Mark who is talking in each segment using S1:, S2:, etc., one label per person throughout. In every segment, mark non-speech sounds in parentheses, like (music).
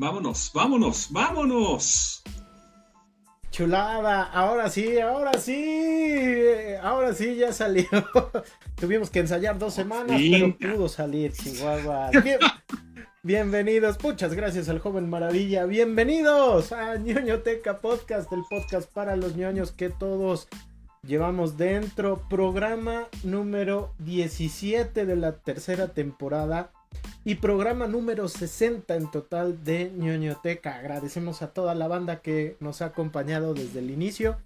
S1: Vámonos, vámonos, vámonos.
S2: Chulada, ahora sí, ahora sí, ahora sí ya salió. (laughs) Tuvimos que ensayar dos semanas, pero pudo salir, Chihuahua. bienvenidos, muchas gracias al joven maravilla. Bienvenidos a ñoñoteca Podcast, el podcast para los ñoños que todos llevamos dentro. Programa número 17 de la tercera temporada y programa número 60 en total de ñoñoteca. Agradecemos a toda la banda que nos ha acompañado desde el inicio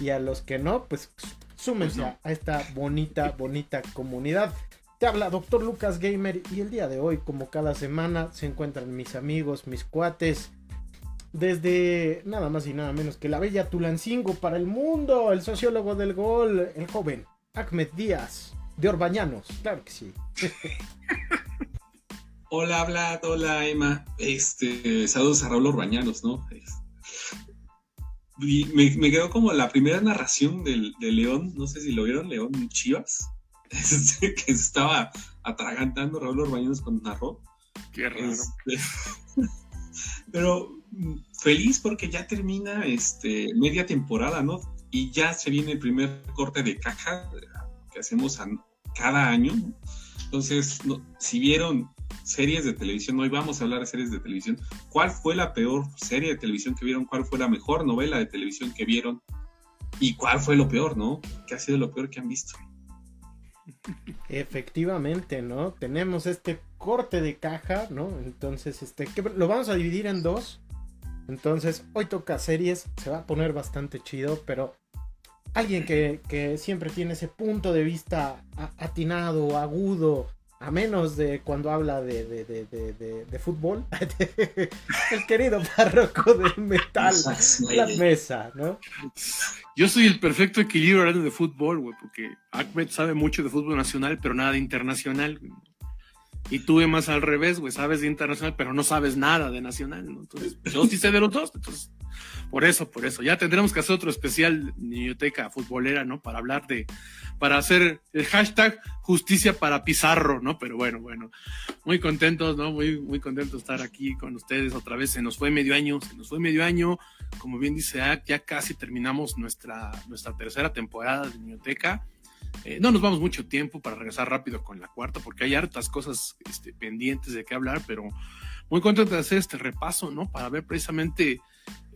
S2: y a los que no, pues súmense a esta bonita, bonita comunidad. Te habla Doctor Lucas Gamer y el día de hoy, como cada semana, se encuentran mis amigos, mis cuates, desde nada más y nada menos que la bella Tulancingo para el mundo, el sociólogo del gol, el joven Ahmed Díaz de Orbañanos, claro que sí. (laughs)
S1: Hola, Vlad, hola, Emma. Este, saludos a Raúl Orbañanos, ¿no? me, me, quedó como la primera narración del, de León, no sé si lo vieron, León Chivas, (laughs) este, que estaba atragantando Raúl Orbañanos con narró.
S3: Qué raro. Este, (laughs)
S1: pero mm, feliz porque ya termina este, media temporada, ¿no? Y ya se viene el primer corte de caja que hacemos cada año. Entonces, si vieron series de televisión. Hoy vamos a hablar de series de televisión. ¿Cuál fue la peor serie de televisión que vieron? ¿Cuál fue la mejor novela de televisión que vieron? ¿Y cuál fue lo peor, no? ¿Qué ha sido lo peor que han visto? (laughs)
S2: Efectivamente, ¿no? Tenemos este corte de caja, ¿no? Entonces, este, que lo vamos a dividir en dos. Entonces, hoy toca series, se va a poner bastante chido, pero alguien que, que siempre tiene ese punto de vista atinado, agudo, a menos de cuando habla de, de, de, de fútbol, (laughs) el querido párroco de metal, la mesa, ¿no?
S3: Yo soy el perfecto equilibrio hablando de fútbol, güey, porque Ahmed sabe mucho de fútbol nacional, pero nada de internacional. Y tú más al revés, güey, sabes de internacional, pero no sabes nada de nacional, ¿no? Entonces, yo sí sé de los dos, entonces por eso, por eso. Ya tendremos que hacer otro especial biblioteca futbolera, ¿no? Para hablar de, para hacer el hashtag justicia para Pizarro, ¿no? Pero bueno, bueno, muy contentos, ¿no? Muy, muy contentos de estar aquí con ustedes otra vez. Se nos fue medio año, se nos fue medio año. Como bien dice ya casi terminamos nuestra, nuestra tercera temporada de biblioteca. Eh, no nos vamos mucho tiempo para regresar rápido con la cuarta, porque hay hartas cosas este, pendientes de qué hablar, pero muy contento de hacer este repaso, ¿no? Para ver precisamente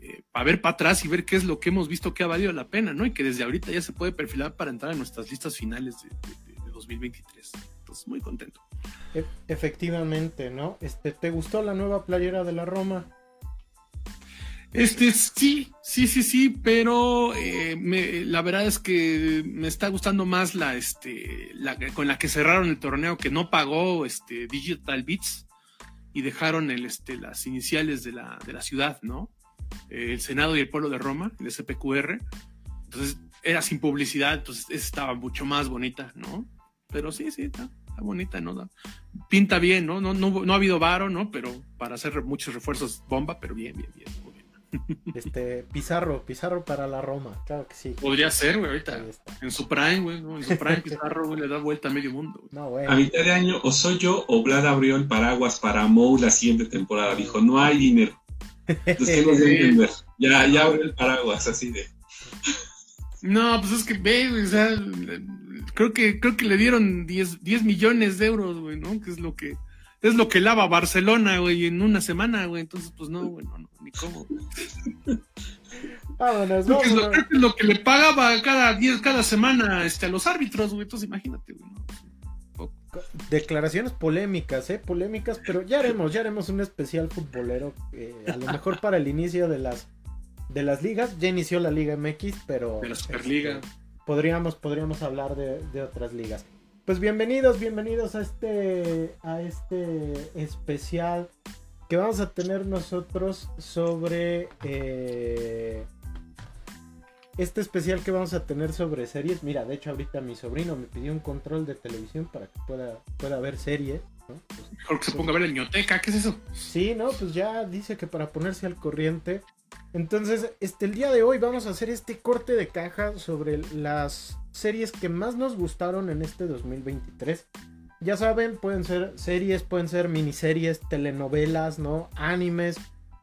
S3: eh, para ver para atrás y ver qué es lo que hemos visto que ha valido la pena, ¿no? Y que desde ahorita ya se puede perfilar para entrar en nuestras listas finales de, 2023. Entonces, muy contento.
S2: E, efectivamente, ¿no? Este, ¿Te gustó la nueva playera de la Roma?
S3: Este, sí, sí, sí, sí, pero eh, la verdad es que me está gustando más la, este, la, con la que cerraron el torneo que no pagó, este, Digital Beats y dejaron el, este, las iniciales de la, de la ciudad, ¿no? Eh, el Senado y el pueblo de Roma, el SPQR. Entonces era sin publicidad, entonces estaba mucho más bonita, ¿no? Pero sí, sí, está, bonita, ¿no? Pinta bien, ¿no? No, no, no ha habido varo, ¿no? Pero para hacer muchos refuerzos, bomba, pero bien, bien, bien. (laughs)
S2: Este, Pizarro, Pizarro para la Roma, claro que sí.
S3: Podría ser, güey, ahorita. En su prime, güey, ¿no? En su prime Pizarro, güey, le da vuelta a medio mundo.
S1: No, güey. A mitad de año, o soy yo, o Vlad abrió el paraguas para Mou la siguiente temporada. Dijo, no hay dinero. Ya, ya abrió el paraguas, así de.
S3: No, pues es que ve, o sea, creo que, creo que le dieron 10, 10 millones de euros, güey, ¿no? Que es lo que, es lo que lava Barcelona, güey, en una semana, güey. Entonces, pues no, güey, no, ni cómo.
S2: Vámonos,
S3: creo, que es lo, creo que es lo que le pagaba cada, diez, cada semana este, a los árbitros, güey. Entonces, imagínate, güey, ¿no?
S2: Declaraciones polémicas, ¿eh? Polémicas, pero ya haremos, ya haremos un especial futbolero, eh, a lo mejor para el inicio de las de las ligas. Ya inició la Liga MX, pero...
S3: De la Superliga.
S2: Este, podríamos, podríamos hablar de, de, otras ligas. Pues bienvenidos, bienvenidos a este, a este especial que vamos a tener nosotros sobre... Eh, este especial que vamos a tener sobre series. Mira, de hecho ahorita mi sobrino me pidió un control de televisión para que pueda, pueda ver series. ¿no?
S3: Pues, Mejor que se ponga a ver la ñoteca, ¿qué es eso?
S2: Sí, no, pues ya dice que para ponerse al corriente. Entonces, este, el día de hoy vamos a hacer este corte de caja sobre las series que más nos gustaron en este 2023. Ya saben, pueden ser series, pueden ser miniseries, telenovelas, ¿no? Animes,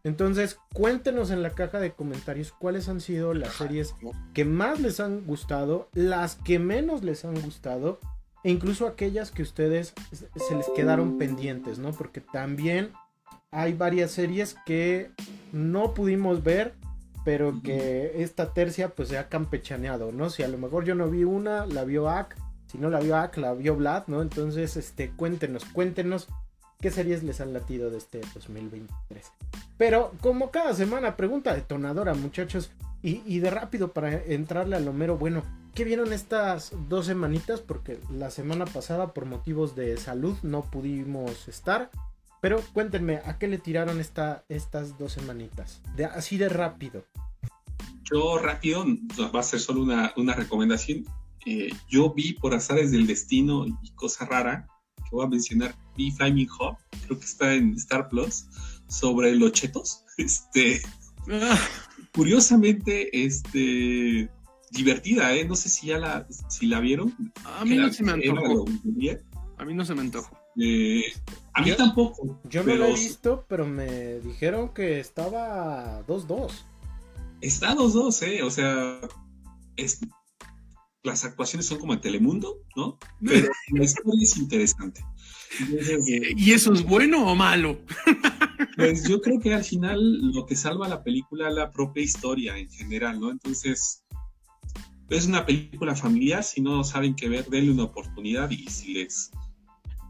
S2: Entonces, cuéntenos en la caja de comentarios cuáles han sido las series que más les han gustado, las que menos les han gustado, e incluso aquellas que ustedes se les quedaron pendientes, ¿no? Porque también hay varias series que no pudimos ver, pero que esta tercia pues se ha campechaneado, ¿no? Si a lo mejor yo no vi una, la vio Ak, si no la vio Ak, la vio Vlad, ¿no? Entonces, este, cuéntenos, cuéntenos qué series les han latido de este 2023. Pero como cada semana, pregunta detonadora, muchachos, y, de rápido para entrarle a lo mero, bueno, ¿qué vieron estas dos semanitas? Porque la semana pasada por motivos de salud no pudimos estar. Pero cuéntenme, ¿a qué le tiraron esta, estas dos semanitas? De, así de rápido.
S1: Yo rápido, va a ser solo una, recomendación. Eh, yo vi por azares del destino y cosa rara, que voy a mencionar, vi Flaming Hot, creo que está en Star Plus, sobre los chetos. (laughs) Este, curiosamente, este, divertida, ¿eh? No sé si ya la, si la vieron.
S3: A mí no se me antojó. A mí no se me antojó.
S1: Eh, a mí tampoco.
S2: Yo no lo he visto, pero me dijeron que estaba 2-2.
S1: Está 2-2, ¿eh? O sea, es, las actuaciones son como en Telemundo, ¿no? Pero la historia es interesante.
S3: ¿Y eso es bueno o malo? (laughs)
S1: Pues yo creo que al final lo que salva la película es la propia historia en general, ¿no? Entonces, es una película familiar, si no saben qué ver, denle una oportunidad y si les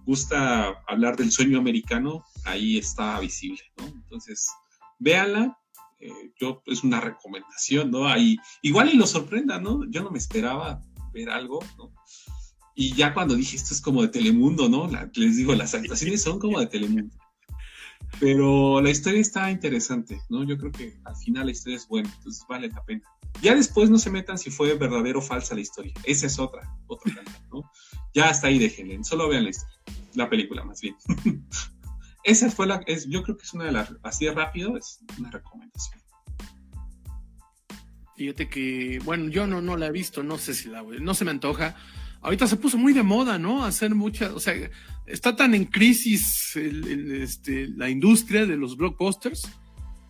S1: gusta hablar del sueño americano, ahí está visible, ¿no? Entonces, véanla, eh, yo es una recomendación, ¿no? Ahí, igual y lo sorprenda, ¿no? Yo no me esperaba ver algo, ¿no? Y ya cuando dije esto es como de Telemundo, ¿no? les digo, las actuaciones son como de Telemundo. Pero la historia está interesante, ¿no? Yo creo que al final la historia es buena, entonces vale la pena. Ya después no se metan si fue verdadero o falsa la historia. Esa es otra, otra ¿no? Ya hasta ahí déjenle, solo vean la historia, la película más bien. (laughs) Esa fue la, es, yo creo que es una de las, así de rápido, es una recomendación.
S3: Fíjate que, bueno, yo no, no la he visto, no sé si la, no se me antoja. Ahorita se puso muy de moda, ¿no? Hacer muchas, o sea, está tan en crisis este, la industria de los blockbusters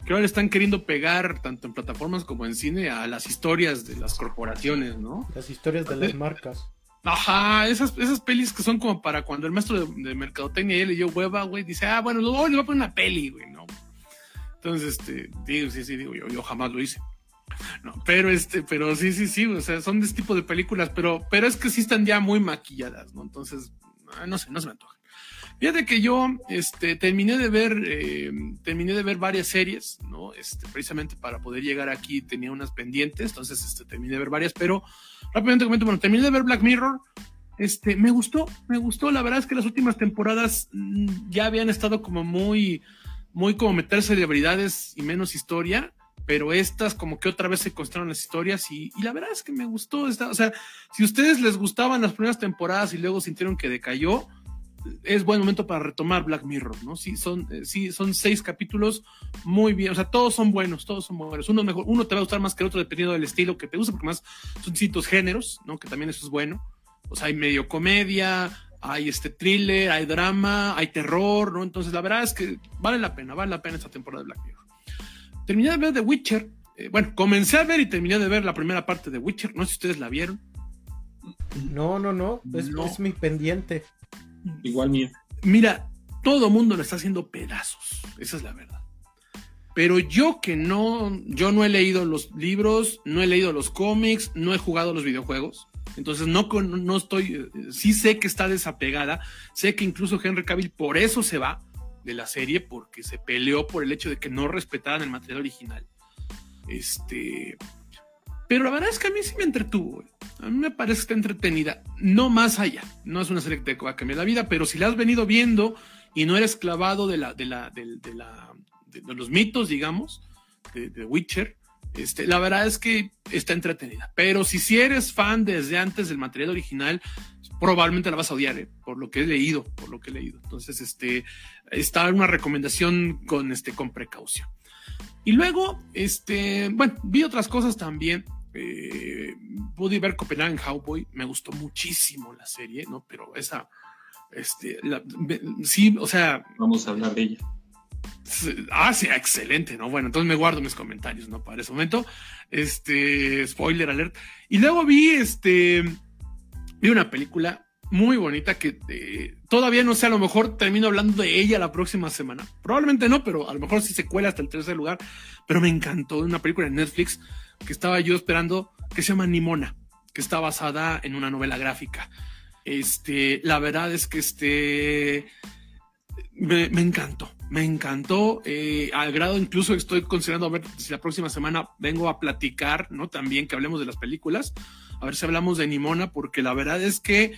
S3: que ahora están queriendo pegar tanto en plataformas como en cine a las historias de las corporaciones, ¿no?
S2: Las historias de las marcas.
S3: Ajá, esas, esas pelis que son como para cuando el maestro de, mercadotecnia le dio hueva, güey, dice, ah, bueno, luego le voy a poner una peli, güey, ¿no? Entonces, este, digo, sí, sí, digo, yo, yo jamás lo hice. No, pero este, pero sí, sí, sí, o sea, son de este tipo de películas, pero, pero es que sí están ya muy maquilladas, ¿no? Entonces, ah, no sé, no se me antoja. Fíjate que yo este, terminé de ver, eh, terminé de ver varias series, ¿no? Este, precisamente para poder llegar aquí tenía unas pendientes, entonces este, terminé de ver varias, pero rápidamente comento, bueno, terminé de ver Black Mirror, este, me gustó, me gustó, la verdad es que las últimas temporadas mm, ya habían estado como muy, muy como meter celebridades y menos historia, pero estas como que otra vez se construyeron las historias y, la verdad es que me gustó, esta, o sea, si ustedes les gustaban las primeras temporadas y luego sintieron que decayó, es buen momento para retomar Black Mirror, ¿no? Sí, son, eh, sí, son seis capítulos muy bien, o sea, todos son buenos, todos son buenos. Uno mejor, uno te va a gustar más que el otro dependiendo del estilo que te guste, porque más son distintos géneros, ¿no? Que también eso es bueno. O sea, hay medio comedia, hay este thriller, hay drama, hay terror, ¿no? Entonces, la verdad es que vale la pena, vale la pena esta temporada de Black Mirror. Terminé de ver The Witcher. Eh, bueno, comencé a ver y terminé de ver la primera parte de Witcher. No sé si ustedes la vieron.
S2: No, no, no. Es, no. es mi pendiente.
S1: Igual mío.
S3: Mira, todo mundo lo está haciendo pedazos. Esa es la verdad. Pero yo que no, yo no he leído los libros, no he leído los cómics, no he jugado los videojuegos. Entonces no, no estoy, sí sé que está desapegada, sé que incluso Henry Cavill por eso se va de la serie, porque se peleó por el hecho de que no respetaran el material original. Este, pero la verdad es que a mí sí me entretuvo. A mí me parece que está entretenida. No más allá. No es una serie que te va a cambiar la vida, pero si la has venido viendo y no eres clavado de, la, de, la, de, la, de, los mitos, digamos, de, Witcher, este, la verdad es que está entretenida. Pero si, si eres fan desde antes del material original, probablemente la vas a odiar, ¿eh? por lo que he leído, por lo que he leído. Entonces, este, está una recomendación con, este, con precaución. Y luego, este, bueno, vi otras cosas también. Eh, pude ver Copenhagen Cowboy, me gustó muchísimo la serie, ¿no? Pero esa, este, sí, o sea.
S1: Vamos a hablar de ella.
S3: Ah, sí, excelente, ¿no? Bueno, entonces me guardo mis comentarios, ¿no? Para ese momento. Este, spoiler alert. Y luego vi, este, vi una película muy bonita que eh, todavía no sé, a lo mejor termino hablando de ella la próxima semana. Probablemente no, pero a lo mejor sí se cuela hasta el tercer lugar. Pero me encantó una película en Netflix que estaba yo esperando que se llama Nimona, que está basada en una novela gráfica. Este, la verdad es que este me, encantó, me encantó, eh, al grado incluso estoy considerando a ver si la próxima semana vengo a platicar, ¿no? También que hablemos de las películas, a ver si hablamos de Nimona, porque la verdad es que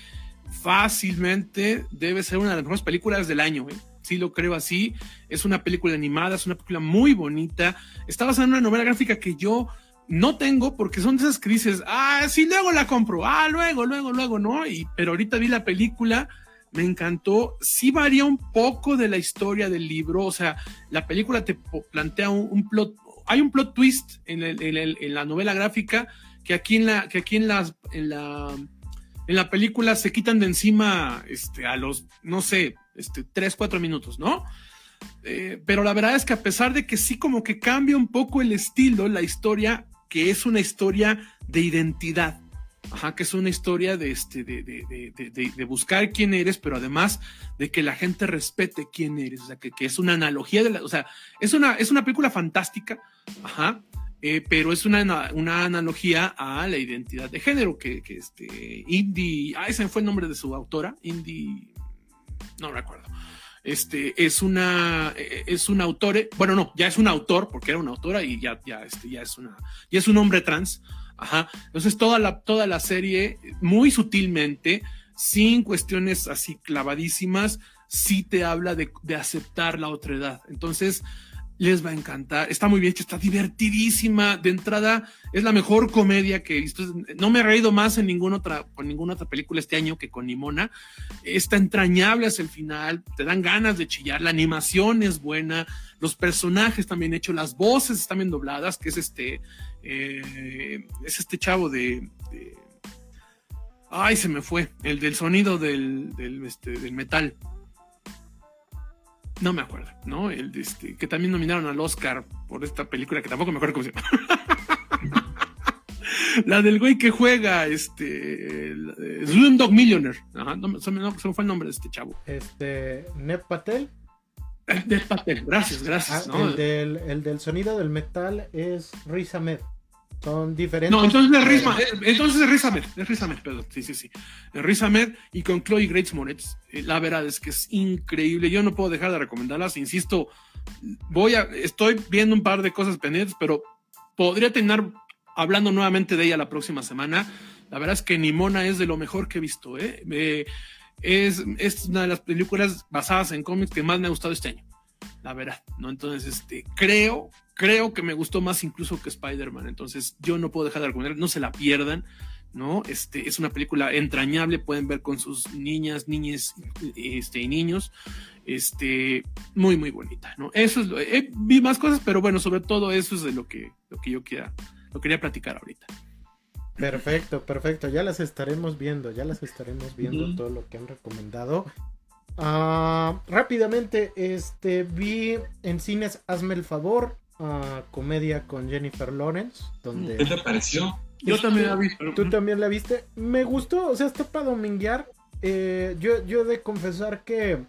S3: fácilmente debe ser una de las mejores películas del año, ¿eh? Sí lo creo así, es una película animada, es una película muy bonita, está basada en una novela gráfica que yo no tengo porque son de esas que dices, ah, sí, luego la compro, ah, luego, luego, luego, ¿no? Y, pero ahorita vi la película me encantó. Sí varía un poco de la historia del libro, o sea, la película te plantea un, plot, hay un plot twist en, la novela gráfica que aquí en la, que aquí en las, en la, en la película se quitan de encima, este, a los, no sé, este, tres, cuatro minutos, ¿no? Eh, pero la verdad es que a pesar de que sí como que cambia un poco el estilo, la historia, que es una historia de identidad, Ajá, que es una historia de, este, de, de, de, de, buscar quién eres, pero además de que la gente respete quién eres, o sea, que, que es una analogía de la, o sea, es una, es una película fantástica, ajá, eh, pero es una, una analogía a la identidad de género, que, que este, Indy, ah, ese fue el nombre de su autora, Indy, no recuerdo. Este es una es un autor, bueno, no, ya es un autor porque era una autora y ya ya este ya es una ya es un hombre trans, Ajá. Entonces toda la, toda la serie, muy sutilmente, sin cuestiones así clavadísimas, sí te habla de, de aceptar la otra edad. Entonces, les va a encantar. Está muy bien hecha, está divertidísima. De entrada, es la mejor comedia que he visto. No me he reído más en ninguna otra, con ninguna otra película este año que con Nimona. Está entrañable hasta el final, te dan ganas de chillar. La animación es buena, los personajes también hechos, las voces están bien dobladas, que es este, eh, es este chavo de, Ay, se me fue. El del sonido del, del, este, del metal. No me acuerdo, ¿no? El este, que también nominaron al Oscar por esta película que tampoco me acuerdo cómo se llama. (laughs) la del güey que juega, este, Dog Millionaire. Ajá, no, se, me, fue el nombre de este chavo.
S2: Este, Ned Patel.
S3: Eh, Ned Patel, gracias, gracias.
S2: Ah, el, del, el, del, sonido del metal es Riz Ahmed. Son diferentes.
S3: No, entonces es Riz, entonces es Riz Ahmed, es Riz Ahmed, perdón, sí, sí, sí. Riz Ahmed y con Chloe Grace Moretz. Eh, la verdad es que es increíble. Yo no puedo dejar de recomendarlas, insisto. Voy a, estoy viendo un par de cosas pendientes, pero podría terminar hablando nuevamente de ella la próxima semana. La verdad es que Nimona es de lo mejor que he visto, ¿eh? es, es una de las películas basadas en cómics que más me ha gustado este año. La verdad, ¿no? Entonces, este, creo creo que me gustó más incluso que Spider-Man. Entonces, yo no puedo dejar de recomendar, no se la pierdan. ¿no? Este, es una película entrañable, pueden ver con sus niñas, niñas este, y niños. Este, muy, muy bonita, ¿no? Eso es lo, eh, vi más cosas, pero bueno, sobre todo eso es de lo que, lo que yo quiera, lo quería platicar ahorita.
S2: Perfecto, perfecto. Ya las estaremos viendo, ya las estaremos viendo todo lo que han recomendado. Ah, rápidamente, este, vi en cines Hazme el favor, comedia con Jennifer Lawrence. Donde...
S1: ¿Qué te pareció?
S3: Yo también la vi.
S2: ¿Tú también la viste? Me gustó, o sea, está para dominguear. Eh, yo, yo de confesar que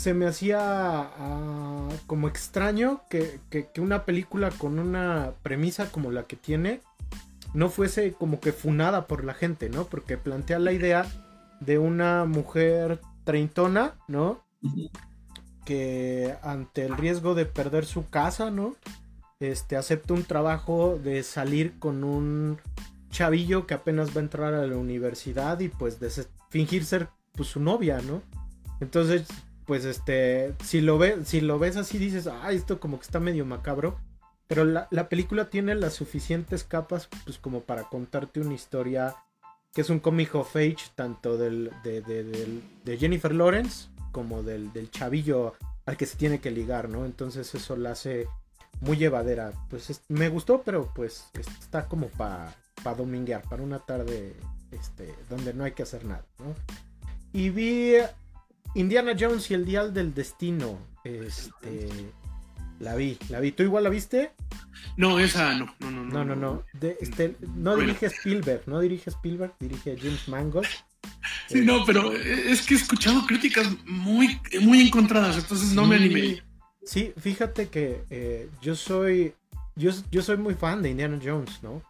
S2: se me hacía ah, como extraño que, una película con una premisa como la que tiene no fuese como que funada por la gente, ¿no? Porque plantea la idea de una mujer treintona, ¿no? Ante el riesgo de perder su casa, ¿no? Este acepta un trabajo de salir con un chavillo que apenas va a entrar a la universidad y pues de fingir ser pues, su novia, ¿no? Entonces, pues este, si lo, ves, si lo ves así dices, ah, esto como que está medio macabro. Pero la, película tiene las suficientes capas pues como para contarte una historia que es un comic of age tanto del, de, de Jennifer Lawrence como del, del chavillo al que se tiene que ligar, ¿no? Entonces eso la hace muy llevadera. Pues me gustó, pero pues está como para pa dominguear, para una tarde este, donde no hay que hacer nada, ¿no? Y vi Indiana Jones y el Dial del Destino. Este, la vi, la vi. ¿Tú igual la viste?
S3: No, esa no, no, no.
S2: No, no, no. este, no dirige Spielberg, no dirige Spielberg, dirige James Mangold.
S3: Sí, no, pero es que he escuchado críticas muy, muy encontradas, entonces no me animé.
S2: Sí, fíjate que eh, yo soy yo, yo soy muy fan de Indiana Jones, ¿no?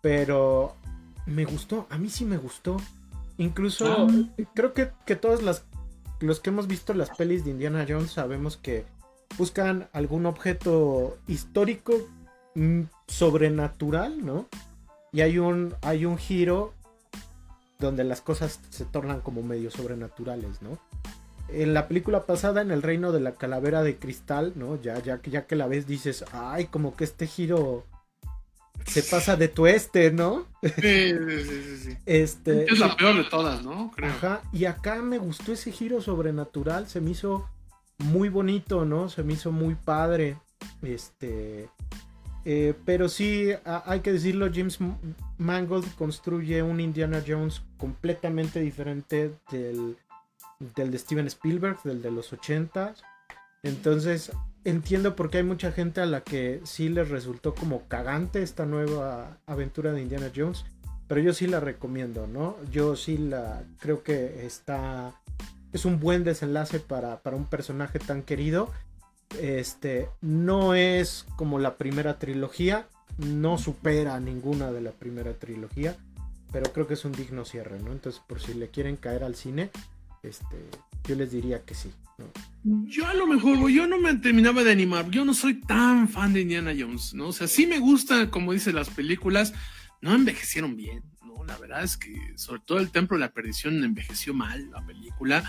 S2: Pero me gustó, a mí sí me gustó. Incluso ah. creo que, que todos las, los que hemos visto las pelis de Indiana Jones sabemos que buscan algún objeto histórico mm, sobrenatural, ¿no? Y hay un, hay un giro donde las cosas se tornan como medio sobrenaturales, ¿no? En la película pasada, en el reino de la calavera de cristal, ¿no? Ya, ya, ya que la ves, dices, ay, como que este giro se pasa de tueste, ¿no?
S3: Sí, sí, sí,
S2: Este,
S3: es la peor de todas, ¿no?
S2: Ajá, y acá me gustó ese giro sobrenatural, se me hizo muy bonito, ¿no? Se me hizo muy padre. Este. Eh, pero sí, hay que decirlo, James Mangold construye un Indiana Jones completamente diferente del, del de Steven Spielberg, del de los 80. Entonces, entiendo por qué hay mucha gente a la que sí les resultó como cagante esta nueva aventura de Indiana Jones. Pero yo sí la recomiendo, ¿no? Yo sí la creo que está es un buen desenlace para, un personaje tan querido. Este no es como la primera trilogía, no supera ninguna de la primera trilogía, pero creo que es un digno cierre, ¿no? Entonces, por si le quieren caer al cine, este, yo les diría que sí.
S3: Yo a lo mejor, yo no me terminaba de animar, yo no soy tan fan de Indiana Jones, ¿no? O sea, sí me gustan, como dice, las películas, no envejecieron bien, la verdad es que sobre todo el Templo de la Perdición envejeció mal la película,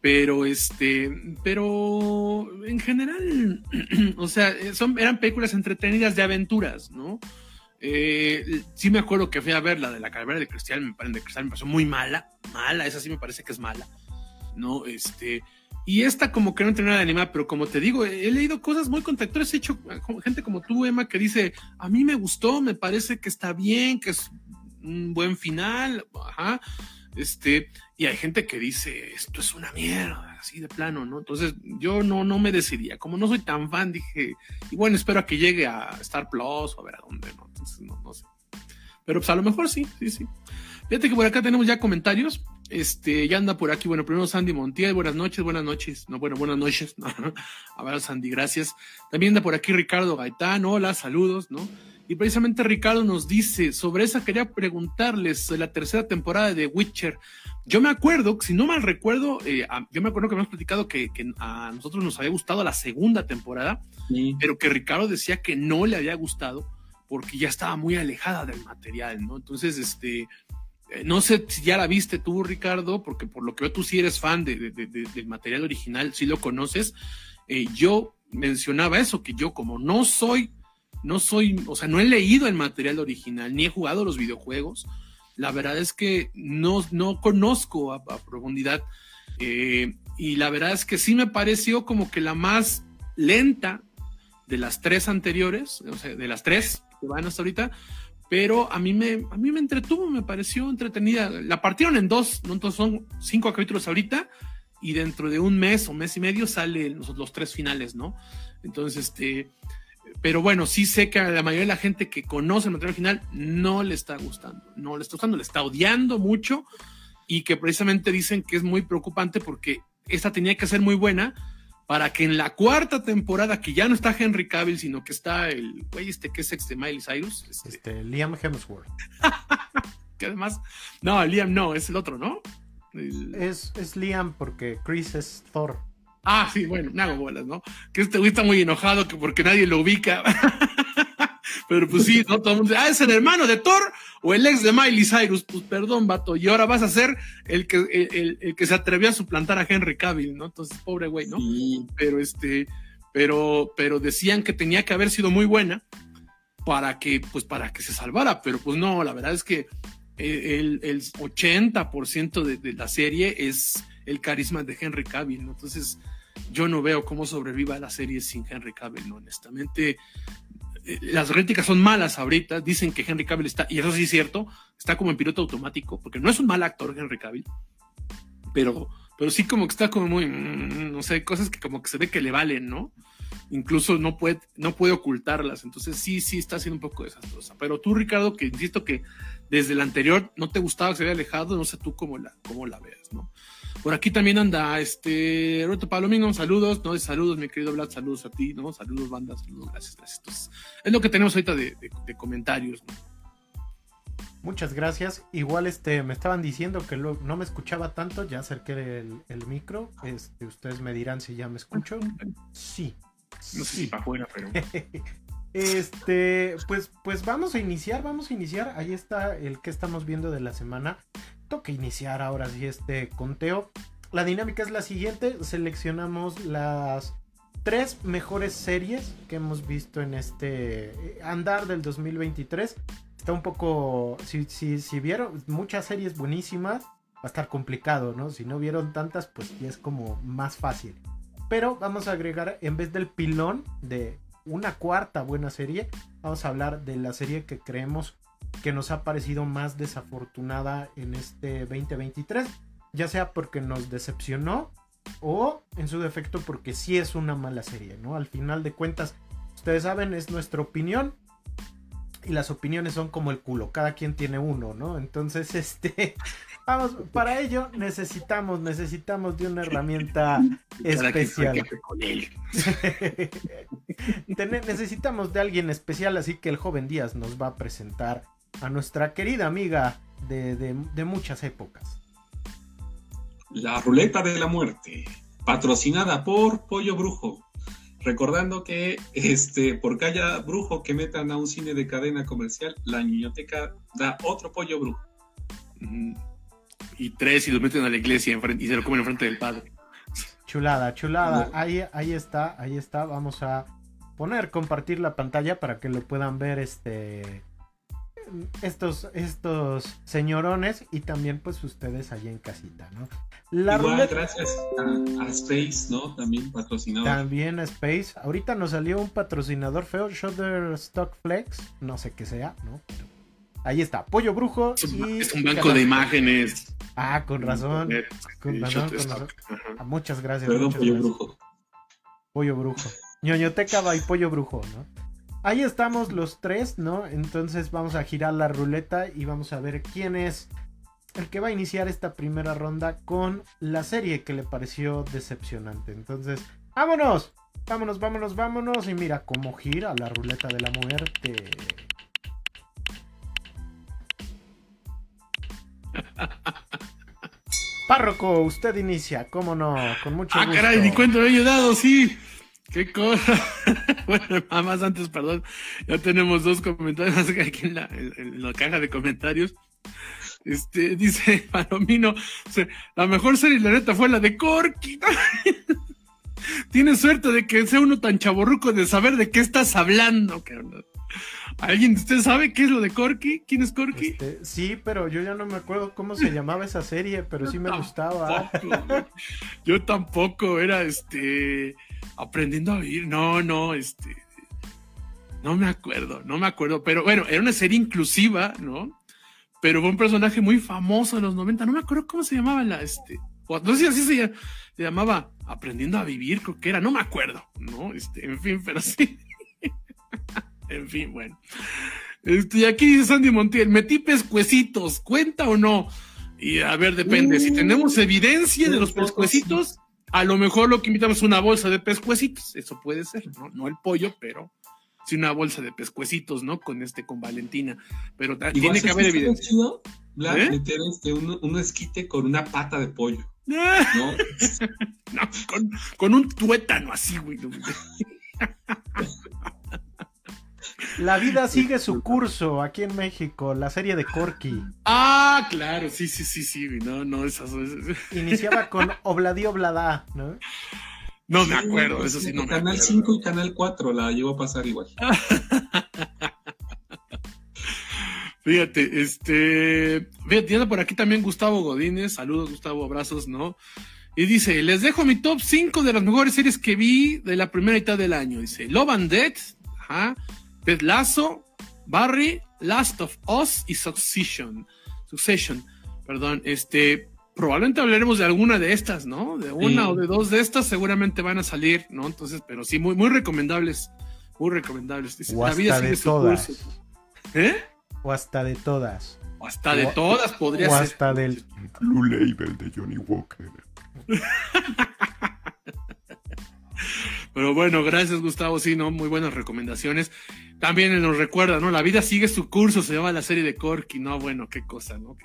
S3: pero este, pero en general, (clears throat) o sea, son, eran películas entretenidas de aventuras, ¿no? Eh, sí me acuerdo que fui a ver la de la calavera de cristal, me, de me pareció muy mala, mala, esa sí me parece que es mala, ¿no? Este, y esta como que no tiene nada de animar, pero como te digo, he leído cosas muy contractores, he hecho gente como tú, Emma, que dice, a mí me gustó, me parece que está bien, que es un buen final, ajá, este, y hay gente que dice, esto es una mierda, así de plano, ¿no? Entonces yo no, no me decidía, como no soy tan fan, dije, y bueno, espero a que llegue a Star Plus o a ver a dónde, ¿no? Entonces no, no sé. Pero pues a lo mejor sí, sí, sí. Fíjate que por acá tenemos ya comentarios. Este, ya anda por aquí. Bueno, primero Sandy Montiel, buenas noches, buenas noches. No, bueno, buenas noches. (laughs) A ver, Sandy, gracias. También anda por aquí Ricardo Gaitán, hola, saludos, ¿no? Y precisamente Ricardo nos dice, sobre esa quería preguntarles, la tercera temporada de Witcher. Yo me acuerdo, si no mal recuerdo, eh, yo me acuerdo que hemos platicado que, a nosotros nos había gustado la segunda temporada, pero que Ricardo decía que no le había gustado porque ya estaba muy alejada del material, ¿no? Entonces, este, eh, no sé si ya la viste tú, Ricardo, porque por lo que veo tú sí eres fan de, del material original, sí lo conoces. Eh, yo mencionaba eso, que yo como no soy no soy, o sea, no he leído el material original, ni he jugado los videojuegos. La verdad es que no, no conozco a, profundidad. Eh, y la verdad es que sí me pareció como que la más lenta de las tres anteriores, o sea, de las tres que van hasta ahorita, pero a mí me, a mí me entretuvo, me pareció entretenida. La partieron en dos, ¿no? son cinco capítulos ahorita y dentro de un mes o mes y medio salen los, los tres finales, ¿no? Entonces, este, pero bueno, sí sé que a la mayoría de la gente que conoce el material final no le está gustando, no le está gustando, le está odiando mucho y que precisamente dicen que es muy preocupante porque esta tenía que ser muy buena para que en la cuarta temporada, que ya no está Henry Cavill, sino que está el güey este que es ex de Miley Cyrus.
S2: Este, este Liam Hemsworth. (laughs)
S3: que además, no, Liam no, es el otro, ¿no?
S2: Es, es Liam porque Chris es Thor.
S3: Ah, sí, bueno, me hago bolas, ¿no? Que este güey está muy enojado que porque nadie lo ubica. (laughs) Pero pues sí, ¿no? Todo el mundo dice, ah, es el hermano de Thor o el ex de Miley Cyrus. Pues perdón, vato. Y ahora vas a ser el que, el, que se atrevió a suplantar a Henry Cavill, ¿no? Entonces, pobre güey, ¿no? Pero este, pero, pero decían que tenía que haber sido muy buena para que, pues para que se salvara. Pero pues no, la verdad es que el, el 80% de, de la serie es el carisma de Henry Cavill, ¿no? Entonces, yo no veo cómo sobreviva la serie sin Henry Cavill. Honestamente, eh, las críticas son malas ahorita, dicen que Henry Cavill está, y eso sí es cierto, está como en piloto automático, porque no es un mal actor Henry Cavill, pero, pero sí como que está como muy, mm, no sé, cosas que como que se ve que le valen, ¿no? Incluso no puede, no puede ocultarlas, entonces sí, sí está siendo un poco desastrosa. Pero tú, Ricardo, que insisto que desde el anterior no te gustaba que se había alejado, no sé tú cómo la, cómo la veas, ¿no? Por aquí también anda este Roberto Palomino, saludos, ¿no? Saludos, mi querido Vlad, saludos a ti, ¿no? Saludos, banda, saludos, gracias, gracias. es lo que tenemos ahorita de, comentarios, ¿no?
S2: Muchas gracias. Igual este me estaban diciendo que no me escuchaba tanto, ya acerqué el, micro. Este, ustedes me dirán si ya me escucho. Sí.
S3: No sé si para afuera, pero. (laughs)
S2: este, pues, pues vamos a iniciar, vamos a iniciar. Ahí está el que estamos viendo de la semana toca iniciar ahora sí este conteo. La dinámica es la siguiente, seleccionamos las tres mejores series que hemos visto en este eh, andar del 2023. Está un poco, si, vieron muchas series buenísimas, va a estar complicado, ¿no? Si no vieron tantas, pues es como más fácil. Pero vamos a agregar, en vez del pilón de una cuarta buena serie, vamos a hablar de la serie que creemos que nos ha parecido más desafortunada en este 2023, ya sea porque nos decepcionó o en su defecto porque sí es una mala serie, ¿no? Al final de cuentas, ustedes saben, es nuestra opinión y las opiniones son como el culo, cada quien tiene uno, ¿no? Entonces, (laughs) este, vamos, para ello necesitamos, necesitamos de una herramienta (laughs) especial. (laughs) necesitamos de alguien especial, así que el joven Díaz nos va a presentar a nuestra querida amiga de, muchas épocas.
S1: La ruleta de la muerte, patrocinada por Pollo Brujo. Recordando que este, por cada brujo que metan a un cine de cadena comercial, la niñoteca da otro pollo brujo.
S3: Y tres y los meten a la iglesia y se lo comen enfrente del padre.
S2: Chulada, chulada. Ahí, ahí está, ahí está. Vamos a poner, compartir la pantalla para que lo puedan ver este estos, estos señorones y también pues ustedes allí en casita, ¿no?
S1: La Igual, gracias a, Space, ¿no? También patrocinador.
S2: También a Space. Ahorita nos salió un patrocinador feo, Stock Flex, no sé qué sea, ¿no? ahí está, Pollo Brujo
S3: y... Es un banco de imágenes.
S2: Ah, con razón. Con razón, ah, muchas gracias.
S1: Perdón,
S2: Pollo
S1: Brujo.
S2: Pollo Brujo. Ñoñoteca y Pollo Brujo, ¿no? Ahí estamos los tres, ¿no? Entonces vamos a girar la ruleta y vamos a ver quién es el que va a iniciar esta primera ronda con la serie que le pareció decepcionante. Entonces, vámonos, vámonos, vámonos, vámonos. Y mira cómo gira la ruleta de la muerte. (laughs) Párroco, usted inicia, cómo no, con mucho gusto.
S3: Ah, caray, ni cuento he ayudado, sí. Qué cosa. (laughs) bueno, más antes, perdón. Ya tenemos dos comentarios (laughs) aquí en la, en la caja de comentarios. Este, (laughs) dice Palomino, la mejor serie, la neta, fue la de Corky. Tienes suerte de que sea uno tan chaborruco de saber de qué estás hablando. ¿Alguien de ustedes sabe qué es lo de Corky? ¿Quién es Corky?
S2: Este, sí, pero yo ya no me acuerdo cómo se llamaba esa serie, pero sí me gustaba.
S3: yo tampoco, era este aprendiendo a vivir. No, no, este. No me acuerdo, no me acuerdo. Pero bueno, era una serie inclusiva, ¿no? Pero fue un personaje muy famoso en los 90. No me acuerdo cómo se llamaba la, este. No sé si así se, llamaba Aprendiendo a vivir, creo que era, no me acuerdo, ¿no? Este, en fin, pero sí. (laughs) en fin, bueno. Este, y aquí dice Sandy Montiel, metí pescuecitos, ¿cuenta o no? Y a ver, depende. si tenemos evidencia de los pescuecitos, a lo mejor lo que invitamos es una bolsa de pescuecitos, eso puede ser, ¿no? No el pollo, pero sí una bolsa de pescuecitos, ¿no? Con este, con Valentina. Pero tiene que haber evidencia.
S1: Chido, ¿Eh? meter este, un, esquite con una pata de pollo. (laughs) ¿no?
S3: con, con, un tuétano así, güey. (laughs)
S2: La vida (laughs) sigue su curso aquí en México, la serie de Corky.
S3: Ah, claro, sí, sí, sí, sí, no, no, esas.
S2: Iniciaba con (laughs) Obladí Oblada, ¿no?
S3: No me acuerdo, eso sí, no
S1: me Canal 5 y Canal 4 la llevo a pasar igual. (laughs)
S3: Fíjate, este. Fíjate, por aquí también Gustavo Godínez. Saludos, Gustavo, abrazos, ¿no? Y dice: Les dejo mi top 5 de las mejores series que vi de la primera mitad del año. Dice: Love and Death, ajá. Ted Lasso, Barry, Last of Us y Succession. Succession, perdón, este. probablemente hablaremos de alguna de estas, ¿no? De una o de dos de estas seguramente van a salir, ¿no? Entonces, pero sí, muy, muy recomendables. Muy recomendables.
S2: o hasta vida de todas. ¿Eh? O hasta de todas.
S3: O hasta de todas podría
S2: ser.
S3: O
S2: hasta del
S4: Blue Label de Johnny Walker. (laughs)
S3: Pero bueno, gracias Gustavo, sí, ¿no? Muy buenas recomendaciones. También nos recuerda, ¿no? La vida sigue su curso, se llama la serie de Corky, ¿no? Bueno, qué cosa, ¿no?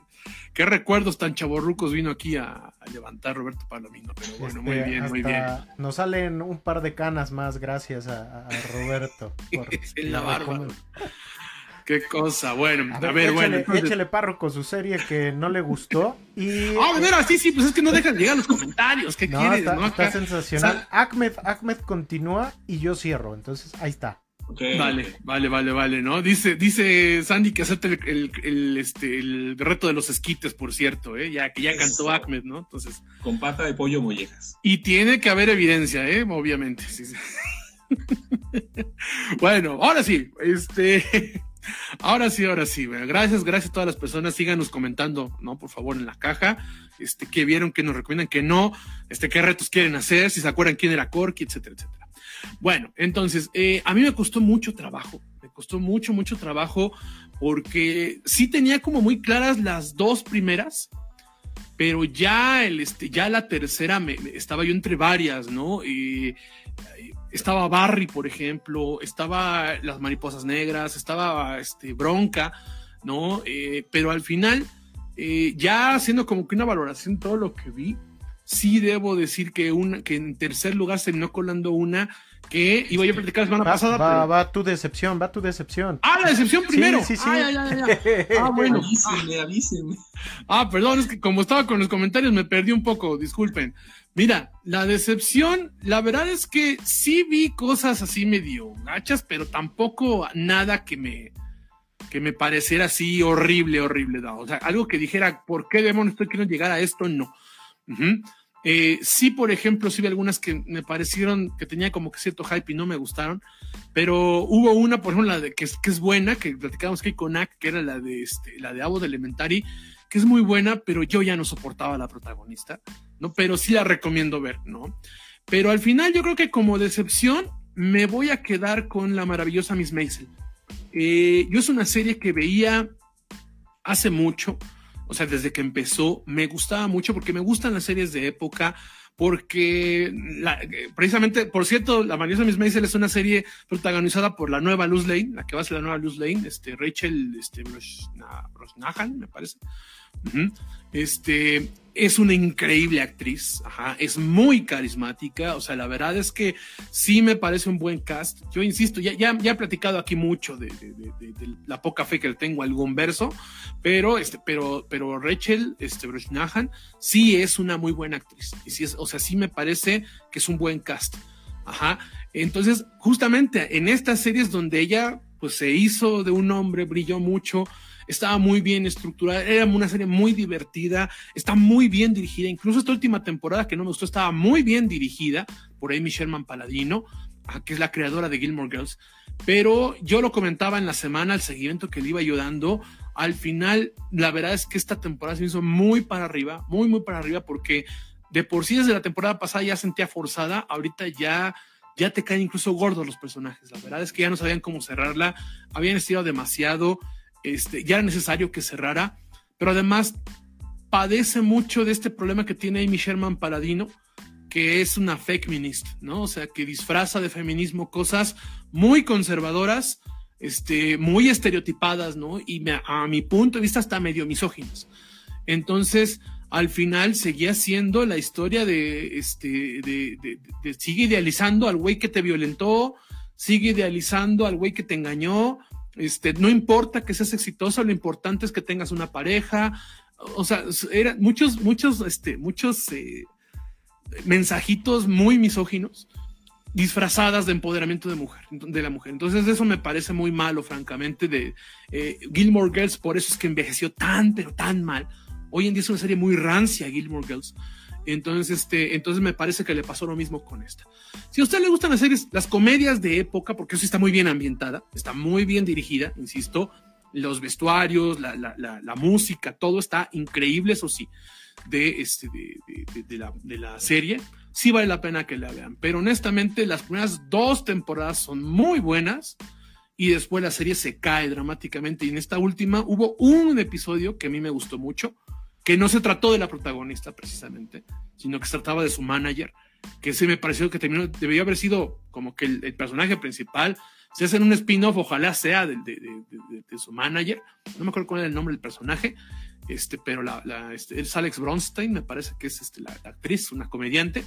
S3: Qué, recuerdos tan chaborrucos vino aquí a, levantar Roberto Palomino, pero bueno, muy este, bien, muy bien.
S2: Nos salen un par de canas más gracias a, Roberto. (laughs)
S3: Por en la barba. Qué cosa, bueno, a ver,
S2: échale,
S3: bueno.
S2: Échale párroco su serie que no le gustó y...
S3: Ah, de sí, sí, pues es que no dejan llegar los comentarios, ¿qué quieres?
S2: Está, está sensacional. Ahmed, Ahmed continúa y yo cierro, entonces ahí está.
S3: vale, vale, vale, vale, ¿no? Dice, dice Sandy que acepte el, el, este, el reto de los esquites, por cierto, ¿eh? Ya que ya cantó Ahmed, ¿no? Entonces.
S1: Con pata de pollo mollejas.
S3: Y tiene que haber evidencia, ¿eh? Obviamente. Sí, sí. (laughs) bueno, ahora sí, este. Ahora sí, ahora sí. Gracias, gracias a todas las personas. Síganos comentando, ¿no? Por favor, en la caja. Este, que vieron, que nos recomiendan, que no, este, qué retos quieren hacer, si se acuerdan quién era Corky, etcétera, etcétera. Bueno, entonces, eh, a mí me costó mucho trabajo. Me costó mucho, mucho trabajo porque sí tenía como muy claras las dos primeras, pero ya el, este, ya la tercera me, estaba yo entre varias, ¿no? Y estaba Barry, por ejemplo, estaba Las Mariposas Negras, estaba este, Bronca, ¿no? Eh, pero al final, eh, ya haciendo como que una valoración todo lo que vi, sí debo decir que, una, que en tercer lugar se terminó colando una que iba yo a platicar la semana pasada.
S2: Va, va tu decepción, va tu decepción.
S3: Ah, la decepción primero. Sí, sí, sí. (laughs) ah, bueno.
S1: Avísenme, avísenme.
S3: Ah, perdón, es que como estaba con los comentarios me perdí un poco, disculpen. Mira, la decepción, la verdad es que sí vi cosas así medio gachas, pero tampoco nada que me, que me pareciera así horrible, horrible. O sea, algo que dijera, ¿por qué demonios estoy queriendo llegar a esto? No. Eh, sí, por ejemplo, sí vi algunas que me parecieron que tenía como que cierto hype y no me gustaron, pero hubo una, por ejemplo, la de que es, que es buena, que platicábamos que con Ak, que era la de este, la de Abo de Elementary, que es muy buena, pero yo ya no soportaba a la protagonista, ¿no? Pero sí la recomiendo ver, ¿no? Pero al final yo creo que como decepción me voy a quedar con la maravillosa Miss Maisel. Eh, yo es una serie que veía hace mucho, o sea, desde que empezó, me gustaba mucho porque me gustan las series de época, porque precisamente, por cierto, La maravillosa Miss Maisel es una serie protagonizada por la nueva Luz Lane, la que va a ser la nueva Luz Lane, este, Rachel este, Brosnahan, me parece. Este es una increíble actriz, es muy carismática, o sea, la verdad es que sí me parece un buen cast. Yo insisto, ya, ya, ya he platicado aquí mucho de, la poca fe que le tengo a algún verso, pero, este, pero, pero Rachel este, sí es una muy buena actriz, y sí es, o sea, sí me parece que es un buen cast. Ajá. Entonces, justamente en estas series donde ella pues se hizo de un hombre, brilló mucho, estaba muy bien estructurada, era una serie muy divertida, está muy bien dirigida, incluso esta última temporada que no me gustó estaba muy bien dirigida por Amy Sherman Paladino, ah, que es la creadora de Gilmore Girls, pero yo lo comentaba en la semana, el seguimiento que le iba yo dando, al final la verdad es que esta temporada se hizo muy para arriba, muy, muy para arriba, porque de por sí desde la temporada pasada ya sentía forzada, ahorita ya ya te caen incluso gordos los personajes. La verdad es que ya no sabían cómo cerrarla, habían estirado demasiado. Este, ya era necesario que cerrara, pero además padece mucho de este problema que tiene Amy Sherman Paladino, que es una feminist, ¿no? O sea, que disfraza de feminismo cosas muy conservadoras, este, muy estereotipadas, ¿no? Y a mi punto de vista hasta medio misóginas. Entonces, al final seguía siendo la historia de, este, sigue idealizando al güey que te violentó, sigue idealizando al güey que te engañó, este, no importa que seas exitoso, lo importante es que tengas una pareja. O sea, eran muchos, muchos, este, muchos eh, mensajitos muy misóginos disfrazadas de empoderamiento de mujer, de la mujer. Entonces eso me parece muy malo, francamente, de eh, Gilmore Girls, por eso es que envejeció tan, pero tan mal. Hoy en día es una serie muy rancia, Gilmore Girls. Entonces, este, entonces me parece que le pasó lo mismo con esta. Si a usted le gustan las series, las comedias de época, porque eso está muy bien ambientada, está muy bien dirigida, insisto, los vestuarios, la, la, la, música, todo está increíble, eso sí. de, este, de, la, de la serie, sí vale la pena que la vean. Pero honestamente, las primeras dos temporadas son muy buenas y después la serie se cae dramáticamente. Y en esta última hubo un episodio que a mí me gustó mucho, que no se trató de la protagonista precisamente, sino que se trataba de su manager, que se me pareció que terminó, debería haber sido como que el, personaje principal. Si hacen un spin-off, ojalá sea de, su manager. No me acuerdo cuál era el nombre del personaje, este, pero la, este, es Alex Bronstein, me parece que es este, la, actriz, una comediante.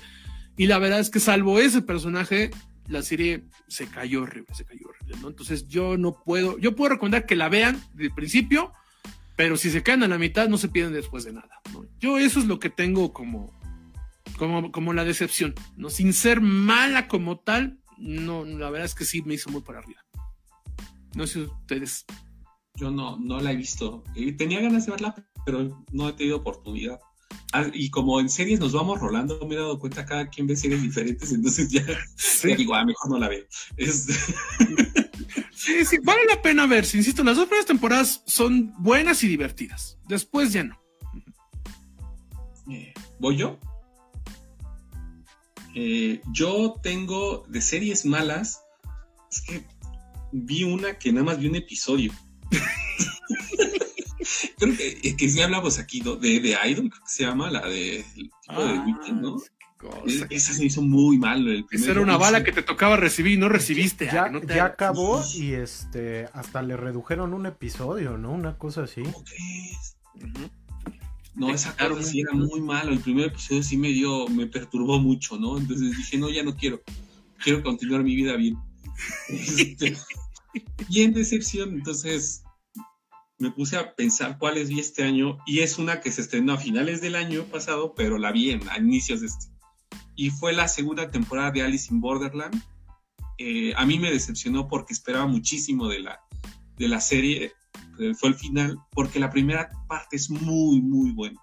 S3: Y la verdad es que salvo ese personaje, la serie se cayó horrible, se cayó horrible. Entonces yo no puedo, yo puedo recomendar que la vean del principio, pero si se caen a la mitad no se pierden después de nada, ¿no? Yo eso es lo que tengo como, como, como la decepción, ¿no? Sin ser mala como tal, no, la verdad es que sí me hizo muy por arriba. No sé ustedes.
S1: Yo no, no la he visto. Tenía ganas de verla, pero no he tenido oportunidad. Ah, y como en series nos vamos rolando, me he dado cuenta cada quien ve series diferentes, entonces ya, digo, ah, mejor no la veo. (laughs)
S3: Sí, sí, vale la pena ver. Insisto, las dos primeras temporadas son buenas y divertidas. Después ya no.
S1: Eh, ¿Voy yo? Eh, yo tengo de series malas. Es que vi una que nada más vi un episodio. (laughs) creo que, que sí hablamos aquí de, de Idol, creo que se llama, la de tipo de ah, Weekend, ¿no? Esa se hizo muy mal. El
S3: Esa era una bala que te tocaba recibir y no recibiste.
S2: Ya, ya acabó y este hasta le redujeron un episodio, ¿no? Una cosa así.
S1: No, esa cosa sí era muy malo. El primer episodio sí me dio, me perturbó mucho, ¿no? Entonces dije, no, ya no quiero. Quiero continuar mi vida bien. (laughs) Este, y en decepción, entonces me puse a pensar cuáles vi este año y es una que se estrenó a finales del año pasado, pero la vi en, a inicios de este. Y fue la segunda temporada de Alice in Borderland. Eh, a mí me decepcionó porque esperaba muchísimo de la, de la serie. Fue el final, porque la primera parte es muy, muy buena.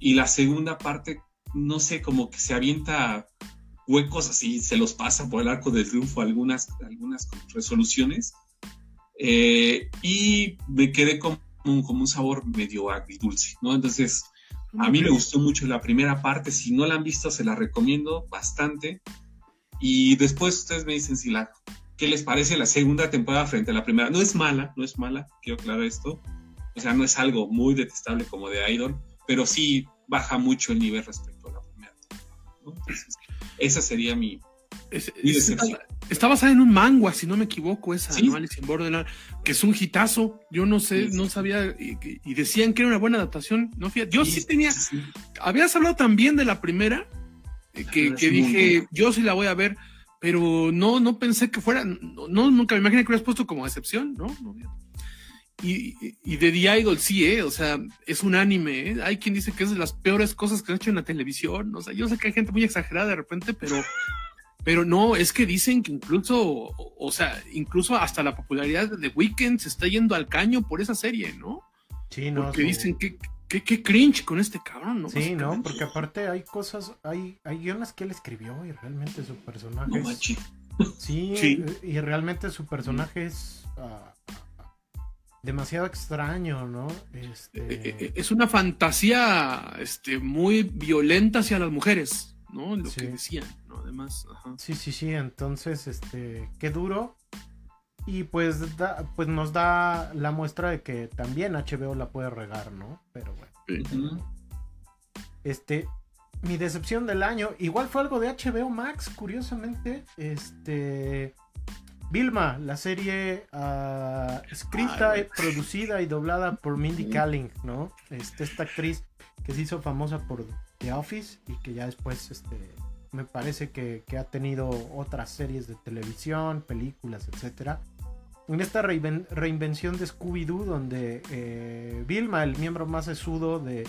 S1: Y la segunda parte, no sé, como que se avienta huecos así, se los pasa por el arco del triunfo algunas, algunas resoluciones eh, y me quedé con como un sabor medio agridulce, ¿no? Entonces, a mí me gustó mucho la primera parte, si no la han visto, se la recomiendo bastante. Y después ustedes me dicen si la, qué les parece la segunda temporada frente a la primera. No es mala, no es mala, quiero aclarar esto. O sea, no es algo muy detestable como de Idol, pero sí baja mucho el nivel respecto a la primera. esa sería mi,
S3: Está, basada en un manga, si no me equivoco, esa ¿Sí? Alice in Borderland, que es un hitazo. Yo no sé, no sabía, y, decían que era una buena adaptación. No, yo sí, tenía. Habías hablado también de la primera, eh, que, dije, yo sí la voy a ver, pero no, no pensé que fuera, no, nunca me imaginé que hubieras puesto como excepción, ¿no? y, y, de The Idol, sí, ¿eh? O sea, es un anime, ¿eh? Hay quien dice que es de las peores cosas que han hecho en la televisión. O sea, yo sé que hay gente muy exagerada de repente, pero pero no, es que dicen que incluso, o, sea, incluso hasta la popularidad de The Weeknd se está yendo al caño por esa serie, ¿no?
S2: Sí, no.
S3: Porque dicen que, que, cringe con este cabrón, ¿no?
S2: Sí, no, porque aparte hay cosas, hay, hay guiones que él escribió y realmente su personaje. es, sí, (laughs) y realmente su personaje es. Ah, demasiado extraño, ¿no? Este...
S3: Eh, eh, eh, es una fantasía este, muy violenta hacia las mujeres, ¿no? Lo que decían además.
S2: Sí, sí, sí, entonces, este, qué duro. Y pues, pues nos da la muestra de que también HBO la puede regar, ¿no? Pero bueno. Este, mi decepción del año, igual fue algo de HBO Max, curiosamente. Este, Vilma, la serie ah, escrita, producida y doblada por Mindy Kaling, ¿no? Este, esta actriz que se hizo famosa por The Office y que ya después este, me parece que, ha tenido otras series de televisión, películas, etc. En esta reinvención de Scooby-Doo, donde eh, Vilma, el miembro más esudo de,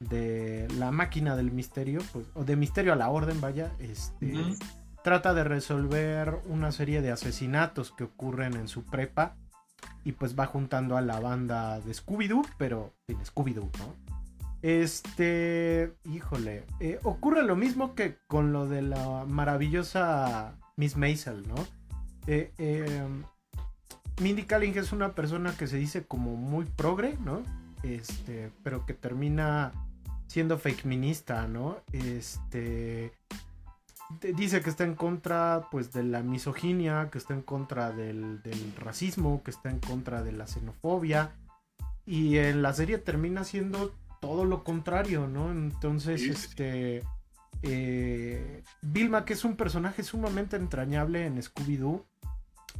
S2: de la máquina del misterio, pues, o de misterio a la orden, vaya, este, trata de resolver una serie de asesinatos que ocurren en su prepa y pues va juntando a la banda de Scooby-Doo, pero sin Scooby-Doo, ¿no? Este, híjole, eh, ocurre lo mismo que con lo de la maravillosa Miss Maisel, ¿no? Eh, em, Mindy Kaling es una persona que se dice como muy progre, ¿no? Este, pero que termina siendo fake minista, ¿no? Este dice que está en contra pues de la misoginia, que está en contra del, racismo, que está en contra de la xenofobia. Y en la serie termina siendo todo lo contrario, ¿no? Entonces, este. Eh, Vilma, que es un personaje sumamente entrañable en Scooby-Doo,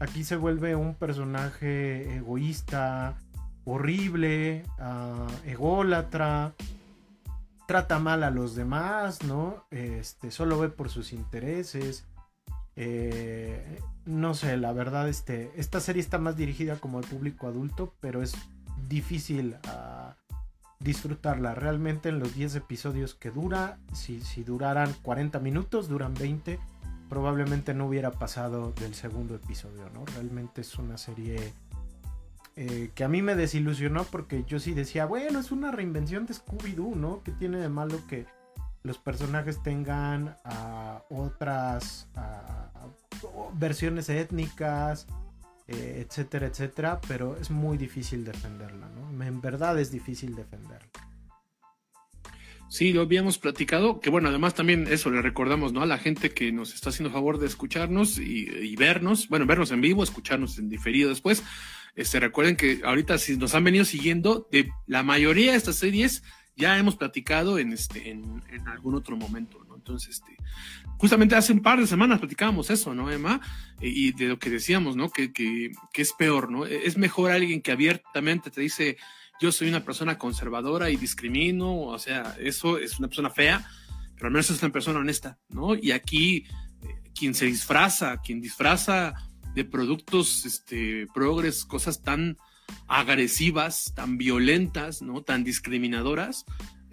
S2: aquí se vuelve un personaje egoísta, horrible, uh, ególatra, trata mal a los demás, ¿no? Este, solo ve por sus intereses. Eh, no sé, la verdad, este, esta serie está más dirigida como al público adulto, pero es difícil ah, disfrutarla. Realmente en los 10 episodios que dura, si, si duraran 40 minutos, duran 20, probablemente no hubiera pasado del segundo episodio, ¿no? Realmente es una serie eh, que a mí me desilusionó porque yo sí decía, bueno, es una reinvención de Scooby-Doo, ¿no? Que tiene de malo que los personajes tengan ah, otras versiones étnicas, eh, etcétera, etcétera, pero es muy difícil defenderla, ¿no? En verdad es difícil defenderla.
S3: Sí, lo habíamos platicado, que bueno, además también eso le recordamos, ¿no? A la gente que nos está haciendo favor de escucharnos y, vernos, bueno, vernos en vivo, escucharnos en diferido después. Este, recuerden que ahorita si nos han venido siguiendo, de la mayoría de estas series ya hemos platicado en, este, en, algún otro momento, ¿no? Entonces, este, justamente hace un par de semanas platicábamos eso, ¿no, Emma? Y de lo que decíamos, ¿no? Que, que, que es peor, ¿no? E, es mejor alguien que abiertamente te dice, yo soy una persona conservadora y discrimino, o sea, eso es una persona fea, pero al menos es una persona honesta, ¿no? Y aquí, eh, quien se disfraza, quien disfraza de productos este, progres, cosas tan agresivas, tan violentas, ¿no? Tan discriminadoras,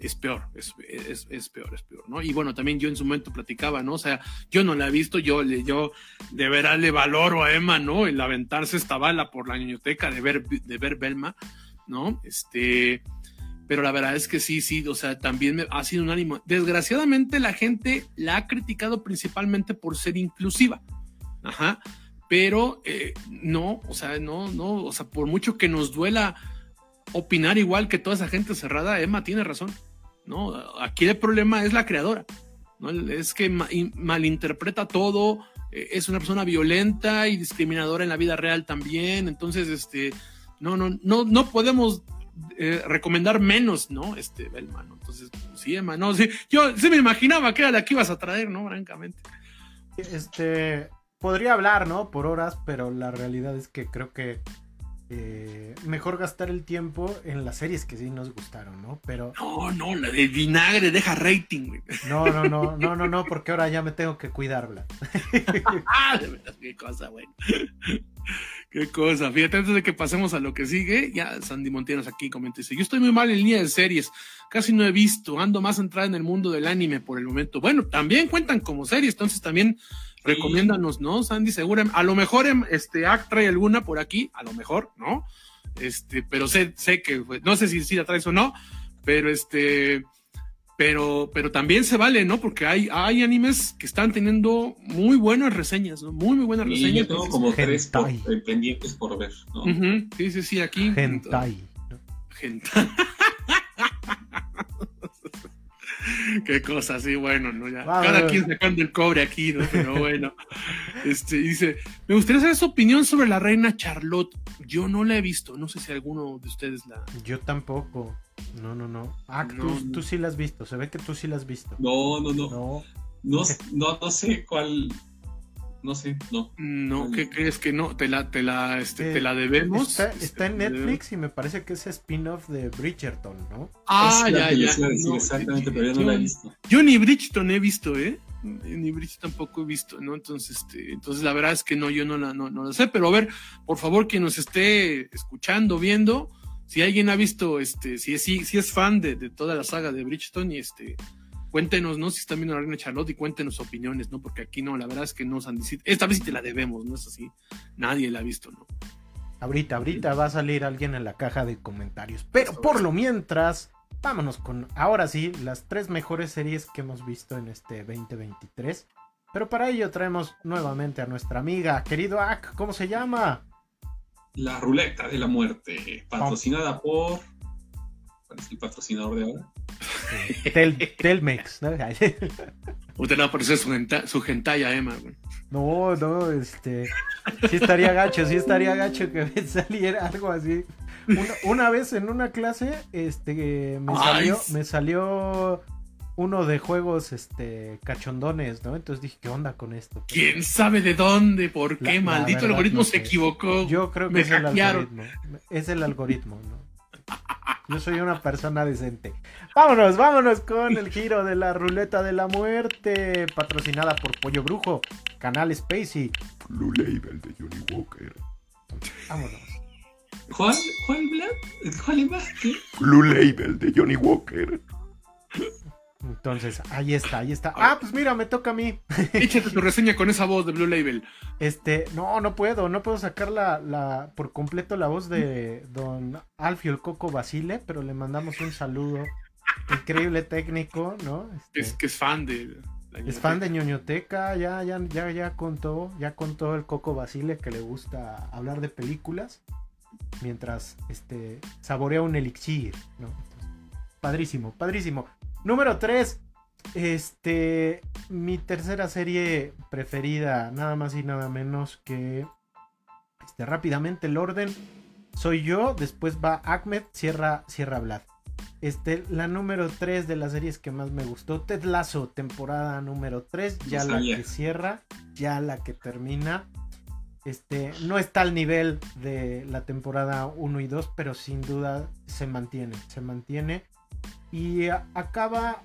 S3: es peor, es, es, peor, es peor, ¿no? Y bueno, también yo en su momento platicaba, ¿no? O sea, yo no la he visto, yo, yo de veras le valoro a Emma, ¿no? El aventarse esta bala por la biblioteca de ver, de ver Belma, ¿no? Este, pero la verdad es que sí, sí, o sea, también me, ha sido un ánimo. Desgraciadamente la gente la ha criticado principalmente por ser inclusiva, ajá pero eh, no, o sea, no, no, o sea, por mucho que nos duela opinar igual que toda esa gente cerrada, Emma tiene razón, ¿no? Aquí el problema es la creadora, ¿no? Es que malinterpreta todo, eh, es una persona violenta y discriminadora en la vida real también, entonces, este, no, no, no, no podemos eh, recomendar menos, ¿no? Este, Belma, ¿no? Entonces, pues, sí, Emma, no, sí, yo sí me imaginaba que era la que ibas a traer, ¿no? Francamente.
S2: Este, podría hablar, ¿no? Por horas, pero la realidad es que creo que eh, mejor gastar el tiempo en las series que sí nos gustaron, ¿no? Pero.
S3: No, no, la de vinagre deja rating, güey.
S2: No, no, no, no, no, no, porque ahora ya me tengo que cuidarla. (laughs)
S3: ah, de verdad, qué cosa, güey. Qué cosa. Fíjate, antes de que pasemos a lo que sigue, ya Sandy Montianos aquí comenta dice, yo estoy muy mal en línea de series, casi no he visto, ando más entrada en el mundo del anime por el momento. Bueno, también cuentan como series, entonces también recomiéndanos, ¿no? Sandy, segura, a lo mejor em, este Act trae alguna por aquí, a lo mejor, ¿no? Este, pero sé, sé que, no sé si, si la traes o no, pero este, pero, pero también se vale, ¿no? Porque hay, hay animes que están teniendo muy buenas reseñas, ¿no? Muy, muy buenas reseñas.
S1: yo tengo como tres eh, pendientes por ver, ¿no?
S3: Sí, sí, sí, aquí.
S2: Hentai.
S3: Hentai. (laughs) Qué cosa, sí, bueno, ¿no? Ya, cada quien sacando el cobre aquí, ¿no? Pero bueno. Este, dice, me gustaría saber su opinión sobre la reina Charlotte. Yo no la he visto, no sé si alguno de ustedes la...
S2: Yo tampoco. No, no, no. Ah, tú, sí la has visto, se ve que tú sí la has visto.
S1: No, no, no. No, no, no, sé cuál... No sé, no.
S3: No, ¿qué crees que no? Te la, te la, este, te la debemos.
S2: Está, está en Netflix y me parece que es spin-off de Bridgerton, ¿no?
S3: Ah, ya, ya.
S1: exactamente, pero yo no la he visto.
S3: Yo ni Bridgerton he visto, ¿eh? Ni Bridgerton tampoco he visto, ¿no? Entonces, este, entonces la verdad es que no, yo no la, no, no la sé, pero a ver, por favor, quien nos esté escuchando, viendo, si alguien ha visto, este, si, si, si es fan de, de toda la saga de Bridgerton y este, cuéntenos, ¿no? Si están viendo la reina Charlotte y cuéntenos opiniones, ¿no? Porque aquí no, la verdad es que no han Esta vez sí te la debemos, ¿no es así? Nadie la ha visto, ¿no?
S2: Ahorita, ahorita va a salir alguien en la caja de comentarios. Pero por lo mientras, vámonos con, ahora sí, las tres mejores series que hemos visto en este 2023. Pero para ello traemos nuevamente a nuestra amiga, querido Ak, ¿cómo se llama?
S1: La ruleta de la muerte, patrocinada por ¿Cuál es el patrocinador de ahora?
S2: Telmex, ¿no? (laughs)
S3: Usted no apareció su, su gentalla, Emma, güey.
S2: No, no, este. Sí estaría gacho, sí estaría gacho que me (laughs) saliera algo así. Una, vez en una clase, este, me salió, me salió uno de juegos este cachondones, ¿no? Entonces dije, ¿qué onda con esto?
S3: ¿Quién sabe de dónde? ¿Por qué? Maldito algoritmo se equivocó.
S2: Yo creo que es el algoritmo. Es el algoritmo, ¿no? Yo soy una persona decente. Vámonos, vámonos con el giro de la ruleta de la muerte, patrocinada por Pollo Brujo, Canal Spacey.
S4: Blue Label de Johnny Walker.
S2: Vámonos.
S1: ¿Cuál? ¿Cuál, ¿Cuál más?
S4: Blue Label de Johnny Walker.
S2: Entonces, ahí está, ahí está. Ah, pues mira, me toca a mí. (laughs)
S3: Échate tu reseña con esa voz de Blue Label.
S2: Este, no, no puedo, no puedo sacar la, la, por completo la voz de don Alfio el Coco Basile, pero le mandamos un saludo. Increíble técnico, ¿no?
S3: Este, es que es fan de.
S2: Es fan de ñoñoteca, ya, ya, ya, ya contó, ya contó el Coco Basile que le gusta hablar de películas mientras este saborea un elixir, ¿no? Padrísimo, padrísimo. Número 3. Este. Mi tercera serie preferida. Nada más y nada menos que. Este, rápidamente el orden. Soy yo. Después va Ahmed. Sierra, Sierra Vlad. Este, la número 3 de las series que más me gustó. Ted Lasso, temporada número 3. Ya la que cierra. Ya la que termina. Este, no está al nivel de la temporada 1 y 2, pero sin duda se mantiene. Se mantiene y acaba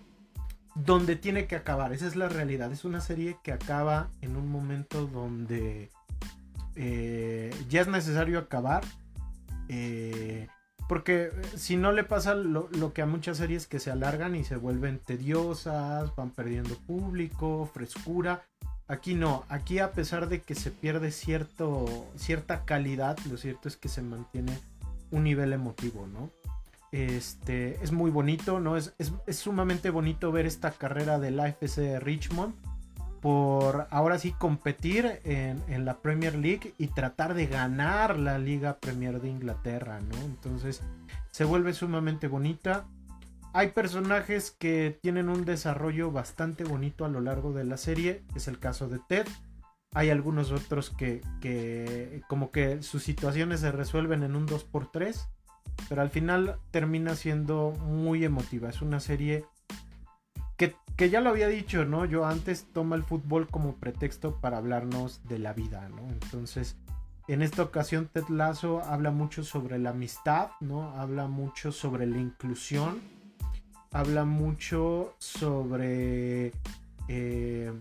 S2: donde tiene que acabar. Esa es la realidad. Es una serie que acaba en un momento donde eh, ya es necesario acabar. Eh, porque si no le pasa lo, que a muchas series que se alargan y se vuelven tediosas, van perdiendo público, frescura. Aquí no, aquí a pesar de que se pierde cierto, cierta calidad, lo cierto es que se mantiene un nivel emotivo, ¿no? Este, es muy bonito, ¿no? Es, sumamente bonito ver esta carrera del AFC de Richmond por ahora sí competir en, la Premier League y tratar de ganar la Liga Premier de Inglaterra, ¿no? Entonces se vuelve sumamente bonita. Hay personajes que tienen un desarrollo bastante bonito a lo largo de la serie, es el caso de Ted. Hay algunos otros que, que como que sus situaciones se resuelven en un 2x3 pero al final termina siendo muy emotiva. Es una serie que, ya lo había dicho, ¿no? Yo antes toma el fútbol como pretexto para hablarnos de la vida, ¿no? Entonces, en esta ocasión Ted Lasso habla mucho sobre la amistad, ¿no? Habla mucho sobre la inclusión, habla mucho sobre eh,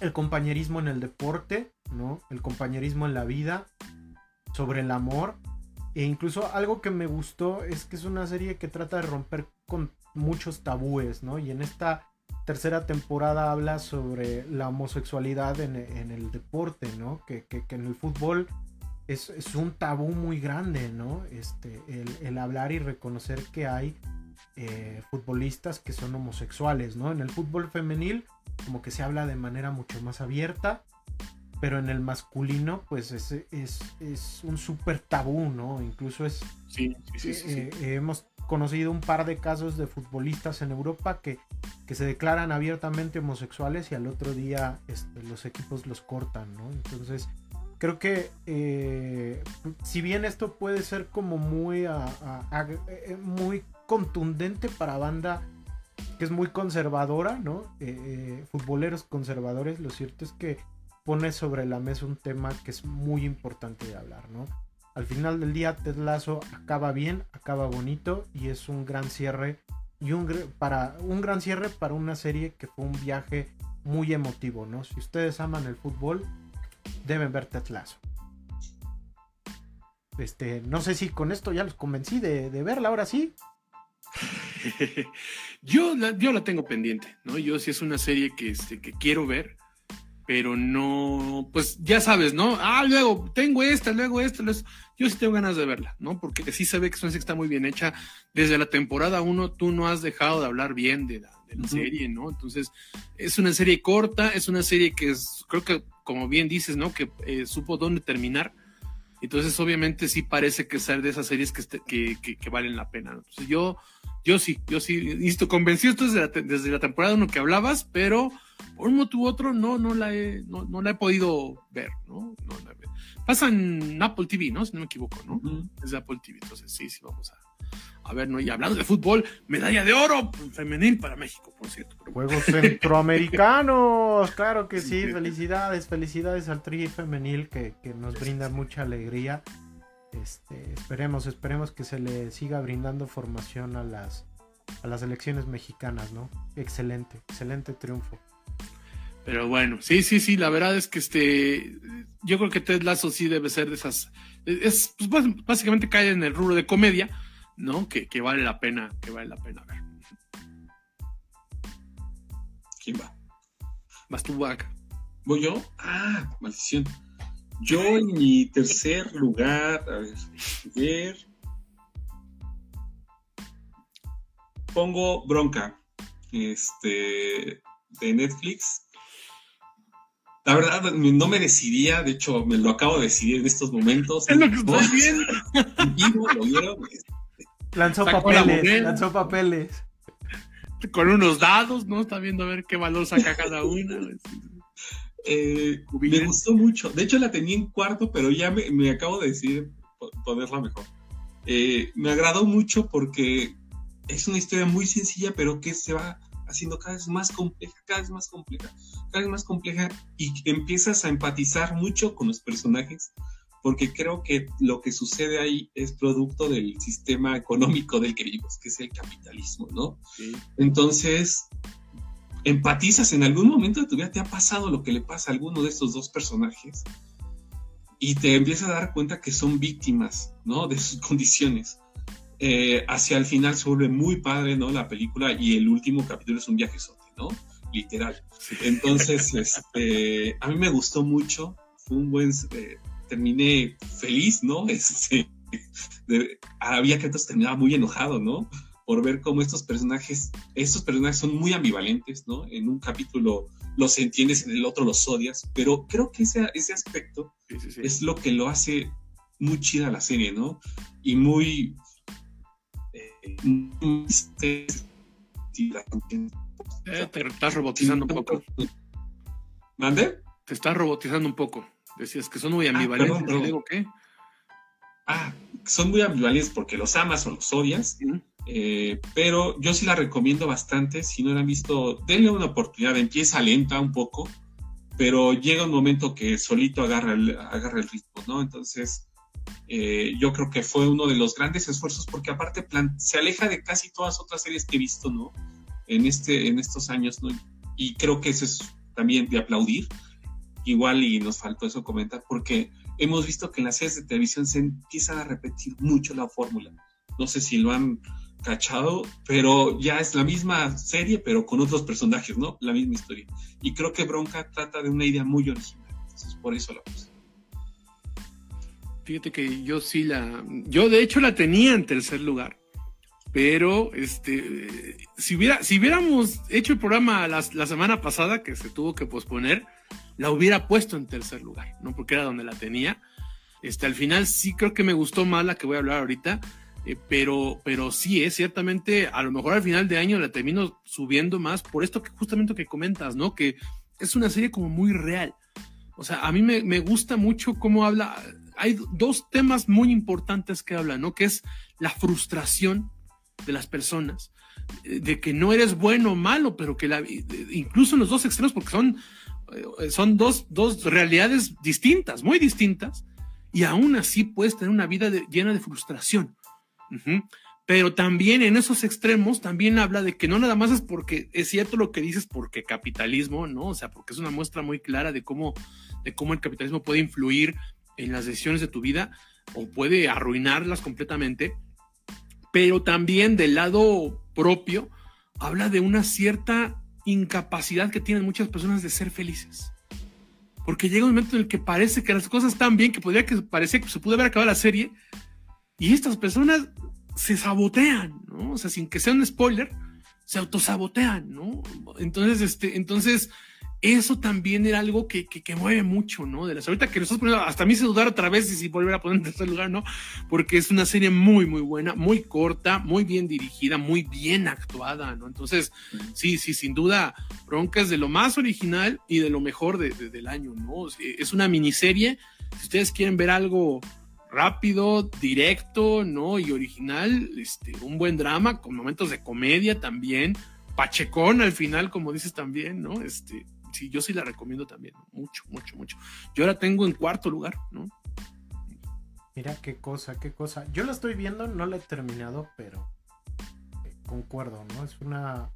S2: el compañerismo en el deporte, ¿no? El compañerismo en la vida, sobre el amor e incluso algo que me gustó es que es una serie que trata de romper con muchos tabúes, ¿no? Y en esta tercera temporada habla sobre la homosexualidad en, el deporte, ¿no? Que, en el fútbol es, un tabú muy grande, ¿no? Este, el, hablar y reconocer que hay eh, futbolistas que son homosexuales, ¿no? En el fútbol femenil como que se habla de manera mucho más abierta pero en el masculino pues es, es, un súper tabú, ¿no? Incluso es...
S3: Sí, sí, sí,
S2: eh, eh, hemos conocido un par de casos de futbolistas en Europa que, que se declaran abiertamente homosexuales y al otro día este, los equipos los cortan, ¿no? Entonces creo que eh, si bien esto puede ser como muy, muy contundente para banda que es muy conservadora, ¿no? futboleros conservadores, lo cierto es que pone sobre la mesa un tema que es muy importante de hablar, ¿no? Al final del día, Ted acaba bien, acaba bonito y es un gran cierre y un, para, un gran cierre para una serie que fue un viaje muy emotivo, ¿no? Si ustedes aman el fútbol, deben ver Ted. Este, no sé si con esto ya los convencí de, verla, ahora sí. (laughs)
S3: yo, la, yo la tengo pendiente, ¿no? Yo sí es una serie que, este, que quiero ver pero no, pues ya sabes, ¿no? Ah, luego tengo esta, luego esta, yo sí tengo ganas de verla, ¿no? Porque sí se ve que es una serie está muy bien hecha. Desde la temporada 1 tú no has dejado de hablar bien de la, serie, ¿no? Entonces, es una serie corta, es una serie que es, creo que, como bien dices, ¿no? Que eh, supo dónde terminar. Entonces, obviamente, sí parece que ser de esas series que, este, que, que, valen la pena. Entonces, yo, yo sí, yo sí, insisto, convencido desde la, desde la temporada uno que hablabas, pero por un motivo u otro no, no, la he, no, no la he podido ver, ¿no? no la Pasa en Apple TV, ¿no? Si no me equivoco, ¿no? Es de Apple TV, entonces sí, sí, vamos a, a ver, ¿no? Y hablando de fútbol, medalla de oro femenil para México, por cierto.
S2: Juegos centroamericanos, (laughs) claro que sí, felicidades, felicidades al tri femenil que, que nos brinda mucha alegría. Este, esperemos, esperemos que se le siga brindando formación a las, a las elecciones mexicanas, ¿no? Excelente, excelente triunfo.
S3: Pero bueno, sí, sí, sí, la verdad es que este, yo creo que Ted Lasso sí debe ser de esas, es, pues básicamente cae en el rubro de comedia, ¿no? Que, que vale la pena, que vale la pena ver.
S1: ¿Quién va?
S3: Vas tú, Vaca.
S1: ¿Voy yo? Ah, maldición. Yo en mi tercer lugar, a ver, ver. Pongo Bronca, este, de Netflix. La verdad, no me decidía, de hecho, me lo acabo de decidir en estos momentos.
S3: Es lo que estoy viendo.
S1: lo vieron.
S2: Lanzó papeles, lanzó papeles.
S3: Con unos dados, ¿no? Está viendo a ver qué valor saca cada una.
S1: Eh, me gustó mucho. De hecho, la tenía en cuarto, pero ya me, acabo de decidir ponerla mejor. Eh, me agradó mucho porque es una historia muy sencilla, pero que se va haciendo cada vez más compleja, cada vez más compleja, cada vez más compleja y empiezas a empatizar mucho con los personajes porque creo que lo que sucede ahí es producto del sistema económico del que vivimos, que es el capitalismo, ¿no? Entonces, empatizas en algún momento de tu vida, te ha pasado lo que le pasa a alguno de estos dos personajes y te empiezas a dar cuenta que son víctimas, ¿no? De sus (laughs) condiciones. Eh, hacia el final se vuelve muy padre, ¿no? La película y el último capítulo es un viaje ¿no? Literal. Entonces, (laughs) este, a mí me gustó mucho, fue un buen, eh, terminé feliz, ¿no? (laughs) Este, había que entonces terminaba muy enojado, ¿no? Por ver cómo estos personajes, estos personajes son muy ambivalentes, ¿no? En un capítulo los entiendes, en el otro los odias, pero creo que ese, ese aspecto es lo que lo hace muy chida la serie, ¿no? Y muy,
S3: te, estás robotizando un poco.
S1: ¿Mande?
S3: Te estás robotizando un poco. Decías que son muy ah, ambivalentes. digo qué?
S1: Ah, son muy ambivalentes porque los amas o los odias. Eh, pero yo sí la recomiendo bastante. Si no la han visto, denle una oportunidad. Empieza lenta un poco, pero llega un momento que solito agarra el, agarra el ritmo, ¿no? Entonces, eh, yo creo que fue uno de los grandes esfuerzos porque aparte se aleja de casi todas otras series que he visto, ¿no? En, este, en estos años, ¿no? Y creo que eso es también de aplaudir. Igual y nos faltó eso comentar porque hemos visto que en las series de televisión se empieza a repetir mucho la fórmula. No sé si lo han cachado, pero ya es la misma serie, pero con otros personajes, ¿no? La misma historia. Y creo que Bronca trata de una idea muy original. Entonces, por eso la puse.
S3: Fíjate que yo sí la. Yo de hecho la tenía en tercer lugar. Pero este. Si, hubiera, si hubiéramos hecho el programa la, semana pasada, que se tuvo que posponer, la hubiera puesto en tercer lugar, ¿no? Porque era donde la tenía. Este, al final sí creo que me gustó más la que voy a hablar ahorita. Eh, pero, pero sí, es ciertamente, a lo mejor al final de año la termino subiendo más por esto que justamente que comentas, ¿no? Que es una serie como muy real. O sea, a mí me, me gusta mucho cómo habla, hay dos temas muy importantes que hablan, ¿no? Que es la frustración de las personas, eh, de que no eres bueno o malo, pero que la, incluso en los dos extremos, porque son, eh, son dos, dos realidades distintas, muy distintas, y aún así puedes tener una vida llena de frustración. Pero también en esos extremos también habla de que no nada más es porque es cierto lo que dices porque capitalismo, ¿no? O sea, porque es una muestra muy clara de cómo, de cómo el capitalismo puede influir en las decisiones de tu vida o puede arruinarlas completamente, pero también del lado propio habla de una cierta incapacidad que tienen muchas personas de ser felices. Porque llega un momento en el que parece que las cosas están bien, que podría que parecía que se pudo haber acabado la serie, y estas personas se sabotean, ¿no? O sea, sin que sea un spoiler, se autosabotean, ¿no? Entonces, este, entonces, eso también era algo que, que, mueve mucho, ¿no? De las ahorita que nosotros ponemos, hasta a mí se dudar otra vez y si volver a poner en tercer lugar, ¿no? Porque es una serie muy, muy buena, muy corta, muy bien dirigida, muy bien actuada, ¿no? Entonces, sí, sí, sin duda, Bronca es de lo más original y de lo mejor de, del año, ¿no? Es una miniserie, si ustedes quieren ver algo rápido, directo, ¿no? Y original, este, un buen drama, con momentos de comedia también, pachecón al final, como dices también, ¿no? Este, sí, yo sí la recomiendo también, mucho, mucho, mucho. Yo la tengo en cuarto lugar, ¿no?
S2: Mira qué cosa, qué cosa. Yo la estoy viendo, no la he terminado, pero eh, concuerdo, ¿no? Es una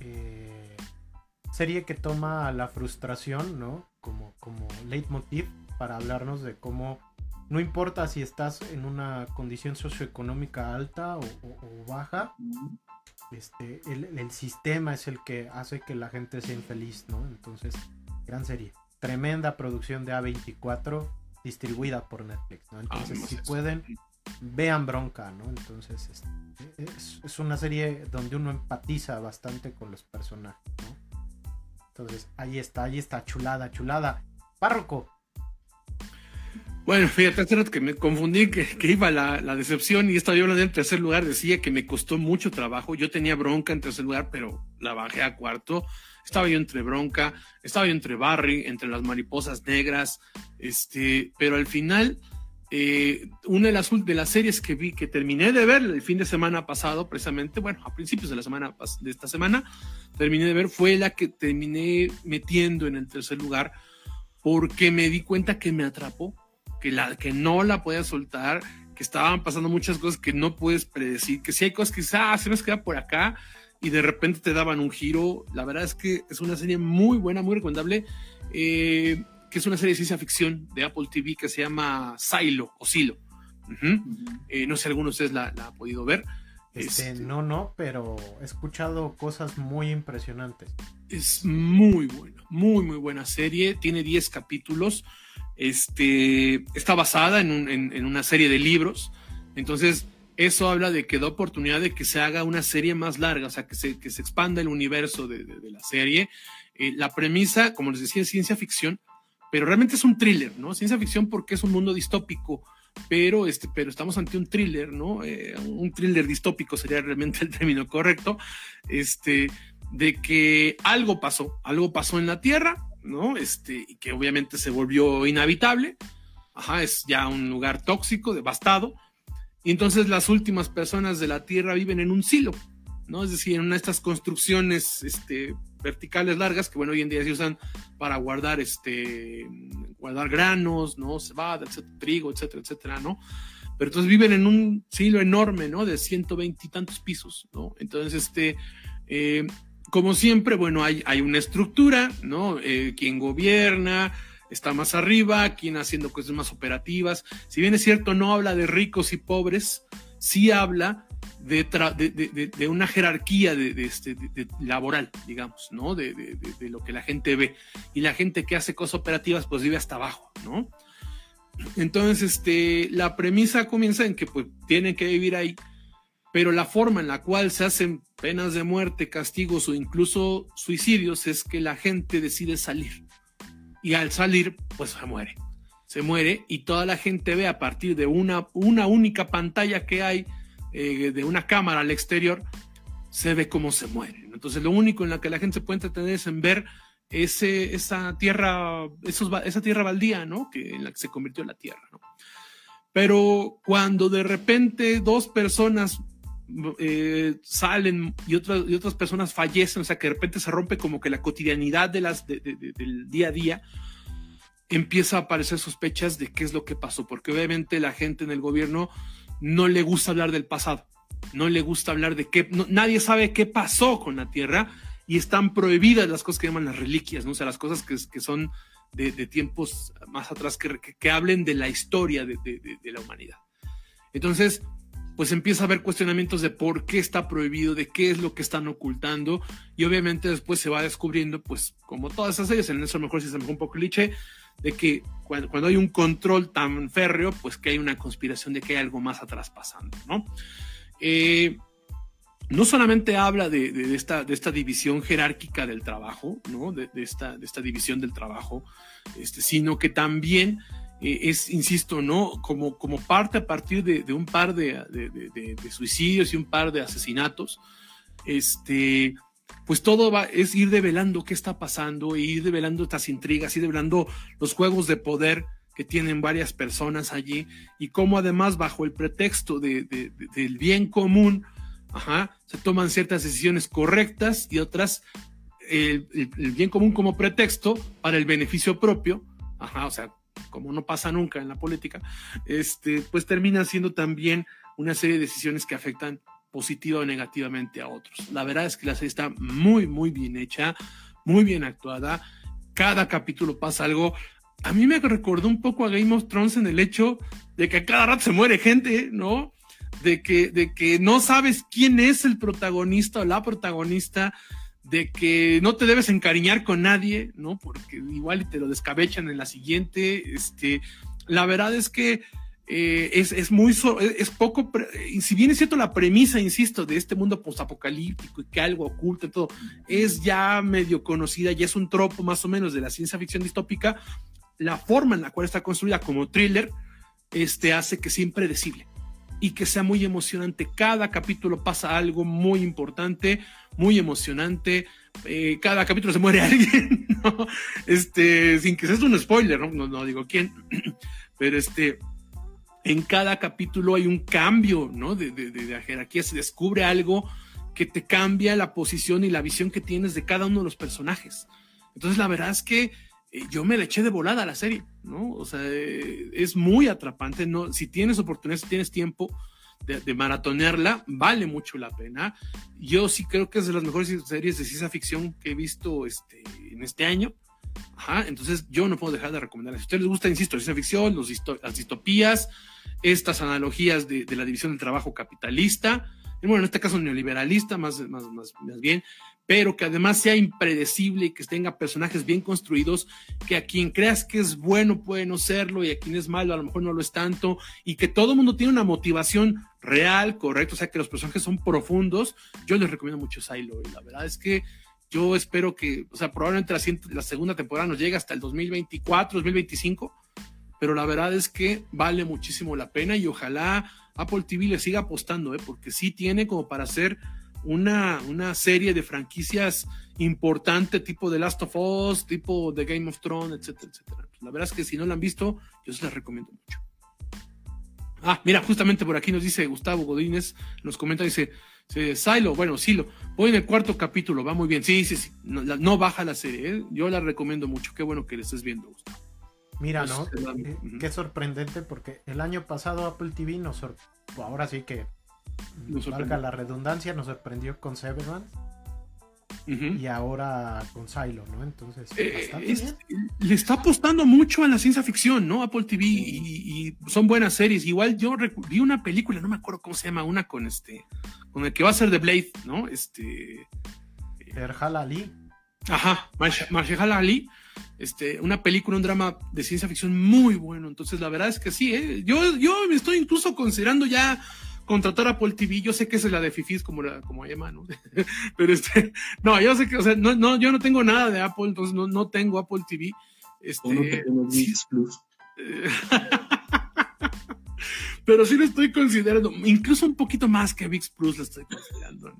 S2: eh, serie que toma la frustración, ¿no? Como, como leitmotiv para hablarnos de cómo no importa si estás en una condición socioeconómica alta o baja, este, el, sistema es el que hace que la gente sea infeliz, ¿no? Entonces, gran serie. Tremenda producción de A24 distribuida por Netflix, ¿no? Entonces, si pueden, vean Bronca, ¿no? Entonces, este, es, una serie donde uno empatiza bastante con los personajes, ¿no? Entonces, ahí está, ahí está, chulada, chulada. Párroco,
S3: bueno, fíjate, hace que me confundí, que, iba la, la, decepción y estaba yo hablando en tercer lugar, decía que me costó mucho trabajo. Yo tenía bronca en tercer lugar, pero la bajé a cuarto. Estaba yo entre bronca, estaba yo entre Barry, entre las mariposas negras, este, pero al final, eh, una de las, de las series que vi, que terminé de ver el fin de semana pasado, precisamente, bueno, a principios de la semana, de esta semana, terminé de ver, fue la que terminé metiendo en el tercer lugar, porque me di cuenta que me atrapó que, la, que no la podía soltar, que estaban pasando muchas cosas que no puedes predecir, que si hay cosas que ah, se nos queda por acá y de repente te daban un giro. La verdad es que es una serie muy buena, muy recomendable, eh, que es una serie de ciencia ficción de Apple TV que se llama Silo o Silo. Eh, no sé si alguno de ustedes la, ha podido ver.
S2: Este, este, no, no, pero he escuchado cosas muy impresionantes.
S3: Es muy buena, muy, muy buena serie. Tiene 10 capítulos. Este, está basada en, una serie de libros. Entonces, eso habla de que da oportunidad de que se haga una serie más larga, o sea, que se, que se expanda el universo de, la serie. Eh, la premisa, como les decía, es ciencia ficción, pero realmente es un thriller, ¿no? Ciencia ficción porque es un mundo distópico, pero, este, pero estamos ante un thriller, ¿no? Eh, un thriller distópico sería realmente el término correcto, este, de que algo pasó, algo pasó en la Tierra, ¿no? Este, que obviamente se volvió inhabitable. Ajá, es ya un lugar tóxico, devastado. Y entonces las últimas personas de la Tierra viven en un silo, ¿no? Es decir, en una de estas construcciones este, verticales largas que, bueno, hoy en día se usan para guardar, este, guardar granos, ¿no? Cebada, etcétera, trigo, etcétera, etcétera, ¿no? Pero entonces viven en un silo enorme, ¿no? De ciento y tantos pisos, ¿no? Entonces, este, eh, como siempre, bueno, hay, una estructura, ¿no? Eh, quien gobierna está más arriba, quien haciendo cosas más operativas. Si bien es cierto, no habla de ricos y pobres, sí habla de, de, una jerarquía de, este, laboral, digamos, ¿no? De, lo que la gente ve. Y la gente que hace cosas operativas, pues vive hasta abajo, ¿no? Entonces, este, la premisa comienza en que pues tienen que vivir ahí pero la forma en la cual se hacen penas de muerte, castigos o incluso suicidios es que la gente decide salir. Y al salir, pues se muere. Se muere y toda la gente ve a partir de una, una única pantalla que hay, eh, de una cámara al exterior, se ve cómo se muere. Entonces lo único en la que la gente se puede entretener es en ver ese, esa tierra, esos, esa tierra baldía, ¿no? Que en la que se convirtió la tierra, ¿no? Pero cuando de repente dos personas eh, salen y otras, y otras personas fallecen, o sea que de repente se rompe como que la cotidianidad de las, del día a día, empieza a aparecer sospechas de qué es lo que pasó, porque obviamente la gente en el gobierno no le gusta hablar del pasado, no le gusta hablar de qué, nadie sabe qué pasó con la Tierra y están prohibidas las cosas que llaman las reliquias, ¿no? o sea, las cosas que, que son de, tiempos más atrás, que, que, hablen de la historia de la humanidad. Entonces, pues empieza a haber cuestionamientos de por qué está prohibido, de qué es lo que están ocultando, y obviamente después se va descubriendo, pues como todas esas series, en eso mejor si se mejor un poco cliché, de que cuando, hay un control tan férreo, pues que hay una conspiración de que hay algo más atrás pasando, ¿no? Eh, no solamente habla de, esta, de esta división jerárquica del trabajo, ¿no? De, esta, de esta división del trabajo, este, sino que también eh, es, insisto, ¿no? Como, como parte a partir de, un par de, suicidios y un par de asesinatos, este, pues todo va, es ir develando qué está pasando, e ir develando estas intrigas, ir develando los juegos de poder que tienen varias personas allí y cómo además bajo el pretexto del bien común, Ajá, se toman ciertas decisiones correctas y otras el, bien común como pretexto para el beneficio propio, ajá, o sea, como no pasa nunca en la política, este, pues termina siendo también una serie de decisiones que afectan positiva o negativamente a otros. La verdad es que la serie está muy, muy bien hecha, muy bien actuada. Cada capítulo pasa algo. A mí me recordó un poco a Game of Thrones en el hecho de que a cada rato se muere gente, ¿no? de que, de que no sabes quién es el protagonista o la protagonista, de que no te debes encariñar con nadie, ¿no? Porque igual te lo descabechan en la siguiente. Este, la verdad es que eh, es, es, muy, es poco, si bien es cierto la premisa, insisto, de este mundo postapocalíptico y que algo oculta y todo, es ya medio conocida, ya es un tropo más o menos de la ciencia ficción distópica, la forma en la cual está construida como thriller, este, hace que sea impredecible y que sea muy emocionante. Cada capítulo pasa algo muy importante, muy emocionante. Eh, cada capítulo se muere (laughs) alguien, ¿no? Este, sin que sea un spoiler, ¿no? No, digo quién, (clears throat) pero este, en cada capítulo hay un cambio, ¿no? De, de, de, jerarquía, se descubre algo que te cambia la posición y la visión que tienes de cada uno de los personajes. Entonces, la verdad es que yo me le eché de volada a la serie, ¿no? O sea, eh, es muy atrapante, ¿no? Si tienes oportunidad, si tienes tiempo de, maratonearla, vale mucho la pena. Yo sí creo que es de las mejores series de ciencia ficción que he visto este, en este año. Entonces yo no puedo dejar de recomendarla. Si a ustedes les gusta, insisto, ciencia ficción, los las distopías, estas analogías de, de la división del trabajo capitalista, bueno, en este caso neoliberalista, más, más, más, más bien, pero que además sea impredecible y que tenga personajes bien construidos, que a quien creas que es bueno puede no serlo y a quien es malo a lo mejor no lo es tanto, y que todo el mundo tiene una motivación real, correcto, o sea que los personajes son profundos, yo les recomiendo mucho Silo y la verdad es que yo espero que, o sea, probablemente la, la segunda temporada nos llegue hasta el 2024, 2025, pero la verdad es que vale muchísimo la pena y ojalá Apple TV le siga apostando, ¿eh? porque sí tiene como para hacer una, una serie de franquicias importante, tipo The Last of Us, tipo The Game of Thrones, etcétera, etcétera. La verdad es que si no la han visto, yo se las recomiendo mucho. Ah, mira, justamente por aquí nos dice Gustavo Godínez, nos comenta, dice, Silo, bueno, Silo, voy en el cuarto capítulo, va muy bien. Sí, sí, sí, no, baja la serie, ¿eh? yo la recomiendo mucho, qué bueno que le estés viendo, Gustavo.
S2: Mira, ¿no? Eh, qué sorprendente porque el año pasado Apple TV nos ahora sí que valga la redundancia, nos sorprendió con Severance. Y ahora con Silo, ¿no? Entonces,
S3: eh, le está apostando mucho a la ciencia ficción, ¿no? Apple TV y, son buenas series. Igual yo vi una película, no me acuerdo cómo se llama, una con este, con el que va a ser The Blade, ¿no? Este.
S2: Erhal Ali.
S3: Ajá, Marshall Ali este, una película, un drama de ciencia ficción muy bueno. Entonces, la verdad es que sí, ¿eh? yo, yo me estoy incluso considerando ya contratar a Apple TV. Yo sé que es la de Fifis, como la, como llama, ¿no? (laughs) Pero este, no, yo sé que, o sea, no, no, yo no tengo nada de Apple, entonces no, no tengo Apple TV. Este, Plus. (laughs) pero sí lo estoy considerando, incluso un poquito más que VIX Plus lo estoy considerando,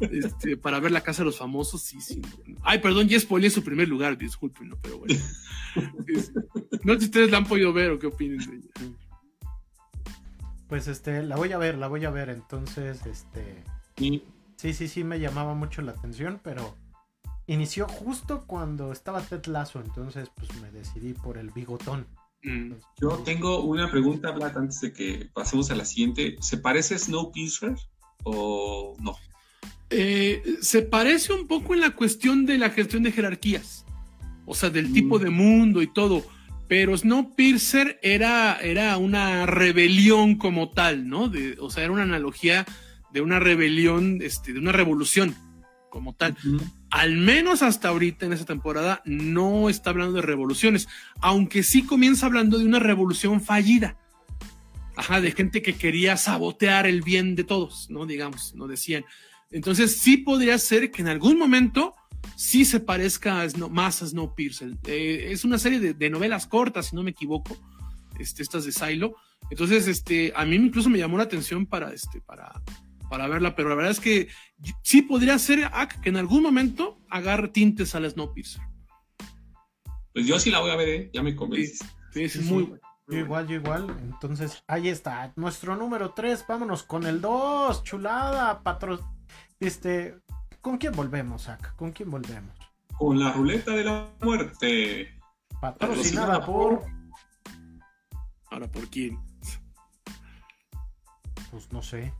S3: este, para ver la casa de los famosos, sí, sí. Ay, perdón, ya spoilé su primer lugar, disculpen, pero bueno. (laughs) no sé si ustedes la han podido ver o qué opinan de ella.
S2: Pues este, la voy a ver, la voy a ver, entonces, este... Sí, sí, sí, me llamaba mucho la atención, pero inició justo cuando estaba Ted Lasso, entonces pues me decidí por el bigotón.
S1: Mm. Yo tengo una pregunta, Vlad, antes de que pasemos a la siguiente. ¿Se parece a Snowpiercer o no?
S3: Eh, se parece un poco en la cuestión de la gestión de jerarquías, o sea, del tipo mm. de mundo y todo, pero Snowpiercer era, era una rebelión como tal, ¿no? o sea, era una analogía de una rebelión, este, de una revolución como tal al menos hasta ahorita en esa temporada, no está hablando de revoluciones, aunque sí comienza hablando de una revolución fallida. Ajá, de gente que quería sabotear el bien de todos, ¿no? Digamos, no decían. Entonces sí podría ser que en algún momento sí se parezca más a Snowpiercer. Eh, es una serie de, novelas cortas, si no me equivoco, este, estas de Silo. Entonces, este, a mí incluso me llamó la atención para, este, para, para verla, pero la verdad es que sí podría ser que en algún momento agarre tintes a la Snowpiercer.
S1: Pues yo sí la voy a ver, ¿eh? ya me convences.
S3: Sí, es muy
S2: Yo igual, yo igual. Entonces, ahí está. Nuestro número 3. Vámonos con el 2. Chulada. Patro... Este. ¿Con quién volvemos, Zach? ¿Con quién volvemos?
S1: Con la ruleta de la muerte.
S2: Patrocinada, por...
S3: Ahora, ¿por quién?
S2: Pues no sé.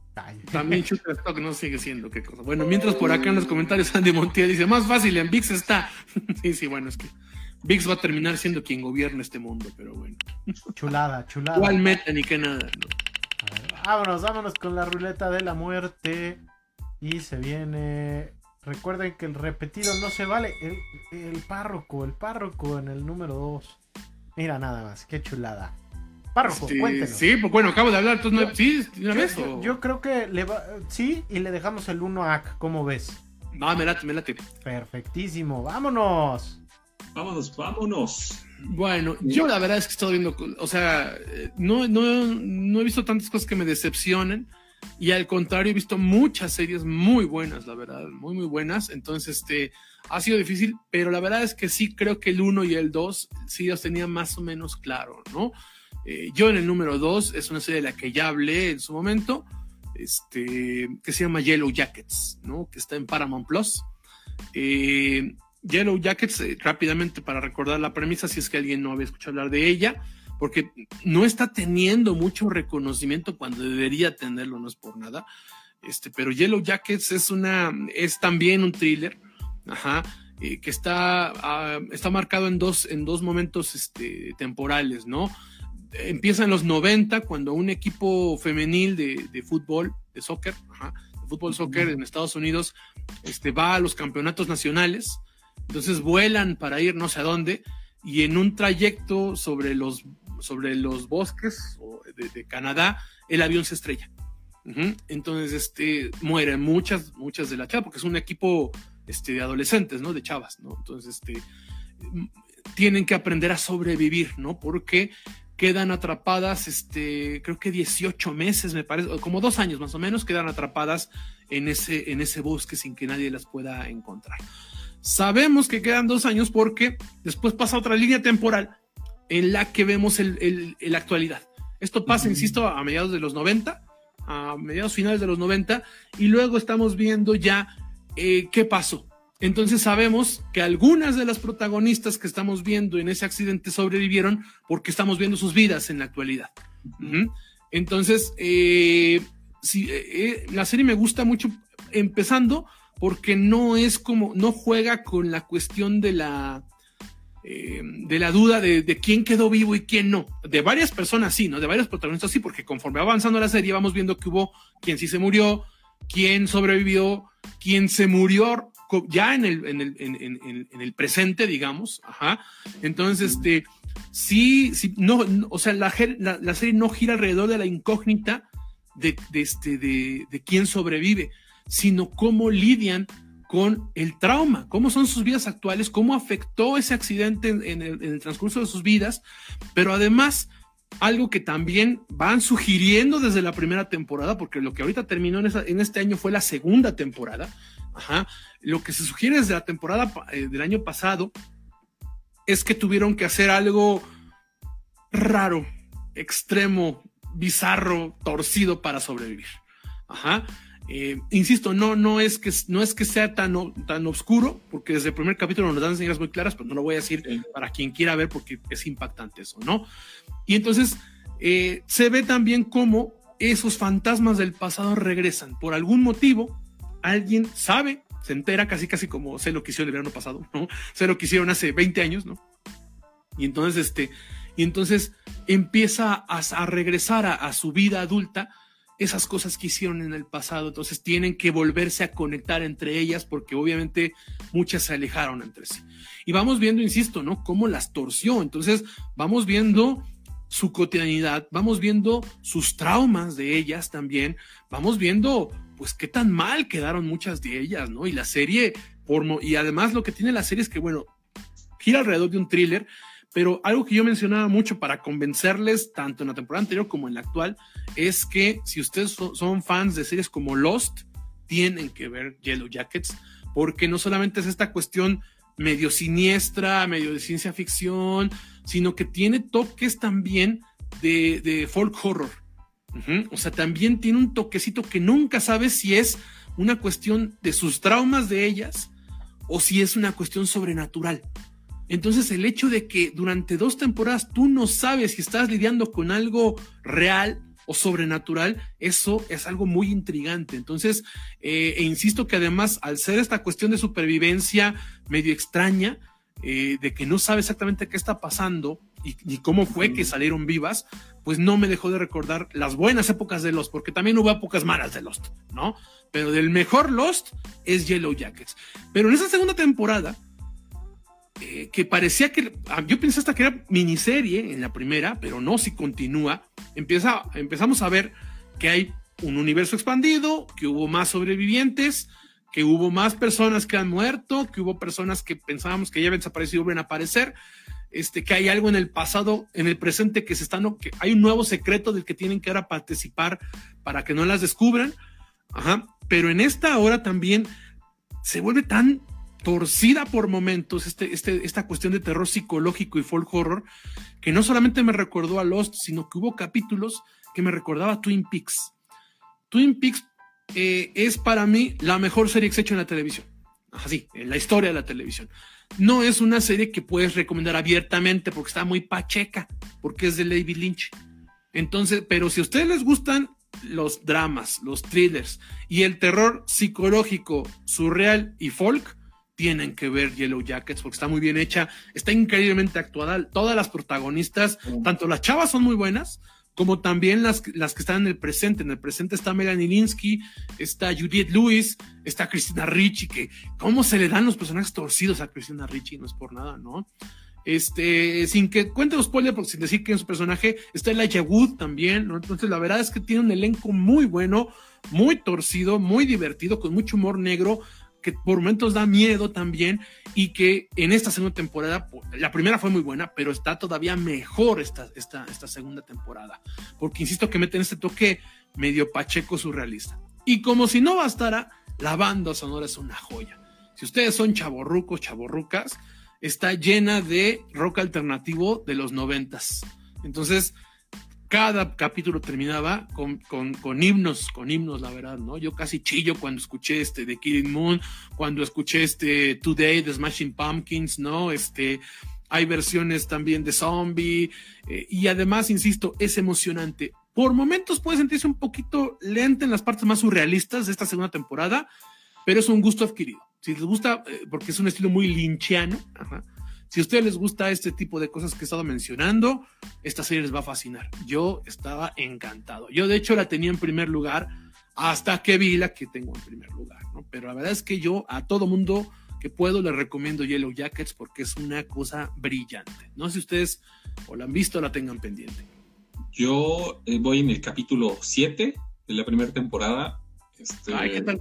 S3: También Shutterstock no sigue siendo qué cosa. Bueno, mientras por acá en los comentarios Andy Montiel dice, más fácil en VIX está. (laughs) sí, sí, bueno, es que VIX va a terminar siendo quien gobierna este mundo, pero bueno.
S2: Chulada, chulada.
S3: ¿Cuál meta ni qué nada?
S2: vámonos, vámonos con la ruleta de la muerte. Y se viene. Recuerden que el repetido no se vale. El, párroco, el párroco en el número 2. Mira nada más, qué chulada. Párroco,
S3: sí,
S2: cuéntenos.
S3: Sí, pues bueno, acabo de hablar. sí,
S2: una yo, vez. Yo, creo que le va, sí, y le dejamos el 1 a Ak. ¿Cómo ves?
S3: No, me late, me late.
S2: Perfectísimo, vámonos.
S1: Vámonos, vámonos.
S3: Bueno, yo la verdad es que he estado viendo, o sea, no, no, no he visto tantas cosas que me decepcionen. Y al contrario, he visto muchas series muy buenas, la verdad, muy, muy buenas. Entonces, este, ha sido difícil, pero la verdad es que sí creo que el 1 y el 2 sí los tenía más o menos claro, ¿no? Eh, yo en el número 2 es una serie de la que ya hablé en su momento, este, que se llama Yellow Jackets, ¿no? Que está en Paramount Plus. Eh, Yellow Jackets, eh, rápidamente para recordar la premisa, si es que alguien no había escuchado hablar de ella, porque no está teniendo mucho reconocimiento cuando debería tenerlo, no es por nada. Este, pero Yellow Jackets es una, es también un thriller, ajá, eh, que está, ah, está marcado en dos, en dos momentos este, temporales, ¿no? Empieza en los 90, cuando un equipo femenil de, de fútbol, de soccer, ajá, de fútbol soccer en Estados Unidos, este, va a los campeonatos nacionales, entonces vuelan para ir no sé a dónde, y en un trayecto sobre los sobre los bosques de, Canadá, el avión se estrella. Entonces, este, mueren muchas, muchas de la chava, porque es un equipo este, de adolescentes, ¿no? De chavas, ¿no? Entonces, este, tienen que aprender a sobrevivir, ¿no? Porque quedan atrapadas, este, creo que 18 meses, me parece, como dos años más o menos, quedan atrapadas en ese, en ese bosque sin que nadie las pueda encontrar. Sabemos que quedan dos años porque después pasa otra línea temporal en la que vemos el, la actualidad. Esto pasa, insisto, a mediados de los 90, a mediados finales de los 90, y luego estamos viendo ya eh, qué pasó. Entonces sabemos que algunas de las protagonistas que estamos viendo en ese accidente sobrevivieron porque estamos viendo sus vidas en la actualidad. Entonces, eh, eh, la serie me gusta mucho empezando porque no es como, no juega con la cuestión de la, eh, de la duda de, quién quedó vivo y quién no. De varias personas sí, ¿no? De varios protagonistas sí, porque conforme va avanzando la serie vamos viendo que hubo quien sí se murió, quién sobrevivió, quién se murió ya en el, en el, en, el presente, digamos. Entonces, este, sí, sí, no, o sea, la, la, serie no gira alrededor de la incógnita de, este, de quién sobrevive, sino cómo lidian con el trauma, cómo son sus vidas actuales, cómo afectó ese accidente en, el, transcurso de sus vidas, pero además algo que también van sugiriendo desde la primera temporada, porque lo que ahorita terminó en, este año fue la segunda temporada, lo que se sugiere desde la temporada eh, del año pasado es que tuvieron que hacer algo raro, extremo, bizarro, torcido para sobrevivir. Ajá. Eh, insisto, no, no, es que, no es que sea tan, tan oscuro, porque desde el primer capítulo nos dan señales muy claras, pero no lo voy a decir para quien quiera ver porque es impactante eso, ¿no? Y entonces eh, se ve también cómo esos fantasmas del pasado regresan. Por algún motivo, alguien sabe, se entera casi casi como sé lo que hicieron el verano pasado, ¿no? Sé lo que hicieron hace 20 años, ¿no? Y entonces, este, y entonces empieza a, regresar a su vida adulta esas cosas que hicieron en el pasado. Entonces tienen que volverse a conectar entre ellas porque obviamente muchas se alejaron entre sí. Y vamos viendo, insisto, ¿no? Cómo las torció. Entonces vamos viendo su cotidianidad, vamos viendo sus traumas de ellas también, vamos viendo pues qué tan mal quedaron muchas de ellas, ¿no? Y la serie, por, y además lo que tiene la serie es que, bueno, gira alrededor de un thriller, pero algo que yo mencionaba mucho para convencerles, tanto en la temporada anterior como en la actual, es que si ustedes son fans de series como Lost, tienen que ver Yellow Jackets, porque no solamente es esta cuestión medio siniestra, medio de ciencia ficción, sino que tiene toques también de, folk horror. O sea, también tiene un toquecito que nunca sabes si es una cuestión de sus traumas de ellas o si es una cuestión sobrenatural. Entonces el hecho de que durante dos temporadas tú no sabes si estás lidiando con algo real o sobrenatural, eso es algo muy intrigante. Entonces, eh, e insisto que además, al ser esta cuestión de supervivencia medio extraña, eh, de que no sabe exactamente qué está pasando y, cómo fue que salieron vivas, pues no me dejó de recordar las buenas épocas de Lost, porque también hubo épocas malas de Lost, ¿no? Pero del mejor Lost es Yellow Jackets. Pero en esa segunda temporada, eh, que parecía que ah, yo pensé hasta que era miniserie en la primera, pero no, si continúa, empieza, empezamos a ver que hay un universo expandido, que hubo más sobrevivientes, que hubo más personas que han muerto, que hubo personas que pensábamos que ya habían desaparecido y vuelven a aparecer, este, que hay algo en el pasado, en el presente que se están, que hay un nuevo secreto del que tienen que ahora participar para que no las descubran, ajá, pero en esta hora también se vuelve tan torcida por momentos este, este, esta cuestión de terror psicológico y folk horror, que no solamente me recordó a Lost, sino que hubo capítulos que me recordaba a Twin Peaks. Twin Peaks eh, es para mí la mejor serie que se ha hecho en la televisión. Así, en la historia de la televisión. No es una serie que puedes recomendar abiertamente porque está muy pacheca, porque es de David Lynch. Entonces, pero si a ustedes les gustan los dramas, los thrillers y el terror psicológico, surreal y folk, tienen que ver Yellow Jackets porque está muy bien hecha, está increíblemente actuada. Todas las protagonistas, tanto las chavas son muy buenas, como también las, las que están en el presente. En el presente está Melanie Linsky, está Judith Lewis, está Christina Ricci, que cómo se le dan los personajes torcidos a Christina Ricci, no es por nada, ¿no? Este, sin que cuente los spoilers, porque sin decir que es su personaje, está Elijah Wood también, ¿no? Entonces, la verdad es que tiene un elenco muy bueno, muy torcido, muy divertido, con mucho humor negro que por momentos da miedo también y que en esta segunda temporada, la primera fue muy buena, pero está todavía mejor esta, esta, esta segunda temporada, porque insisto que meten este toque medio pacheco surrealista. Y como si no bastara, la banda sonora es una joya. Si ustedes son chaborrucos, chaborrucas, está llena de rock alternativo de los noventas. Entonces, cada capítulo terminaba con, con, himnos, con himnos, la verdad, ¿no? Yo casi chillo cuando escuché este de Killing Moon, cuando escuché este Today de Smashing Pumpkins, ¿no? Este, hay versiones también de Zombie, eh, y además, insisto, es emocionante. Por momentos puede sentirse un poquito lenta en las partes más surrealistas de esta segunda temporada, pero es un gusto adquirido. Si les gusta, eh, porque es un estilo muy linchiano, ajá, si a ustedes les gusta este tipo de cosas que he estado mencionando, esta serie les va a fascinar. Yo estaba encantado. Yo de hecho la tenía en primer lugar hasta que vi la que tengo en primer lugar, ¿no? Pero la verdad es que yo a todo mundo que puedo les recomiendo Yellow Jackets porque es una cosa brillante. No sé si ustedes o la han visto o la tengan pendiente.
S1: Yo eh, voy en el capítulo 7 de la primera temporada. Este, Ay, ¿qué tal?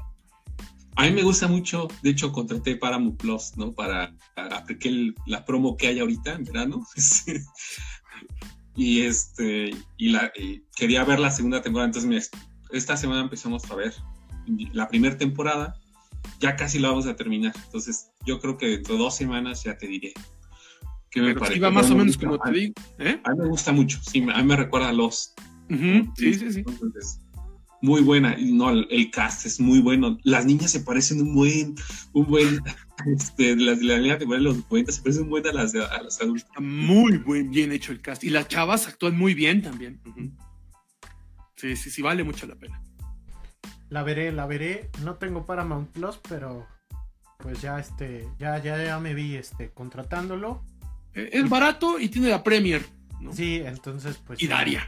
S1: A mí me gusta mucho, de hecho contraté Paramount Plus, ¿no? Para, aplicar la promo que hay ahorita en verano. (laughs) y este, y, la, quería ver la segunda temporada, entonces esta semana empezamos a ver la primera temporada, ya casi la vamos a terminar, entonces yo creo que dentro de dos semanas ya te diré.
S3: ¿Qué me parece? Iba más o menos como te digo. ¿eh?
S1: A mí me gusta mucho, sí, a mí me recuerda a los.
S3: Sí, sí, sí
S1: muy buena. No, el, cast es muy bueno. Las niñas se parecen un buen, un buen, (laughs) este, las de la línea de los 90 se parecen muy a las, a las adultas.
S3: Muy buen, bien hecho el cast. Y las chavas actúan muy bien también. Sí, sí, sí, vale mucho la pena.
S2: La veré, la veré. No tengo Paramount Plus, pero pues ya este, ya, ya, ya me vi este contratándolo.
S3: Eh, es barato y tiene la Premier.
S2: Sí, entonces pues.
S3: Y Daria.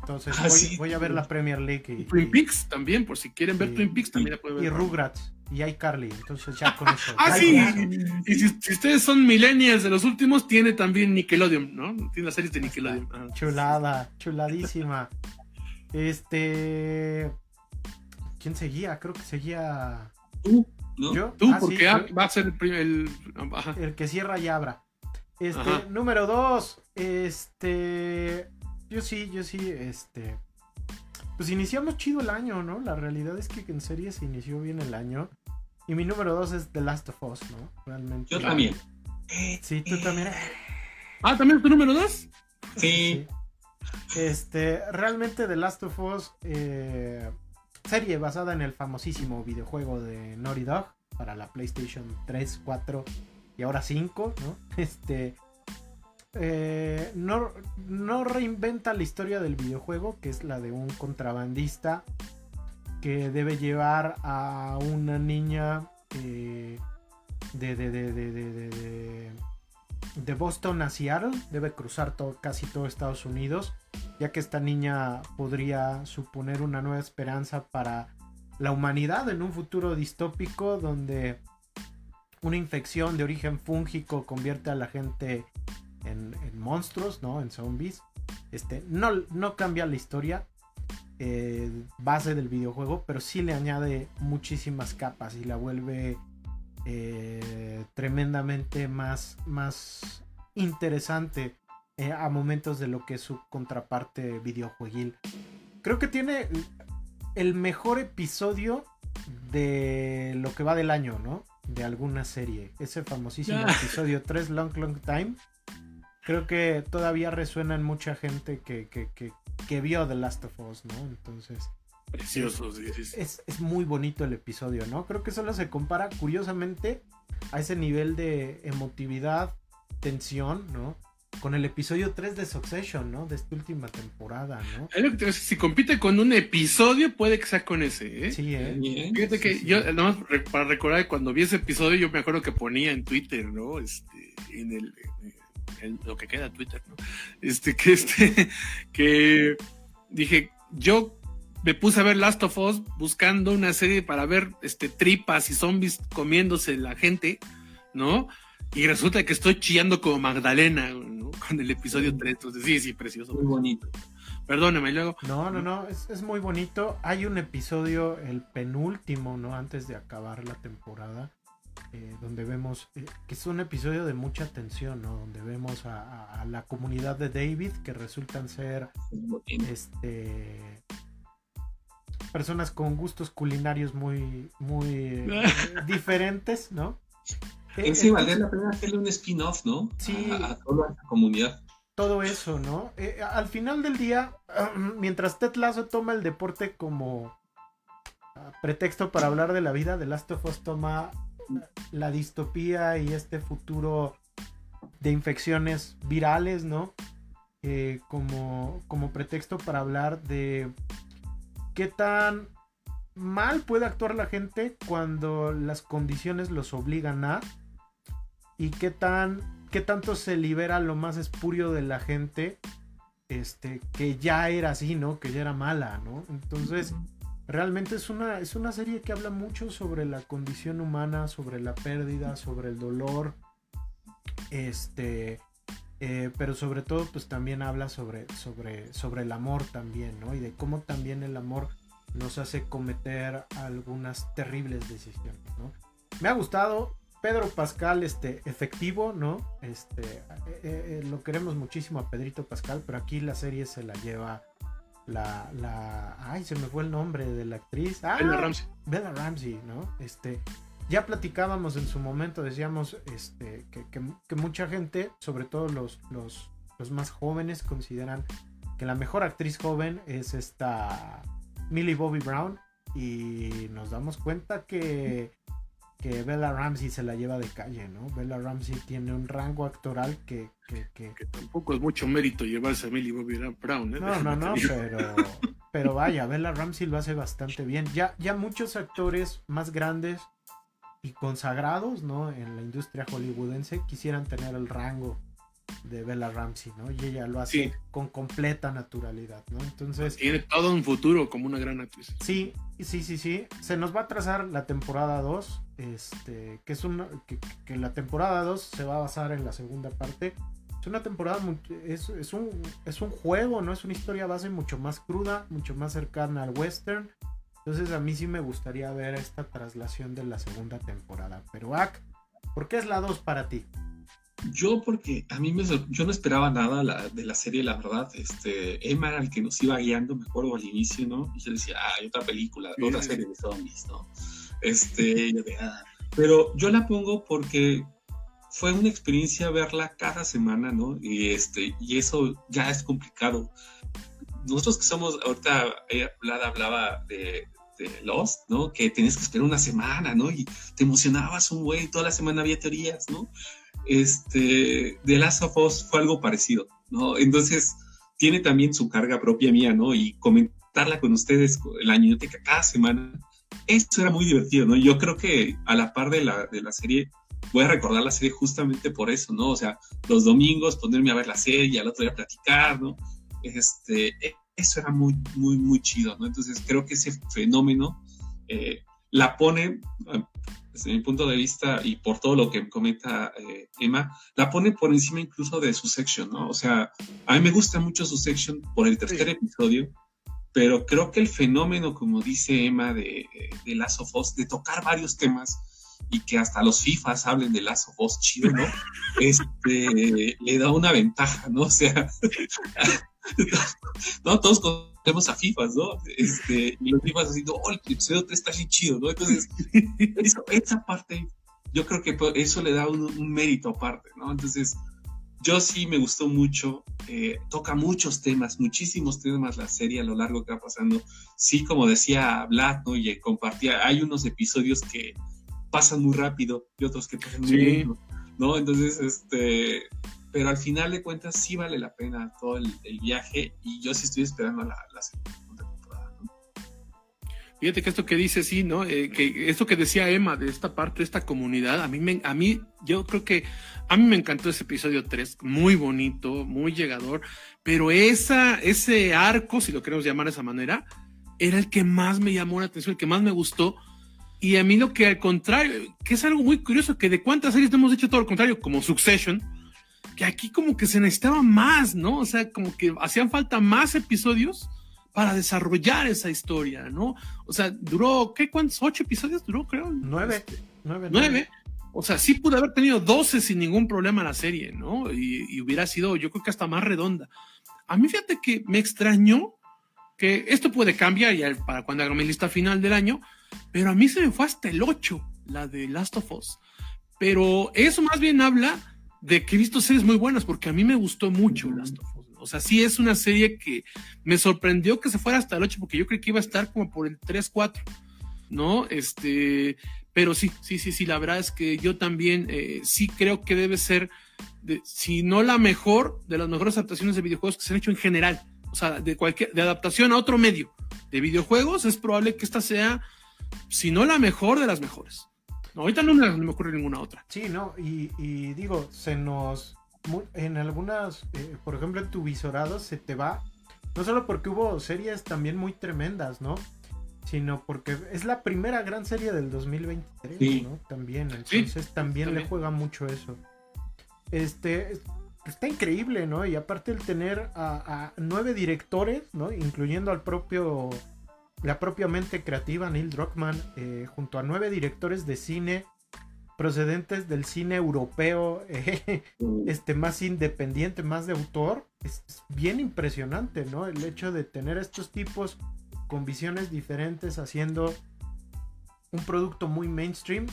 S2: Entonces ah, voy, a ver la Premier League. Y,
S3: Twin Peaks también, por si quieren ver Twin Peaks también la pueden ver.
S2: Y Rugrats. Y iCarly. Entonces ya con eso. (laughs)
S3: ah, sí. Y, si, ustedes son millennials de los últimos, tiene también Nickelodeon, ¿no? Tiene las series de Nickelodeon.
S2: Chulada, chuladísima. Este. ¿Quién seguía? Creo que seguía.
S1: Tú, ¿no?
S2: ¿Yo?
S3: Tú,
S2: Ah,
S3: porque ah, va a ser el primer. El,
S2: que cierra y abra. Este,
S3: Ajá.
S2: número dos. Este. Yo sí, yo sí, este. Pues iniciamos chido el año, ¿no? La realidad es que en serie se inició bien el año. Y mi número dos es The Last of Us, ¿no? Realmente.
S1: Yo también.
S2: Sí, tú también.
S3: Ah, ¿también es tu número dos?
S1: Sí.
S2: Este, realmente The Last of Us, eh, serie basada en el famosísimo videojuego de Naughty Dog para la PlayStation 3, 4 y ahora 5, ¿no? Este, eh, no, no reinventa la historia del videojuego, que es la de un contrabandista que debe llevar a una niña eh, de, Boston a Seattle, debe cruzar todo, casi todo Estados Unidos, ya que esta niña podría suponer una nueva esperanza para la humanidad en un futuro distópico donde una infección de origen fúngico convierte a la gente en, en monstruos, ¿no? En zombies. Este, no, no cambia la historia eh, base del videojuego, pero sí le añade muchísimas capas y la vuelve eh, tremendamente más, más interesante eh, a momentos de lo que es su contraparte videojueguil. Creo que tiene el mejor episodio de lo que va del año, ¿no? De alguna serie. Ese famosísimo episodio 3 Long Long Time. Creo que todavía resuena en mucha gente que, que, que, que vio The Last of Us, ¿no? Entonces,
S3: Precioso, sí, sí, sí.
S2: es, es muy bonito el episodio, ¿no? Creo que solo se compara curiosamente a ese nivel de emotividad, tensión, ¿no? Con el episodio 3 de Succession, ¿no? De esta última temporada, ¿no?
S3: Lo que te si compite con un episodio, puede que sea con ese, ¿eh?
S2: Sí, ¿eh?
S1: Bien.
S3: Fíjate que
S2: Sí, sí.
S3: yo, nada más re- para recordar, cuando vi ese episodio, yo me acuerdo que ponía en Twitter, ¿no? Este, en el, en lo que queda Twitter, ¿no? Este, que este, (laughs) que dije, yo me puse a ver Last of Us buscando una serie para ver este tripas y zombies comiéndose la gente, ¿no? Y resulta que estoy chillando como Magdalena, ¿no? (laughs) Con el episodio 3. Entonces, sí, sí, precioso.
S1: Muy bonito.
S3: Perdóname, luego.
S2: No, no, no, es, es muy bonito. Hay un episodio, el penúltimo, ¿no? Antes de acabar la temporada, eh, donde vemos, eh, que es un episodio de mucha tensión, ¿no? Donde vemos a, a- a la comunidad de David, que resultan ser este personas con gustos culinarios muy muy eh, (laughs) diferentes, ¿no?
S1: En
S2: Eh,
S1: sí,
S2: entonces,
S1: valdría la pena hacerle un spin-off, ¿no?
S2: Sí.
S1: A, a toda esa comunidad.
S2: todo eso, ¿no? Eh, al final del día, (clears throat) mientras Ted Lasso toma el deporte como ah, pretexto para hablar de la vida, The Last of Us toma la distopía y este futuro de infecciones virales, ¿no? Eh, como, como pretexto para hablar de qué tan mal puede actuar la gente cuando las condiciones los obligan a y qué tan qué tanto se libera lo más espurio de la gente este que ya era así no que ya era mala no entonces realmente es una es una serie que habla mucho sobre la condición humana sobre la pérdida sobre el dolor. Este eh, pero sobre todo pues también habla sobre sobre sobre el amor también no y de cómo también el amor nos hace cometer algunas terribles decisiones no me ha gustado. Pedro Pascal, este, efectivo, ¿no? Este, eh, eh, lo queremos muchísimo a Pedrito Pascal, pero aquí la serie se la lleva la, la, ay, se me fue el nombre de la actriz. Ah,
S3: Bella Ramsey.
S2: Bella Ramsey, ¿no? Este, ya platicábamos en su momento, decíamos, este, que, que- que mucha gente, sobre todo los, los, los más jóvenes, consideran que la mejor actriz joven es esta Millie Bobby Brown y nos damos cuenta que que Bella Ramsey se la lleva de calle, ¿no? Bella Ramsey tiene un rango actoral que, que, que-
S3: Que tampoco es mucho mérito llevarse a Millie Bobby Brown, ¿eh?
S2: no,
S3: Déjame
S2: no, no, pero, pero vaya, Bella Ramsey lo hace bastante bien. Ya, ya muchos actores más grandes y consagrados, ¿no? En la industria hollywoodense quisieran tener el rango de Bella Ramsey, ¿no? Y ella lo hace
S3: Sí.
S2: con completa naturalidad, ¿no? Entonces,
S3: Tiene todo un futuro como una gran actriz.
S2: Sí, sí, sí, sí. Se nos va a trazar la temporada 2. Este, que es una. Que, que la temporada 2 se va a basar en la segunda parte. Es una temporada. mu- Es, es un, es un juego, ¿no? Es una historia base mucho más cruda, mucho más cercana al western. Entonces a mí sí me gustaría ver esta traslación de la segunda temporada. Pero Ak, ¿por qué es la 2 para ti?
S1: Yo porque a mí me, yo no esperaba nada de la serie, la verdad. Este, Emma era el que nos iba guiando, me acuerdo al inicio, ¿no? Y yo decía, ah, hay otra película, otra serie de zombies, ¿no? Este, yo de, ah. Pero yo la pongo porque fue una experiencia verla cada semana, ¿no? Y, este, y eso ya es complicado. Nosotros que somos, ahorita Vlad hablaba de, de Lost, ¿no? Que tenías que esperar una semana, ¿no? Y te emocionabas un güey, toda la semana había teorías, ¿no? Este, The Last of Us fue algo parecido, ¿no? Entonces, tiene también su carga propia mía, ¿no? Y comentarla con ustedes el año cada semana, esto era muy divertido, ¿no? Yo creo que a la par de la, de la serie, voy a recordar la serie justamente por eso, ¿no? O sea, los domingos ponerme a ver la serie, y al otro día platicar, ¿no? Este, eso era muy, muy, muy chido, ¿no? Entonces creo que ese fenómeno eh, la pone, desde mi punto de vista y por todo lo que comenta eh, Emma, la pone por encima incluso de su section, ¿no? O sea, a mí me gusta mucho su section por el tercer episodio, pero creo que el fenómeno, como dice Emma, de, de Last of Us, de tocar varios temas y que hasta los FIFAs hablen de Last of Us chido, ¿no? (laughs) Este, le da una ventaja, ¿no? O sea, no, todos conocemos a FIFAs, ¿no? Este, y los FIFAs así, oh, el episodio 3 está así chido, ¿no? Entonces, esa parte, yo creo que eso le da un, mérito aparte, ¿no? Entonces, yo sí me gustó mucho, eh, toca muchos temas, muchísimos temas la serie a lo largo que va pasando. Sí, como decía Vlad, ¿no? Y compartía, hay unos episodios que pasan muy rápido y otros que pasan muy lento, ¿no? Entonces, este, pero al final de cuentas sí vale la pena todo el, viaje y yo sí estoy esperando la, segunda temporada.
S3: Fíjate que esto que dice, sí, ¿no? Eh, que esto que decía Emma de esta parte, de esta comunidad, a mí, me, a mí, yo creo que a mí me encantó ese episodio 3, muy bonito, muy llegador, pero esa, ese arco, si lo queremos llamar de esa manera, era el que más me llamó la atención, el que más me gustó. Y a mí lo que al contrario, que es algo muy curioso, que de cuántas series hemos hecho todo lo contrario, como Succession, que aquí como que se necesitaba más, ¿no? O sea, como que hacían falta más episodios para desarrollar esa historia, ¿no? O sea, duró, ¿qué? ¿Cuántos? ¿Ocho episodios duró, creo?
S2: Nueve. Nueve.
S3: Nueve. O sea, sí pude haber tenido doce sin ningún problema la serie, ¿no? Y, hubiera sido, yo creo que hasta más redonda. A mí fíjate que me extrañó que esto puede cambiar ya para cuando haga mi lista final del año, pero a mí se me fue hasta el ocho, la de Last of Us. Pero eso más bien habla de que he visto series muy buenas, porque a mí me gustó mucho Last of Us. O sea, sí es una serie que me sorprendió que se fuera hasta el 8, porque yo creí que iba a estar como por el 3, 4, ¿no? Este, pero sí, sí, sí, sí, la verdad es que yo también eh, sí creo que debe ser, de, si no la mejor, de las mejores adaptaciones de videojuegos que se han hecho en general. O sea, de cualquier, de adaptación a otro medio de videojuegos, es probable que esta sea, si no la mejor, de las mejores ahorita no me, ocurre ninguna otra.
S2: Sí, no, y, digo, se nos. En algunas, eh, por ejemplo, en tu visorado se te va. No solo porque hubo series también muy tremendas, ¿no? Sino porque es la primera gran serie del 2023, ¿no? También, entonces también, le juega mucho eso. Este, está increíble, ¿no? Y aparte el tener a, nueve directores, ¿no? Incluyendo al propio la propia mente creativa Neil Druckmann, eh, junto a nueve directores de cine procedentes del cine europeo, eh, este, más independiente, más de autor, es, bien impresionante, ¿no? El hecho de tener estos tipos con visiones diferentes haciendo un producto muy mainstream,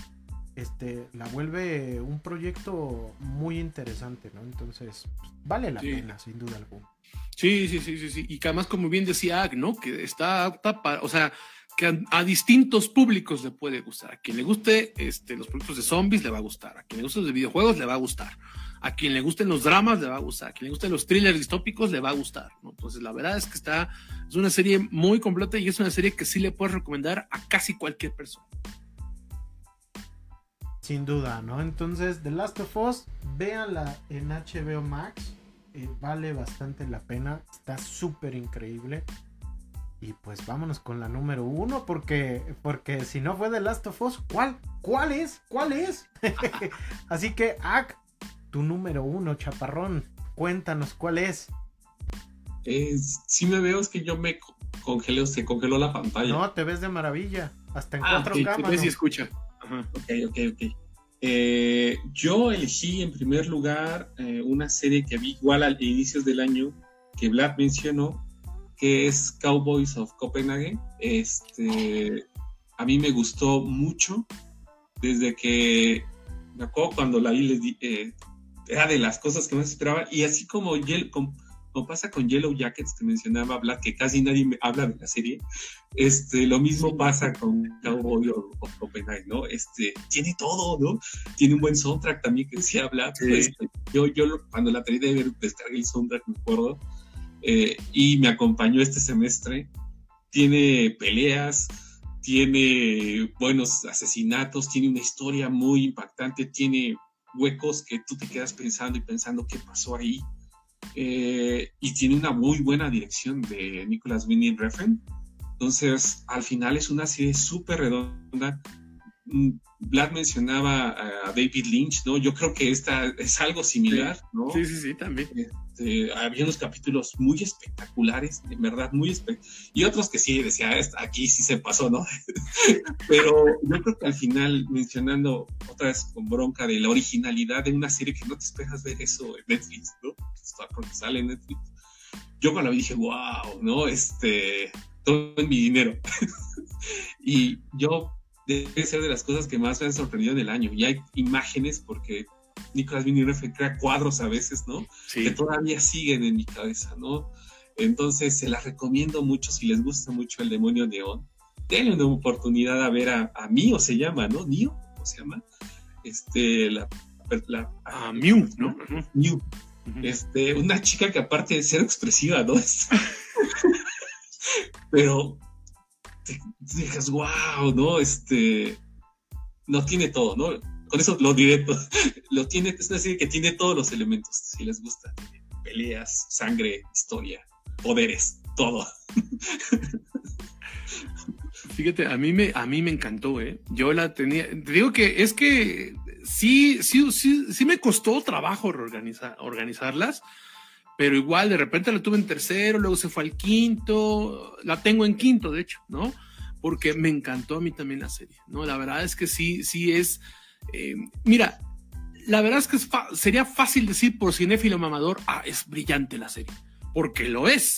S2: este, la vuelve un proyecto muy interesante, ¿no? Entonces, pues, vale la pena, sin duda alguna.
S3: Sí, sí, sí, sí, sí. Y que además, como bien decía Ag, ¿no? Que está apta para, o sea, que a, distintos públicos le puede gustar. A quien le guste este, los productos de zombies le va a gustar. A quien le guste los videojuegos le va a gustar. A quien le gusten los dramas le va a gustar. A quien le gusten los thrillers distópicos le va a gustar. ¿no? Entonces, la verdad es que está, es una serie muy completa y es una serie que sí le puedes recomendar a casi cualquier persona.
S2: Sin duda, ¿no? Entonces, The Last of Us, véanla en HBO Max eh, vale bastante la pena, está súper increíble. Y pues vámonos con la número uno, porque, porque si no fue The Last of Us, ¿cuál? ¿Cuál es? ¿Cuál es? (laughs) Así que, Ak, tu número uno, chaparrón, cuéntanos cuál es.
S1: si me veo es que yo me congeló, se congeló la pantalla.
S2: No, te ves de maravilla. Hasta en
S1: Ah,
S2: cuatro
S3: Sí,
S2: cámaras.
S3: ves y escucha.
S1: Ok, ok, ok. Eh, yo elegí en primer lugar eh, una serie que vi igual al inicios del año que Vlad mencionó, que es Cowboys of Copenhagen. Este, a mí me gustó mucho desde que me acuerdo cuando la vi, les di- eh, era de las cosas que más esperaba. Y así como, Yel- com- como pasa con Yellow Jackets que mencionaba Vlad, que casi nadie me habla de la serie, este, lo mismo pasa con Cowboy of, of Copenhagen, ¿no? Este, tiene todo, ¿no? Tiene un buen soundtrack también que decía Vlad.
S3: Sí.
S1: Este, yo, yo cuando la traí de ver, descargué el soundtrack, me acuerdo, eh, y me acompañó este semestre. Tiene peleas, tiene buenos asesinatos, tiene una historia muy impactante, tiene huecos que tú te quedas pensando y pensando qué pasó ahí. Eh, y tiene una muy buena dirección de Nicholas Winding Refn. Entonces, al final es una serie súper redonda. Mm, Vlad mencionaba a David Lynch, ¿no? Yo creo que esta es algo similar, ¿no?
S3: Sí, sí, sí, también.
S1: Este, había unos capítulos muy espectaculares, en verdad, muy espectaculares. Y otros que sí, decía, "Esta- aquí sí se pasó, ¿no? (laughs) Pero yo creo que al final, mencionando otra vez con bronca de la originalidad de una serie que no te esperas ver eso en Netflix, ¿no? Porque sale en Netflix. Yo cuando la vi dije, wow, ¿no? Este, todo en mi dinero. (laughs) y yo, debe ser de las cosas que más me han sorprendido en el año. Y hay imágenes, porque Nicolas Winding Refn crea cuadros a veces, ¿no? que
S3: Sí.
S1: todavía siguen en mi cabeza, ¿no? Entonces se las recomiendo mucho si les gusta mucho el demonio neón. Denle una oportunidad a ver a, a Mio, se llama, ¿no? Nio, ¿cómo se llama? Este, la. la
S3: A Mew, ¿no?
S1: Mew. Este, una chica que aparte de ser expresiva, ¿no? Es- (laughs) Pero te, te wow, ¿no? Este, no tiene todo, ¿no? Con eso lo diré todo. (laughs) Lo tiene, es una serie que tiene todos los elementos, si les gusta. Peleas, sangre, historia, poderes, todo. (laughs)
S3: Fíjate, a mí me, a mí me encantó, ¿eh? Yo la tenía, te digo que es que sí, sí, sí, sí me costó trabajo reorganizar, organizarlas, pero igual de repente la tuve en tercero, luego se fue al quinto, la tengo en quinto, de hecho, ¿no? Porque me encantó a mí también la serie, ¿no? La verdad es que sí, sí es, eh, mira, la verdad es que es sería fácil decir por cinéfilo mamador, ah, es brillante la serie, porque lo es.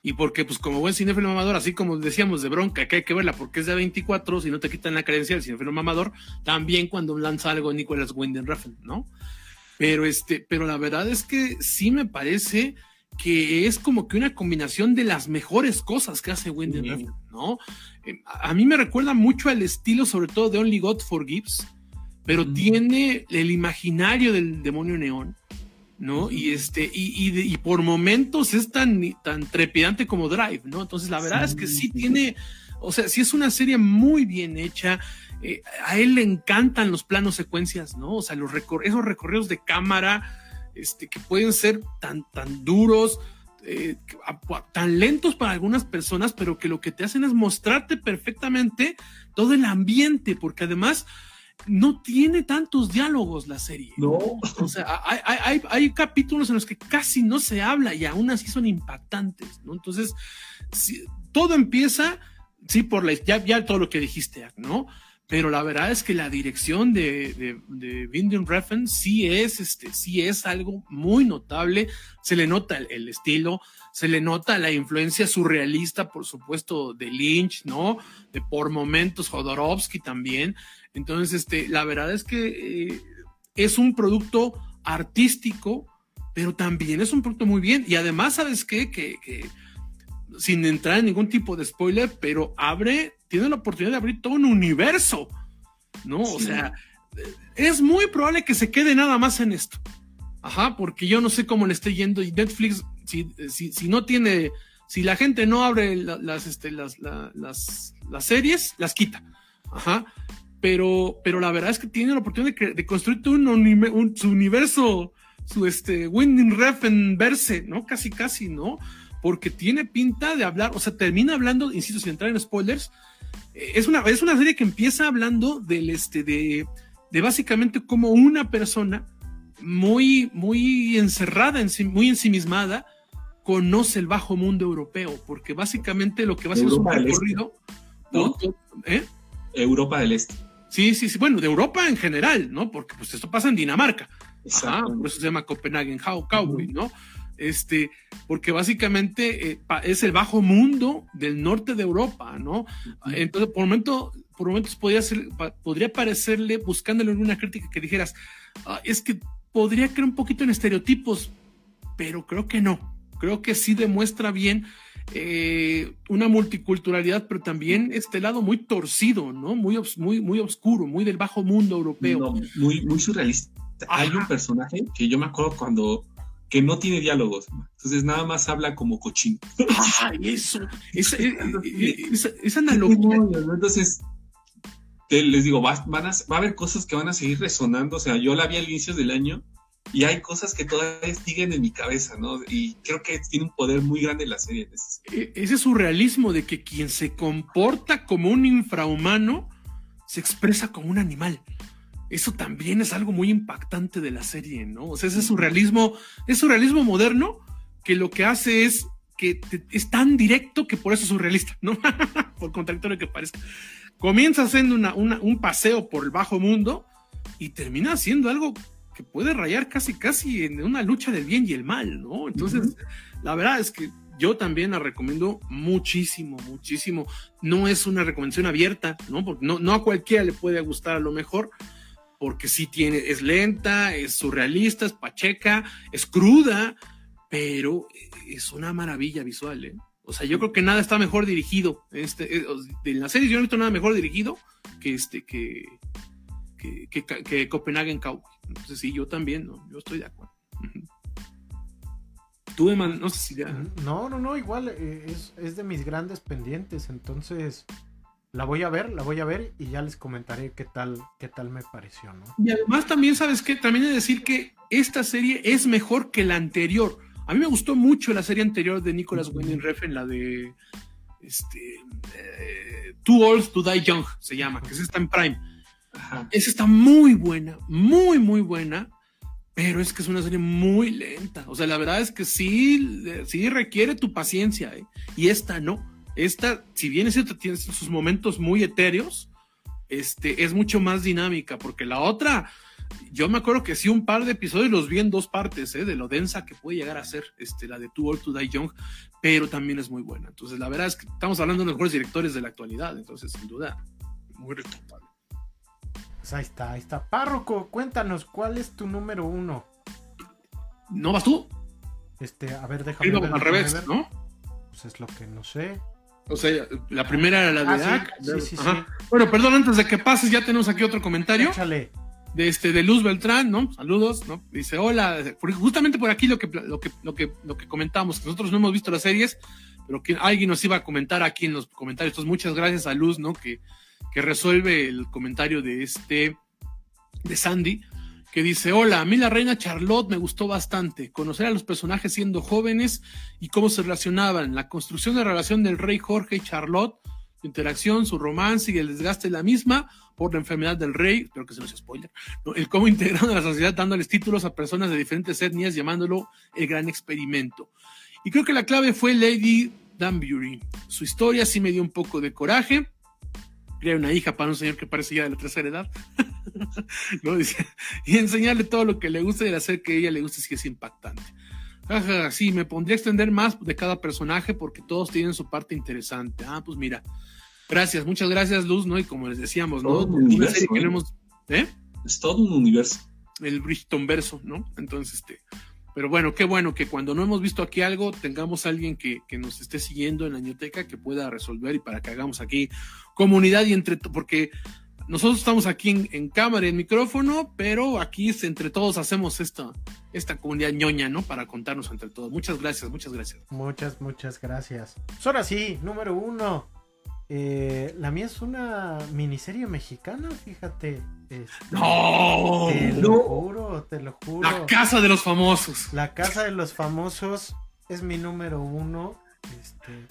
S3: Y porque, pues, como buen cinéfilo mamador, así como decíamos de bronca, que hay que verla porque es de 24, si no te quitan la creencia del cinéfilo mamador, también cuando lanza algo Nicholas Winding Refn, ¿no? Pero este, pero la verdad es que sí me parece que es como que una combinación de las mejores cosas que hace Winding
S1: Sí.
S3: Refn, ¿no? Eh, a mí me recuerda mucho al estilo, sobre todo de Only God Forgives, pero
S1: Mm.
S3: tiene el imaginario del demonio neón. ¿no? Y este, y, y, y por momentos es tan, tan trepidante como Drive, ¿no? Entonces, la verdad
S1: Sí,
S3: es que sí. tiene, o sea, sí es una serie muy bien hecha. Eh, a él le encantan los planos secuencias, ¿no? O sea, los recor- esos recorridos de cámara, este, que pueden ser tan, tan duros, eh, tan lentos para algunas personas, pero que lo que te hacen es mostrarte perfectamente todo el ambiente, porque además no tiene tantos diálogos la serie.
S1: No.
S3: O sea, hay, hay, hay, hay capítulos en los que casi no se habla y aún así son impactantes, ¿no? Entonces, todo empieza, sí, por la, ya, ya todo lo que dijiste, ¿no? Pero la verdad es que la dirección de, de, de sí es, este, sí es algo muy notable. Se le nota el, el estilo, se le nota la influencia surrealista, por supuesto, de Lynch, ¿no? De por momentos Jodorowsky también. Entonces, este, la verdad es que eh, es un producto artístico, pero también es un producto muy bien. Y además, ¿sabes qué? Que, que sin entrar en ningún tipo de spoiler, pero abre, tiene la oportunidad de abrir todo un universo, ¿no? O sea, es muy probable que se quede nada más en esto. Ajá, porque yo no sé cómo le esté yendo y Netflix, si, si, si no tiene, si la gente no abre la- las, este, las, la- las, las series, las quita. Ajá. Pero, pero la verdad es que tiene la oportunidad de, construir todo un, un- su universo, su este, Winding Refn verse, ¿no? Casi, casi, ¿no? Porque tiene pinta de hablar, o sea, termina hablando, insisto, sin entrar en spoilers, es una, es una serie que empieza hablando del, este, de, de básicamente como una persona muy, muy encerrada, en sí- muy ensimismada, conoce el bajo mundo europeo, porque básicamente lo que va a hacer es un
S1: Este,
S3: recorrido.
S1: ¿no?
S3: ¿eh?
S1: Europa del Este.
S3: Sí, sí, sí, bueno, de Europa en general, ¿no? Porque pues esto pasa en Dinamarca. Ajá, por eso se llama Copenhagen Cow- Cowboy, ¿no? Este, porque básicamente eh, es el bajo mundo del norte de Europa, ¿no? Entonces, por momento, por momentos podría ser, podría parecerle, buscándole alguna crítica que dijeras, "Ah, es que podría creer un poquito en estereotipos, pero creo que no. Creo que sí demuestra bien eh, una multiculturalidad, pero también este lado muy torcido, ¿no? Muy, obs- muy, muy oscuro, muy del bajo mundo europeo.
S1: No, muy, muy surrealista. Hay un
S3: Ajá.
S1: personaje que yo me acuerdo cuando que no tiene diálogos, entonces nada más habla como cochino.
S3: Ay, eso, esa, esa, esa analogía.
S1: Entonces, te- les digo, va, van a, va a haber cosas que van a seguir resonando. O sea, yo la vi al inicio del año y hay cosas que todavía siguen en mi cabeza, ¿no? Y creo que tiene un poder muy grande la serie.
S3: eh, ese surrealismo de que quien se comporta como un infrahumano se expresa como un animal. Eso también es algo muy impactante de la serie, ¿no? O sea, ese surrealismo, es surrealismo moderno que lo que hace es que te- es tan directo que por eso es surrealista, ¿no? (laughs) por contradictorio que parezca. Comienza haciendo una- una- un paseo por el bajo mundo y termina haciendo algo que puede rayar casi, casi en una lucha del bien y el mal, ¿no? Entonces, la verdad es que yo también la recomiendo muchísimo, muchísimo. No es una recomendación abierta, ¿no? Porque no, no a cualquiera le puede gustar a lo mejor, porque sí tiene, es lenta, es surrealista, es pacheca, es cruda, pero es una maravilla visual, ¿eh? O sea, yo creo que nada está mejor dirigido. Este, eh, de la serie yo no he visto nada mejor dirigido que este, que, que, que, que Copenhagen Cowboy. Entonces sí, yo también, ¿no? Yo estoy de acuerdo. Tú, Eman, no sé si ya.
S2: No, no, no, igual eh, es, es de mis grandes pendientes, entonces la voy a ver, la voy a ver y ya les comentaré qué tal, qué tal me pareció, ¿no?
S3: Y además también, ¿sabes qué? También he de decir que esta serie es mejor que la anterior. A mí me gustó mucho la serie anterior de Nicholas Winding Refn, la de este, eh, Too Old to Die Young, se llama, que esa está en Prime.
S1: Ajá.
S3: Esa está muy buena, muy, muy buena, pero es que es una serie muy lenta. O sea, la verdad es que sí, sí requiere tu paciencia, ¿eh? Y esta no. Esta, si bien es cierto, tiene sus momentos muy etéreos, este, es mucho más dinámica, porque la otra, yo me acuerdo que sí, un par de episodios los vi en dos partes, ¿eh? de lo densa que puede llegar a ser este, la de Too Old to Die Young, pero también es muy buena. Entonces, la verdad es que estamos hablando de los mejores directores de la actualidad, entonces, sin duda, muy recomendable.
S2: Pues ahí está, ahí está. Párroco, cuéntanos, ¿cuál es tu número uno?
S3: ¿No vas tú?
S2: Este, a ver, déjame ver,
S3: al
S2: déjame
S3: revés,
S2: ver.
S3: ¿no?
S2: Pues es lo que no sé.
S3: O sea, la primera era la de
S2: Ah,
S3: Ak.
S2: sí, sí, sí,
S3: Ajá. Bueno, perdón, antes de que pases, ya tenemos aquí otro comentario
S2: Échale.
S3: de este de Luz Beltrán, ¿no? Saludos, ¿no? Dice, hola, justamente por aquí lo que lo que lo que lo que comentamos, que nosotros no hemos visto las series, pero que alguien nos iba a comentar aquí en los comentarios. Entonces, muchas gracias a Luz, ¿no? Que, que resuelve el comentario de este de Sandy, que dice, hola, a mí la reina Charlotte me gustó bastante, conocer a los personajes siendo jóvenes y cómo se relacionaban, la construcción de la relación del rey Jorge y Charlotte, su interacción, su romance y el desgaste de la misma por la enfermedad del rey, espero que se nos spoiler, ¿no? el cómo (laughs) integraron a la sociedad dándoles títulos a personas de diferentes etnias llamándolo el gran experimento. Y creo que la clave fue Lady Danbury. Su historia sí me dio un poco de coraje. Criar una hija para un señor que parece ya de la tercera edad. (laughs) ¿no? Dice, y enseñarle todo lo que le gusta y el hacer que ella le guste si es impactante. Ajá, sí, me pondría a extender más de cada personaje porque todos tienen su parte interesante. Ah, pues mira. Gracias, muchas gracias, Luz, ¿no? Y como les decíamos, ¿no?
S1: Un universo, ¿eh?
S3: ¿Eh?
S1: Es todo un universo.
S3: el Bridgeton verso, ¿no? Entonces, este, pero bueno, qué bueno que cuando no hemos visto aquí algo, tengamos a alguien que, que nos esté siguiendo en la ñoteca que pueda resolver y para que hagamos aquí comunidad y entre, porque nosotros estamos aquí en, en cámara y en micrófono, pero aquí entre todos hacemos esta, esta comunidad ñoña, ¿no? Para contarnos entre todos. Muchas gracias, muchas gracias.
S2: Muchas, muchas gracias. Pues ahora sí, número uno. Eh, la mía es una miniserie mexicana, fíjate. Este,
S3: ¡No!
S2: Te lo juro, te lo juro.
S3: La casa de los famosos.
S2: La Casa de los Famosos es mi número uno. Este,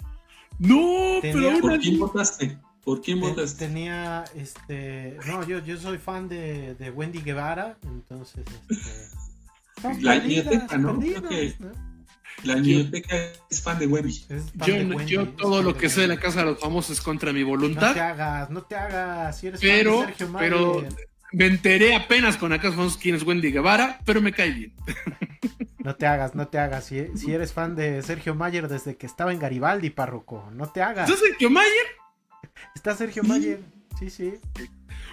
S3: No,
S2: Tenía-
S3: pero
S1: ¿Por quién votaste? ¿Por quién
S2: te-
S1: votaste?
S2: tenía, este, no, yo, yo soy fan de, de Wendy Guevara, entonces, este,
S1: La
S2: perdidas, perdidas, ¿no?
S1: La biblioteca es fan de
S2: fan
S3: Yo,
S2: de Wendy,
S3: yo todo lo que sé de la. Casa de los Famosos es contra mi
S2: No te
S3: voluntad,
S2: hagas, no te hagas. Si eres
S3: Pero-
S2: fan de Sergio
S3: pero-
S2: Mayer.
S3: me enteré apenas con la Casa de los Famosos quién es Wendy Guevara, pero me cae bien. (laughs)
S2: No te hagas, no te hagas. Si, si eres fan de Sergio Mayer desde que estaba en Garibaldi, párroco, no te hagas.
S3: ¿Yo soy Sergio Mayer?
S2: Está Sergio Mayer. Sí, sí.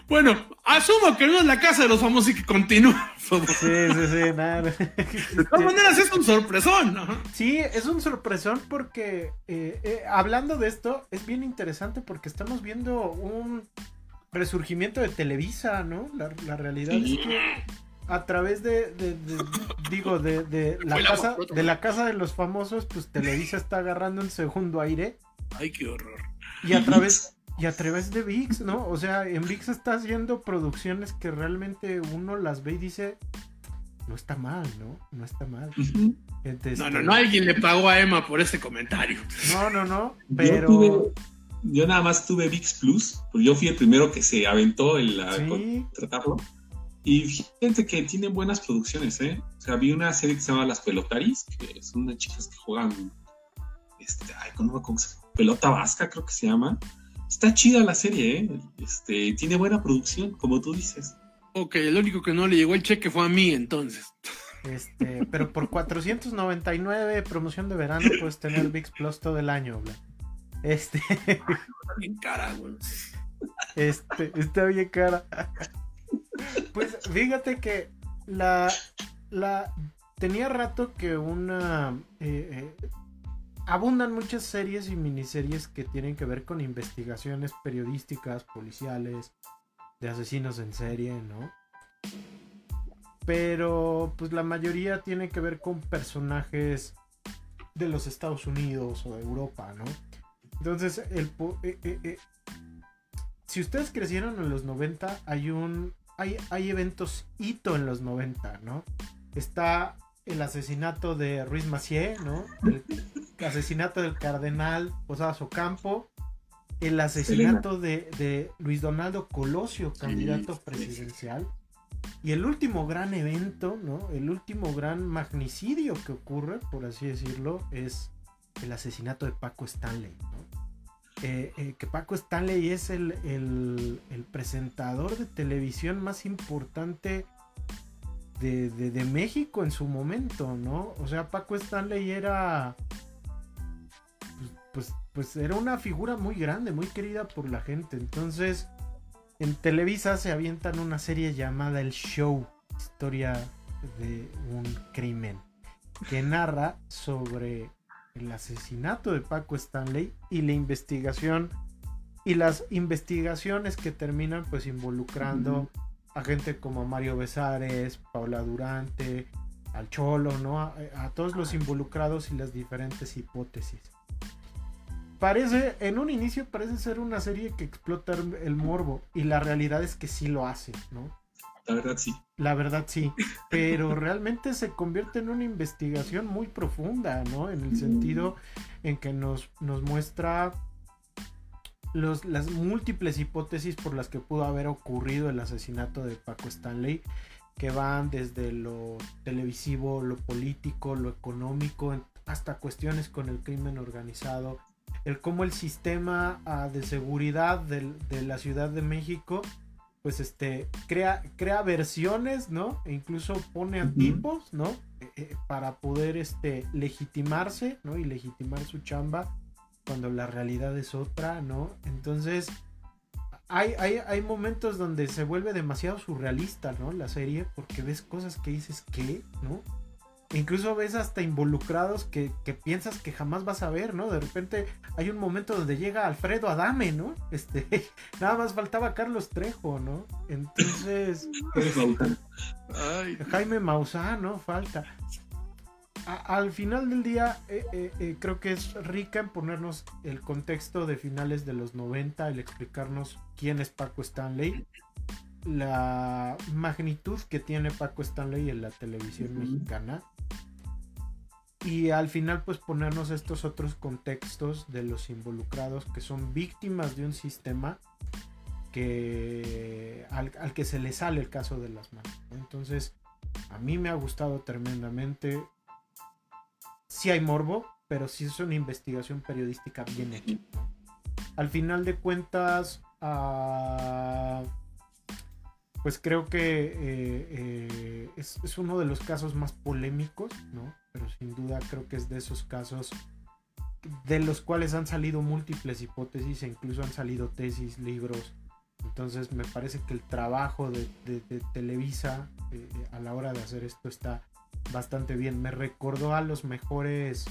S3: Bueno, asumo que no es la Casa de los Famosos y que continúa.
S2: Sí, sí, sí. nada.
S3: De todas maneras es un sorpresón, ¿no?
S2: Sí, es un sorpresón porque eh, eh, hablando de esto, es bien interesante porque estamos viendo un resurgimiento de Televisa, ¿no? La, la realidad
S1: Sí.
S2: es que a través de, de- de- digo, de, de (laughs) la casa, de la casa de los famosos, pues Televisa está agarrando un segundo aire
S3: Ay, qué horror.
S2: y a través y a través de VIX, ¿no? O sea, en VIX está haciendo producciones que realmente uno las ve y dice, no está mal, ¿no? No está mal. Entonces,
S3: No, no, no, alguien le pagó a Emma por ese comentario.
S2: no, no, no,
S1: Yo,
S2: pero...
S1: tuve- yo nada más tuve VIX Plus, porque yo fui el primero que se aventó el
S2: Sí.
S1: contratarlo. Y fíjate que tienen buenas producciones, ¿eh? O sea, vi una serie que se llama Las Pelotaris, que son unas chicas que juegan, este, ay, ¿cómo, cómo se llama? Pelota vasca, creo que se llama. Está chida la serie, ¿eh? Este, tiene buena producción, como tú dices.
S3: Ok, el único que no le llegó el cheque fue a mí entonces.
S2: Este, pero por 499 promoción de verano puedes tener VIX Plus todo el año, Bla. Este,
S3: Bien cara, güey.
S2: este, está bien cara. Pues fíjate que la, la tenía rato que una eh, eh, abundan muchas series y miniseries que tienen que ver con investigaciones periodísticas, policiales, de asesinos en serie, ¿no? Pero pues la mayoría tiene que ver con personajes de los Estados Unidos o de Europa, ¿no? Entonces, el, eh, eh, eh, si ustedes crecieron en los 90, hay un hay, hay eventos hito en los 90, ¿no? Está el asesinato de Ruiz Macié, ¿no? El asesinato del cardenal Posadas Ocampo, el asesinato de, de Luis Donaldo Colosio, candidato
S1: sí, sí.
S2: presidencial, y el último gran evento, ¿no? El último gran magnicidio que ocurre, por así decirlo, es el asesinato de Paco Stanley, ¿no? Eh, eh, que Paco Stanley es el, el- el presentador de televisión más importante de, de- de México en su momento, ¿no? O sea, Paco Stanley era. Pues, pues, pues era una figura muy grande, muy querida por la gente. Entonces, en Televisa se avientan una serie llamada El Show, historia de un crimen, que narra sobre el asesinato de Paco Stanley y la investigación y las investigaciones que terminan pues involucrando a gente como Mario Besares, Paula Durante, al Cholo, ¿no? A, a todos los involucrados y las diferentes hipótesis. Parece, en un inicio parece ser una serie que explota el el morbo y la realidad es que sí lo hace, ¿no?
S1: La verdad, sí.
S2: La verdad sí, pero realmente se convierte en una investigación muy profunda, ¿no? En el sentido en que nos, nos muestra los, las múltiples hipótesis por las que pudo haber ocurrido el asesinato de Paco Stanley, que van desde lo televisivo, lo político, lo económico, hasta cuestiones con el crimen organizado, el cómo el sistema ah, de seguridad de la Ciudad de México pues este crea crea versiones no e incluso pone a tipos no Eh, eh, para poder este legitimarse no y legitimar su chamba cuando la realidad es otra no entonces hay, hay, hay momentos donde se vuelve demasiado surrealista no la serie porque ves cosas que dices que no E incluso ves hasta involucrados que, que piensas que jamás vas a ver, ¿no? De repente hay un momento donde llega Alfredo Adame, ¿no? Este, (laughs) nada más faltaba Carlos Trejo, ¿no? Entonces, (laughs)
S3: Ay,
S2: Jaime Maussan, ¿no? Falta. A- al final del día, eh, eh, eh, creo que es rica en ponernos el contexto de finales de los 90, el explicarnos quién es Paco Stanley, la magnitud que tiene Paco Stanley en la televisión mexicana. Y al final, pues ponernos estos otros contextos de los involucrados que son víctimas de un sistema que al, al que se le sale el caso de las manos. ¿no? Entonces, a mí me ha gustado tremendamente. Sí hay morbo, pero sí es una investigación periodística bien hecha. Al final de cuentas, ah, pues creo que eh, eh, es, es, uno de los casos más polémicos, ¿no? Pero sin duda creo que es de esos casos de los cuales han salido múltiples hipótesis e incluso han salido tesis, libros. Entonces me parece que el trabajo de, Televisa eh, a la hora de hacer esto está bastante bien. Me recordó a los mejores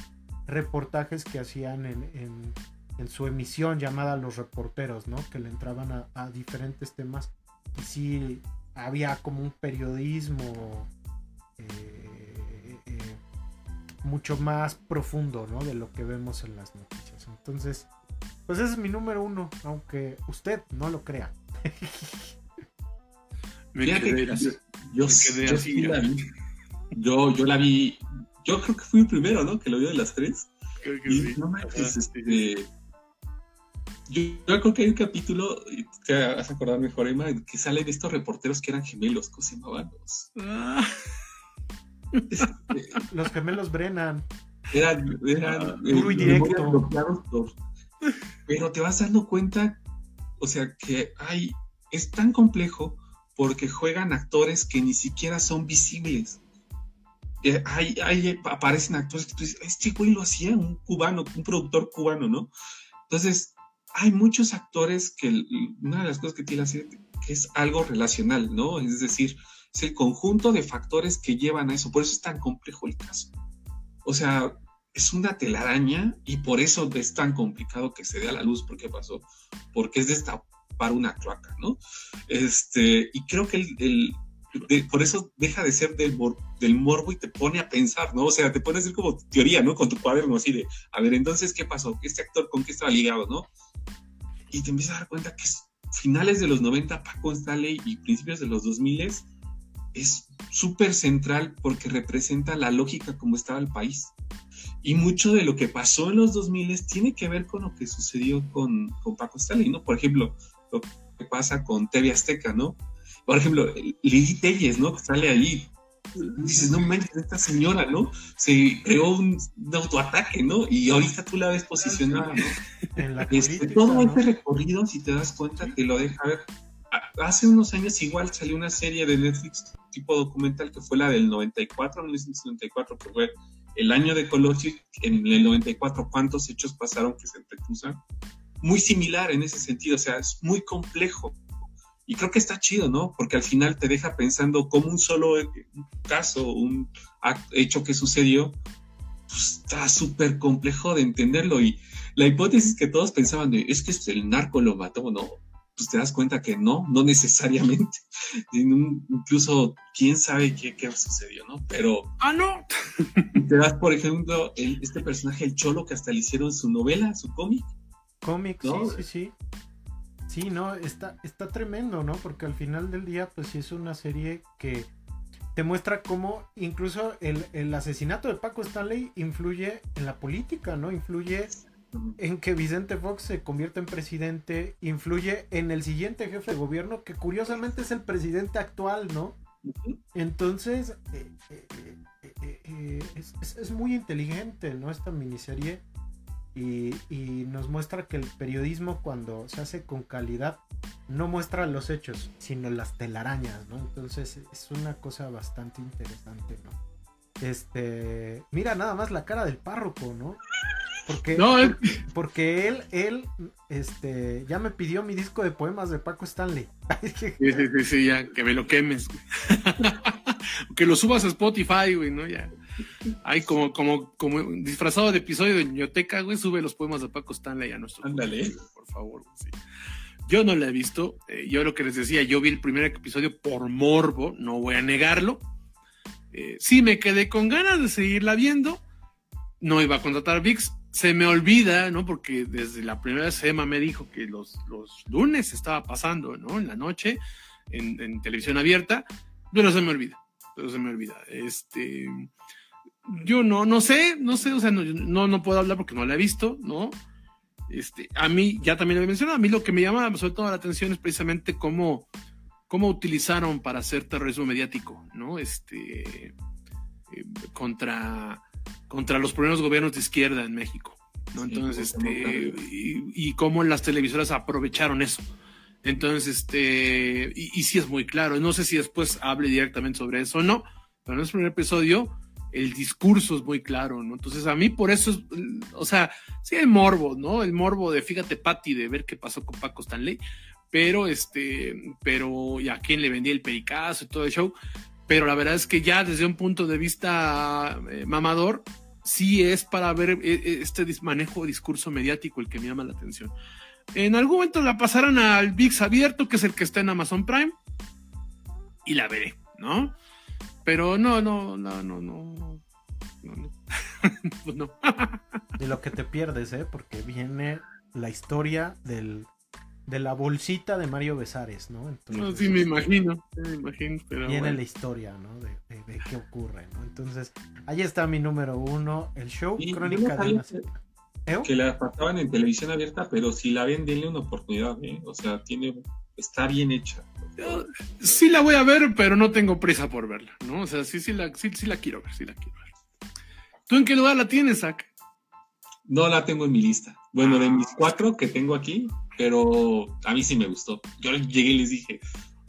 S2: reportajes que hacían en, su emisión llamada Los Reporteros, ¿no? Que le entraban a, diferentes temas y sí había como un periodismo eh, eh, mucho más profundo, ¿no? De lo que vemos en las noticias. Entonces, pues ese es mi número uno, aunque usted no lo crea. (laughs)
S1: Me quedé así. Yo, yo, yo la vi. Yo creo que fui el primero, ¿no? Que lo vio de las tres. Creo que sí. No este, yo, creo que hay un capítulo que vas a acordar mejor, Emma, que sale de estos reporteros que eran gemelos, ¿cómo se llamaban? Los, ah.
S2: este, los gemelos Brennan.
S1: Eran, eran
S2: muy eh, directo.
S1: Pero te vas dando cuenta, o sea, que hay, es tan complejo porque juegan actores que ni siquiera son visibles. Eh, hay, aparecen actores que tú dices, este güey lo hacía, un cubano, un productor cubano, ¿no? Entonces, hay muchos actores que una de las cosas que tiene que es algo relacional, ¿no? Es decir, es el conjunto de factores que llevan a eso, por eso es tan complejo el caso. O sea, es una telaraña y por eso es tan complicado que se dé a la luz. ¿Por qué pasó? Porque es destapar una cloaca, ¿no? Este, y creo que el, por eso deja de ser del, del morbo y te pone a pensar, ¿no? O sea, te pone a hacer como teoría, ¿no? Con tu cuaderno así de, a ver, entonces, ¿qué pasó? ¿Este actor con qué estaba ligado, no? Y te empiezas a dar cuenta que finales de los 90, Paco Stanley y principios de los 2000 es súper central porque representa la lógica como estaba el país. Y mucho de lo que pasó en los 2000 tiene que ver con lo que sucedió con, con Paco Stanley, ¿no? Por ejemplo, lo que pasa con TV Azteca, ¿no? Por ejemplo, Lili Telles, ¿no? Que sale ahí. Dices, no manches, esta señora, ¿no? Se creó un, autoataque, ¿no? Y ahorita tú la ves posicionada, ¿no? (laughs) En la este, todo este recorrido, si te das cuenta, te lo deja ver. Hace unos años igual salió una serie de Netflix tipo documental que fue la del 94, 1994, que fue el año de Colosio, en el 94, cuántos hechos pasaron que se entrecruzan. Muy similar en ese sentido, o sea, es muy complejo. Y creo que está chido, ¿no? Porque al final te deja pensando como un solo caso, un hecho que sucedió, pues, está súper complejo de entenderlo. Y la hipótesis que todos pensaban de, es que el narco lo mató, ¿no? pues te das cuenta que no, no necesariamente. (laughs) Incluso quién sabe qué, qué, sucedió, ¿no? Pero...
S3: Ah, no. (laughs)
S1: Te das, por ejemplo, este personaje, el Cholo, que hasta le hicieron su novela, su cómic.
S2: Cómic, sí, sí, sí. Sí, no, está, está tremendo, ¿no? Porque al final del día, pues sí es una serie que te muestra cómo incluso el, el asesinato de Paco Stanley influye en la política, ¿no? Influye en que Vicente Fox se convierte en presidente influye en el siguiente jefe de gobierno, que curiosamente es el presidente actual, ¿no? Entonces, eh, eh, eh, es, muy inteligente, ¿no? Esta miniserie. Y, y, nos muestra que el periodismo cuando se hace con calidad no muestra los hechos, sino las telarañas, ¿no? Entonces es una cosa bastante interesante, ¿no? Este, mira nada más la cara del párroco, ¿no? Porque, no, él... porque él, él, este, ya me pidió mi disco de poemas de Paco Stanley. (laughs)
S3: sí, sí, sí, ya, que me lo quemes, (laughs) que lo subas a Spotify, güey, ¿no? Ya. Hay como, como, como disfrazado de episodio de biblioteca, güey, sube los poemas de Paco Stanley a nuestro.
S1: Ándale.
S3: por favor, sí. Yo no la he visto. Eh, yo lo que les decía, yo vi el primer episodio por morbo, no voy a negarlo. Eh, sí me quedé con ganas de seguirla viendo. No iba a contratar VIX, se me olvida, ¿no? Porque desde la primera Emma me dijo que los, los lunes estaba pasando, ¿no? En la noche, en, televisión abierta, pero se me olvida, pero se me olvida. Este, yo no, no sé, no sé, o sea, no, no, puedo hablar porque no la he visto, ¿no? Este, a mí, ya también lo he mencionado, a mí lo que me llama sobre todo la atención es precisamente cómo, cómo utilizaron para hacer terrorismo mediático, ¿no? Este, eh, contra contra los primeros gobiernos de izquierda en México. ¿no? Entonces, este, y, cómo las televisoras aprovecharon eso. Entonces, este, y, y, sí es muy claro. No sé si después hable directamente sobre eso o no, pero en el primer episodio el discurso es muy claro, ¿no? Entonces, a mí por eso, es, o sea, sí el morbo, ¿no? El morbo de, fíjate, Patti, de ver qué pasó con Paco Stanley, pero este, pero, y a quién le vendía el pericazo y todo el show, pero la verdad es que ya desde un punto de vista eh, mamador, sí es para ver eh, eh, este manejo discurso mediático el que me llama la atención. En algún momento la pasarán al VIX abierto, que es el que está en Amazon Prime, y la veré, ¿no? Pero no, no, no, no, no. No, no. (laughs) no. (laughs)
S2: de lo que te pierdes, ¿eh? Porque viene la historia del, de la bolsita de Mario Besares, ¿no?
S3: Entonces, no, sí, me imagino, me imagino. Pero
S2: viene la historia, ¿no? De, de, qué ocurre, ¿no? Entonces, ahí está mi número uno, el show Crónica de una
S1: ¿Eh? Que la pasaban en televisión abierta, pero si la ven, denle una oportunidad, ¿eh? O sea, tiene, está bien hecha
S3: sí la voy a ver, pero no tengo prisa por verla, ¿no? O sea, sí, sí la, sí, la quiero ver, sí la quiero ver. ¿Tú en qué lugar la tienes, Zach?
S1: No la tengo en mi lista. Bueno, de mis cuatro que tengo aquí, pero a mí sí me gustó. Yo llegué y les dije,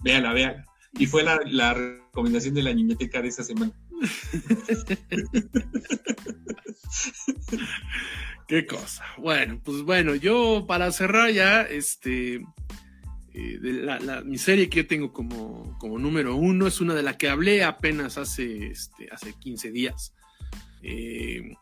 S1: véala, véala. Y fue la, la recomendación de la niñeteca de esa semana. (laughs)
S3: Qué cosa. Bueno, pues bueno, yo para cerrar ya, este, eh, de la, mi serie que yo tengo como, como número uno es una de la que hablé apenas hace, este, hace 15 días. Eh,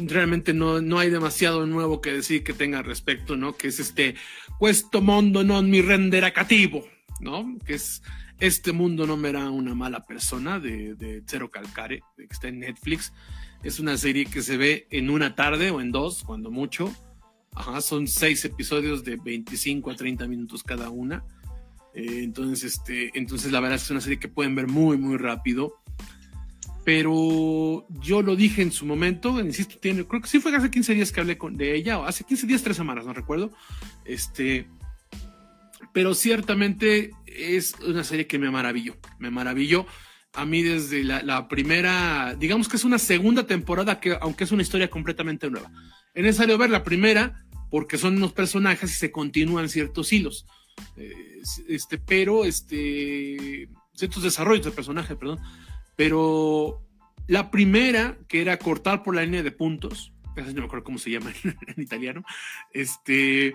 S3: realmente no, no hay demasiado nuevo que decir que tenga respecto, ¿no? Que es este, questo mondo non mi renderá cativo, ¿no? Que es, este mundo no me hará una mala persona de, de Cero Calcare, que está en Netflix. Es una serie que se ve en una tarde o en dos, cuando mucho Ajá, son seis episodios de 25 a 30 minutos cada una. Eh, entonces, este, entonces la verdad es que es una serie que pueden ver muy, muy rápido. Pero yo lo dije en su momento, insisto, tiene, creo que sí fue hace 15 días que hablé con, de ella, o hace 15 días, tres semanas, no recuerdo. Este, pero ciertamente es una serie que me maravilló, me maravilló. A mí desde la, la primera, digamos que es una segunda temporada que, aunque es una historia completamente nueva. Es necesario ver la primera porque son unos personajes y se continúan ciertos hilos. Eh, este, pero este, ciertos desarrollos de personaje, perdón. Pero la primera, que era cortar por la línea de puntos, no me acuerdo cómo se llama (laughs) en, italiano, este,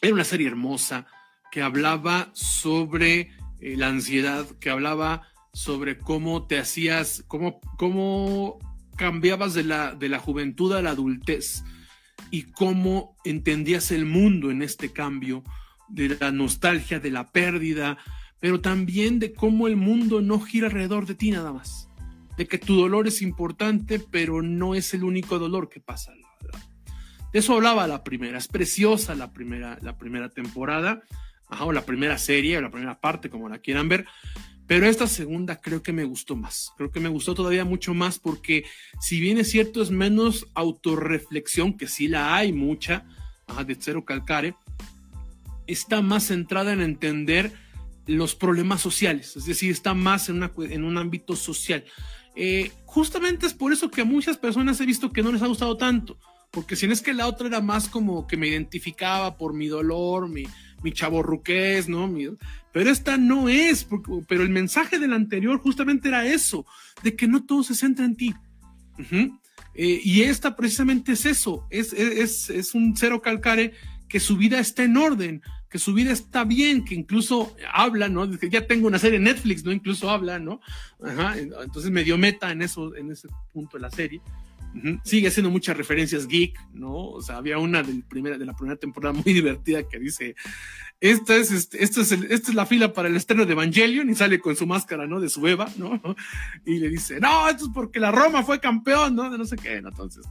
S3: era una serie hermosa que hablaba sobre eh, la ansiedad, que hablaba sobre cómo te hacías, cómo, cómo cambiabas de la, de la juventud a la adultez y cómo entendías el mundo en este cambio, de la nostalgia, de la pérdida, pero también de cómo el mundo no gira alrededor de ti nada más, de que tu dolor es importante, pero no es el único dolor que pasa. De eso hablaba la primera, es preciosa la primera, la primera temporada, o la primera serie, o la primera parte, como la quieran ver, pero esta segunda creo que me gustó más. Creo que me gustó todavía mucho más porque si bien es cierto es menos autorreflexión, que sí la hay mucha, de Cero Calcare, está más centrada en entender los problemas sociales, es decir, está más en, en un ámbito social. Eh, justamente es por eso que a muchas personas he visto que no les ha gustado tanto, porque si no es que la otra era más como que me identificaba por mi dolor, mi, mi chaborruqués, ¿no? pero esta no es, pero el mensaje del anterior justamente era eso, de que no todo se centra en ti. Eh, y esta precisamente es eso, es, es, es, un cero calcare que su vida está en orden, que su vida está bien, que incluso habla, ¿no? que ya tengo una serie en Netflix, ¿no? Incluso habla, ¿no? Ajá, entonces me dio meta en eso, en ese punto de la serie. Sigue haciendo muchas referencias geek, ¿no? O sea, había una del primera, de la primera temporada muy (laughs) divertida que dice, esta es, este, esta es, esta es la fila para el estreno de Evangelion y sale con su máscara, ¿no? De su Eva, ¿no? (laughs) Y le dice, no, esto es porque la Roma fue campeón, ¿no? De no sé qué, ¿no? Entonces,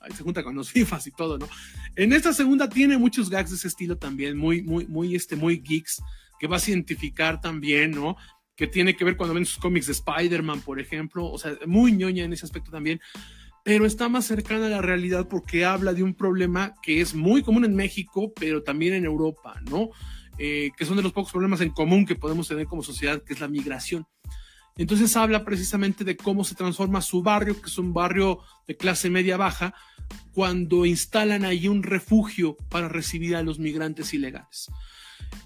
S3: ahí se junta con los (laughs) FIFAs y todo, ¿no? En esta segunda tiene muchos gags de ese estilo también, muy, muy, muy, este, muy geeks, que vas a identificar también, ¿no? Que tiene que ver cuando ven sus cómics de Spider-Man, por ejemplo, o sea, muy ñoña en ese aspecto también pero está más cercana a la realidad porque habla de un problema que es muy común en México, pero también en Europa, ¿no? Eh, que son de los pocos problemas en común que podemos tener como sociedad, que es la migración. Entonces habla precisamente de cómo se transforma su barrio, que es un barrio de clase media baja, cuando instalan ahí un refugio para recibir a los migrantes ilegales.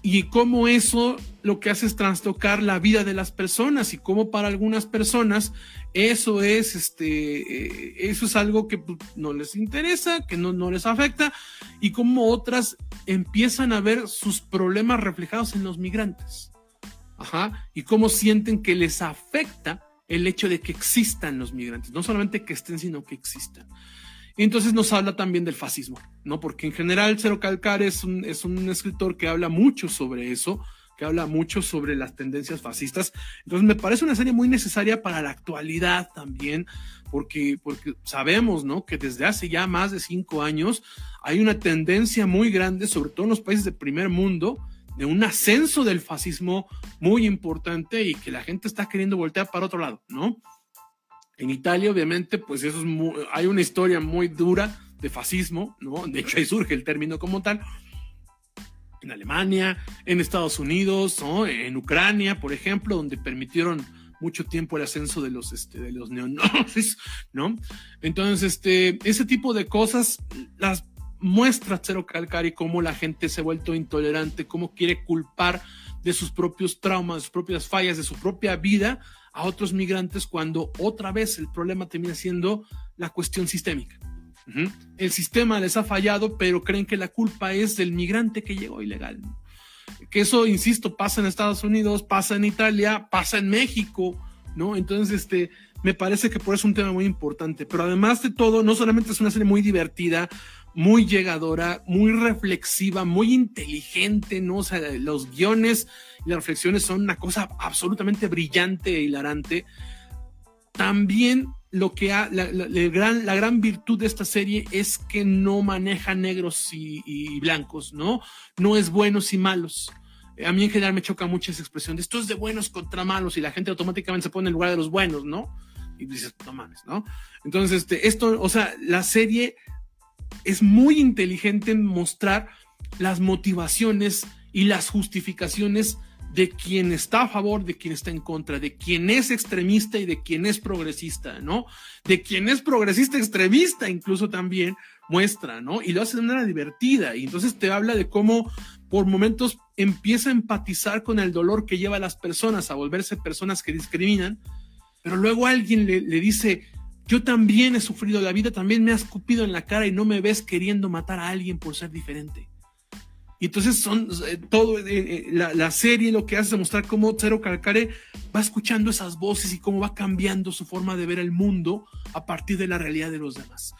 S3: Y cómo eso lo que hace es trastocar la vida de las personas y cómo para algunas personas eso es, este, eh, eso es algo que pues, no les interesa, que no, no les afecta y cómo otras empiezan a ver sus problemas reflejados en los migrantes. Ajá, y cómo sienten que les afecta el hecho de que existan los migrantes, no solamente que estén, sino que existan. Y entonces nos habla también del fascismo, ¿no? Porque en general Cero Calcar es un, es un escritor que habla mucho sobre eso, que habla mucho sobre las tendencias fascistas. Entonces me parece una serie muy necesaria para la actualidad también, porque, porque sabemos, ¿no? Que desde hace ya más de cinco años hay una tendencia muy grande, sobre todo en los países del primer mundo, de un ascenso del fascismo muy importante y que la gente está queriendo voltear para otro lado, ¿no? En Italia, obviamente, pues eso es hay una historia muy dura de fascismo, ¿no? De hecho, ahí surge el término como tal. En Alemania, en Estados Unidos, ¿no? en Ucrania, por ejemplo, donde permitieron mucho tiempo el ascenso de los, este, de los neonazis, ¿no? Entonces, este, ese tipo de cosas las muestra Cero Calcari cómo la gente se ha vuelto intolerante, cómo quiere culpar de sus propios traumas, de sus propias fallas, de su propia vida a otros migrantes cuando otra vez el problema termina siendo la cuestión sistémica. El sistema les ha fallado, pero creen que la culpa es del migrante que llegó ilegal. Que eso, insisto, pasa en Estados Unidos, pasa en Italia, pasa en México, ¿no? Entonces, este, me parece que por eso es un tema muy importante. Pero además de todo, no solamente es una serie muy divertida, muy llegadora, muy reflexiva, muy inteligente, ¿no? O sea, los guiones y las reflexiones son una cosa absolutamente brillante e hilarante. También lo que ha, la, gran, la gran virtud de esta serie es que no maneja negros y, blancos, ¿no? No es buenos y malos. A mí en general me choca mucho esa expresión de esto es de buenos contra malos y la gente automáticamente se pone en lugar de los buenos, ¿no? Y dices, no mames, ¿no? Entonces, este, esto, o sea, la serie es muy inteligente en mostrar las motivaciones y las justificaciones de quien está a favor, de quien está en contra, de quien es extremista y de quien es progresista, ¿no? De quien es progresista extremista incluso también muestra, ¿no? Y lo hace de manera divertida y entonces te habla de cómo por momentos empieza a empatizar con el dolor que lleva a las personas a volverse personas que discriminan, pero luego alguien le, le dice, yo también he sufrido la vida, también me has escupido en la cara y no me ves queriendo matar a alguien por ser diferente. Y entonces son eh, todo, eh, eh, la, serie lo que hace es demostrar cómo Cero Calcare va escuchando esas voces y cómo va cambiando su forma de ver el mundo a partir de la realidad de los demás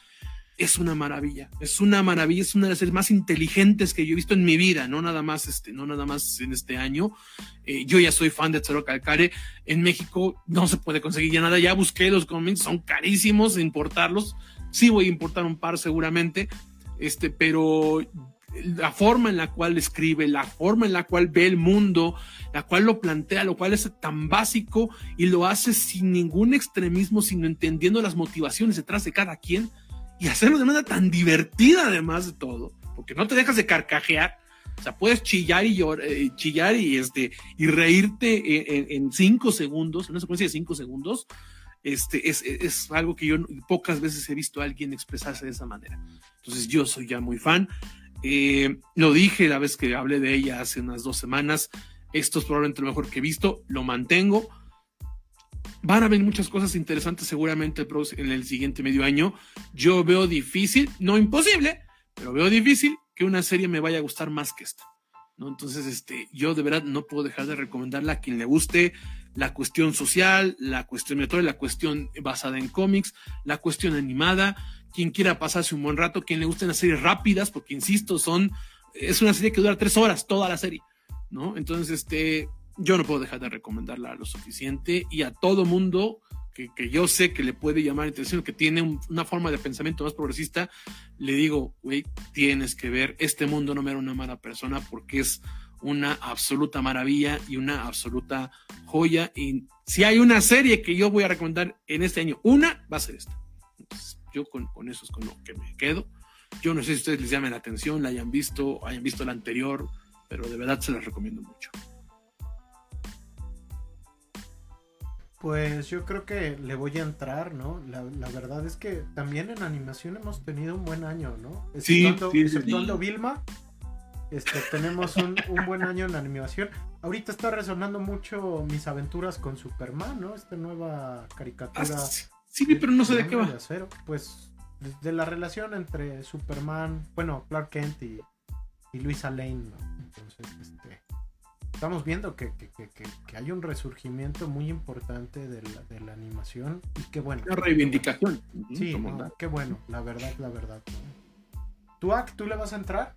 S3: es una maravilla, es una maravilla, es una de las series más inteligentes que yo he visto en mi vida, no nada más, este, no nada más en este año. Eh, yo ya soy fan de Zero Calcare. En México no se puede conseguir ya nada, ya busqué los cómics, son carísimos importarlos. Sí voy a importar un par seguramente, este, pero la forma en la cual escribe, la forma en la cual ve el mundo, la cual lo plantea, lo cual es tan básico y lo hace sin ningún extremismo, sino entendiendo las motivaciones detrás de cada quien y hacerlo de manera tan divertida además de todo, porque no te dejas de carcajear, o sea, puedes chillar y llorar, eh, chillar y este y reírte en, cinco segundos, en una secuencia de cinco segundos, este es, es, algo que yo pocas veces he visto a alguien expresarse de esa manera. Entonces yo soy ya muy fan. Eh, lo dije la vez que hablé de ella hace unas dos semanas. Esto es probablemente lo mejor que he visto. Lo mantengo Van a haber muchas cosas interesantes seguramente en el siguiente medio año. Yo veo difícil, no imposible, pero veo difícil que una serie me vaya a gustar más que esta. ¿no? Entonces, este, yo de verdad no puedo dejar de recomendarla a quien le guste la cuestión social, la cuestión la cuestión basada en cómics, la cuestión animada, quien quiera pasarse un buen rato, quien le gusten las series rápidas, porque insisto, son, es una serie que dura tres horas, toda la serie, ¿no? Entonces, este, yo no puedo dejar de recomendarla lo suficiente y a todo mundo que, que yo sé que le puede llamar la atención, que tiene una forma de pensamiento más progresista, le digo, güey, tienes que ver, este mundo no me era una mala persona porque es una absoluta maravilla y una absoluta joya. Y si hay una serie que yo voy a recomendar en este año, una va a ser esta. Entonces, yo con, con eso es con lo que me quedo. Yo no sé si ustedes les llamen la atención, la hayan visto, hayan visto la anterior, pero de verdad se las recomiendo mucho.
S2: Pues yo creo que le voy a entrar, ¿no? La, la verdad es que también en animación hemos tenido un buen año, ¿no?
S3: Sí,
S2: Exceptuando,
S3: sí, sí.
S2: exceptuando Vilma, este, tenemos un, un buen año en animación. Ahorita está resonando mucho mis aventuras con Superman, ¿no? Esta nueva
S3: Ah,
S2: caricatura.
S3: sí, sí, pero no sé de qué va.
S2: Acero. Pues de, de la relación entre Superman, bueno, Clark Kent y, y Luisa Lane, ¿no? Entonces, este, estamos viendo que, que- que- que- que hay un resurgimiento muy importante de la, de la animación y qué bueno.
S3: Una reivindicación.
S2: Sí, no, qué bueno, la verdad, la verdad. ¿Tú, Ak, tú le vas a entrar?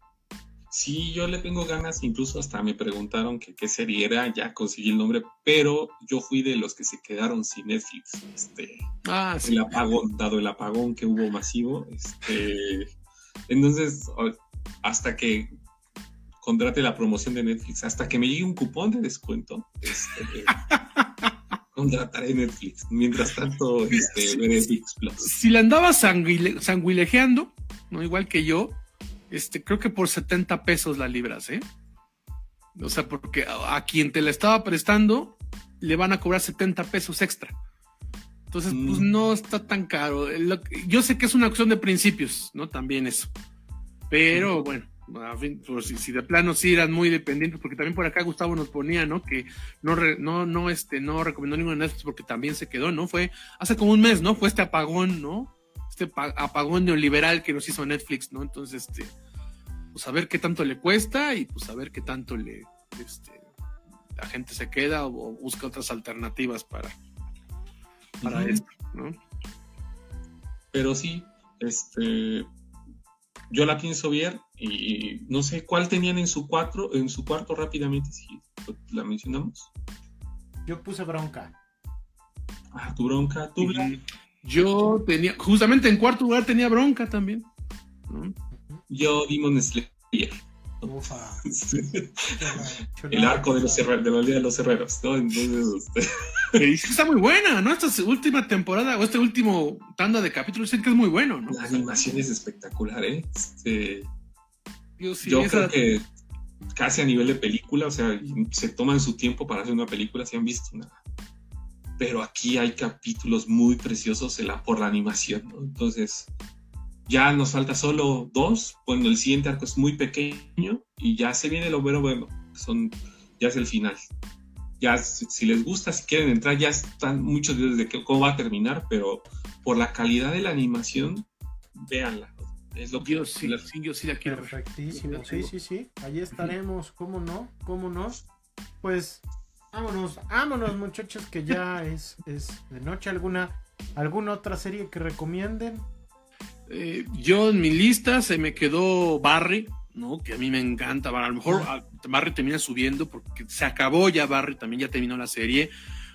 S1: Sí, yo le tengo ganas, incluso hasta me preguntaron que qué serie era, ya conseguí el nombre, pero yo fui de los que se quedaron sin Netflix, este,
S3: Ah, sí.
S1: el apagón, dado el apagón que hubo masivo, este, entonces, hasta que contrate la promoción de Netflix, hasta que me llegue un cupón de descuento, este, (laughs) contrataré Netflix, mientras tanto, este, veré VIX Plus.
S3: Si la andabas sanguile- sanguilejeando, ¿no? Igual que yo, este, creo que por 70 pesos la libras, ¿eh? O sea, porque a, a quien te la estaba prestando le van a cobrar 70 pesos extra. Entonces, pues
S1: Mm.
S3: no está tan caro. Yo sé que es una cuestión de principios, ¿no? También eso. Pero bueno, a fin, pues, si, si de plano sí eran muy dependientes, porque también por acá Gustavo nos ponía, ¿no? Que no, re- no, no, este, no recomendó ninguna Netflix porque también se quedó, ¿no? Fue hace como un mes, ¿no? Fue este apagón, ¿no? Este pa- apagón neoliberal que nos hizo Netflix, ¿no? Entonces, este, pues a ver qué tanto le cuesta y pues a ver qué tanto le, este, la gente se queda o, o busca otras alternativas para, para esto, ¿no?
S1: Pero sí, este, yo la pienso ver y no sé cuál tenían en su cuatro, en su cuarto rápidamente, si la mencionamos.
S2: Yo puse bronca.
S1: Ah, tu bronca, tu
S3: Yo tenía, justamente en cuarto lugar tenía bronca también. ¿no?
S1: yo Demon Slayer.
S2: Ufa. (laughs)
S1: El arco de los herreros, de la Liga de los Herreros, ¿no? Entonces, este, (laughs)
S3: Que dice que está muy buena, ¿no? Esta última temporada o este último tanda de capítulos dicen que es muy bueno, ¿no?
S1: la animación es espectacular, ¿eh? Este,
S3: Yo, sí,
S1: yo
S3: esa-
S1: creo que casi a nivel de película, o sea, se toman su tiempo para hacer una película, si han visto nada. Pero aquí hay capítulos muy preciosos en la- por la animación, ¿no? Entonces, ya nos falta solo dos, cuando el siguiente arco es muy pequeño y ya se viene lo bueno, bueno, son, ya es el final. Ya, si les gusta, si quieren entrar, ya están muchos videos de que- cómo va a terminar, pero por la calidad de la animación, véanla. Es lo que
S3: yo sí, sí, yo sí la quiero.
S2: Perfectísimo, sí, sí, sí. Allí estaremos, ¿cómo no? ¿Cómo no? Pues vámonos, vámonos muchachos, que ya es, es de noche. ¿Alguna, ¿Alguna otra serie que recomienden?
S3: Eh, yo en mi lista se me quedó Barry, ¿no? Que a mí me encanta. A lo mejor ah, Barry termina subiendo porque se acabó ya Barry, también ya terminó la serie.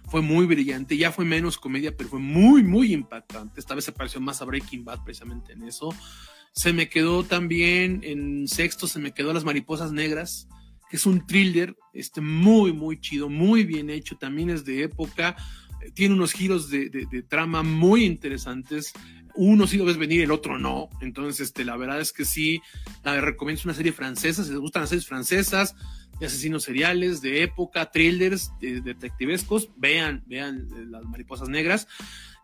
S3: Fue muy brillante, ya fue menos comedia, pero fue muy, muy impactante. Esta vez se pareció más a Breaking Bad precisamente en eso. Se me quedó también en sexto, se me quedó Las Mariposas Negras, que es un thriller este, muy, muy chido, muy bien hecho. También es de época, tiene unos giros de, de- trama muy interesantes uno sí lo ves venir, el otro no. Entonces, este, la verdad es que sí, la recomiendo una serie francesa, si les gustan las series francesas, de asesinos seriales, de época, thrillers, de, detectivescos, vean, vean eh, las mariposas negras.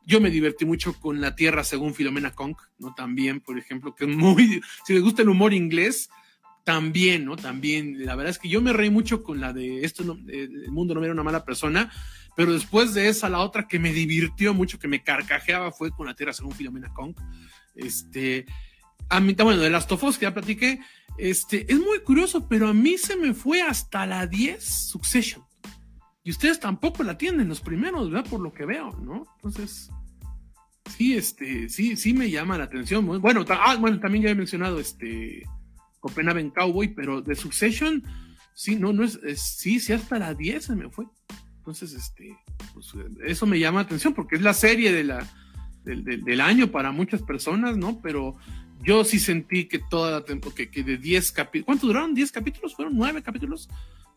S3: Yo me divertí mucho con La Tierra según Filomena Conk, ¿no? También, por ejemplo, que es muy, si les gusta el humor inglés, también, ¿no? También, la verdad es que yo me reí mucho con la de esto, eh, el mundo no era una mala persona, pero después de esa, la otra que me divirtió mucho, que me carcajeaba, fue con la Tierra según Filomena Kong. Este, a mí, bueno, de las Tofos que ya platiqué, este, es muy curioso, pero a mí se me fue hasta la 10 Succession. Y ustedes tampoco la tienen los primeros, ¿verdad? Por lo que veo, ¿no? Entonces, sí, este, sí, sí me llama la atención. Bueno, ah, bueno, también ya he mencionado este Copenhagen Cowboy, pero de Succession, sí, no, no es, es- sí, sí, hasta la 10 se me fue. Entonces, este, pues, eso me llama la atención porque es la serie de la, del, del- del año para muchas personas, ¿no? Pero yo sí sentí que toda la temporada, que, que de 10 capítulos, ¿cuánto duraron? ¿10 capítulos? ¿Fueron 9 capítulos?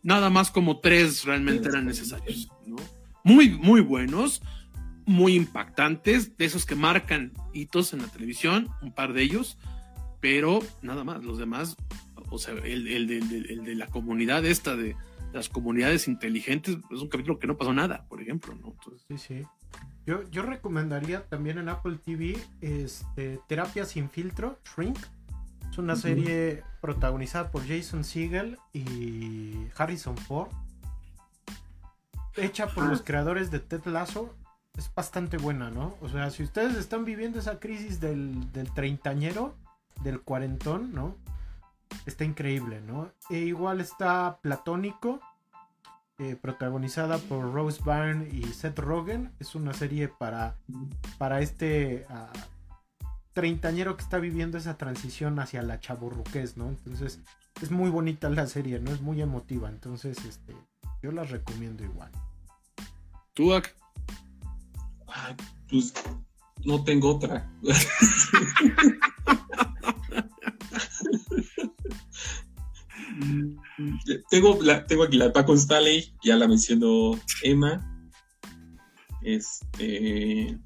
S3: Nada más como 3 realmente eran necesarios, ¿no? Muy, muy buenos, muy impactantes, de esos que marcan hitos en la televisión, un par de ellos, pero nada más, los demás, o sea, el, el de la comunidad esta de, las comunidades inteligentes, es un capítulo que no pasó nada, por ejemplo, ¿no?
S2: sí, sí. Yo, yo recomendaría también en Apple TV este, Terapia sin filtro, Shrink. Es una serie protagonizada por Jason Segel y Harrison Ford. Hecha por los creadores de Ted Lasso. Es bastante buena, ¿no? O sea, si ustedes están viviendo esa crisis del, del treintañero, del cuarentón, ¿no? Está increíble, ¿no? E igual está Platónico, eh, protagonizada por Rose Byrne y Seth Rogen. Es una serie para, para este uh, treintañero que está viviendo esa transición hacia la chaburruquez, ¿no? Entonces, es muy bonita la serie, ¿no? Es muy emotiva. Entonces, este, yo la recomiendo igual.
S3: ¿Tú,
S1: pues no tengo otra. (laughs) tengo, la, tengo aquí la de Paco Staley, ya la mencionó Emma. Este.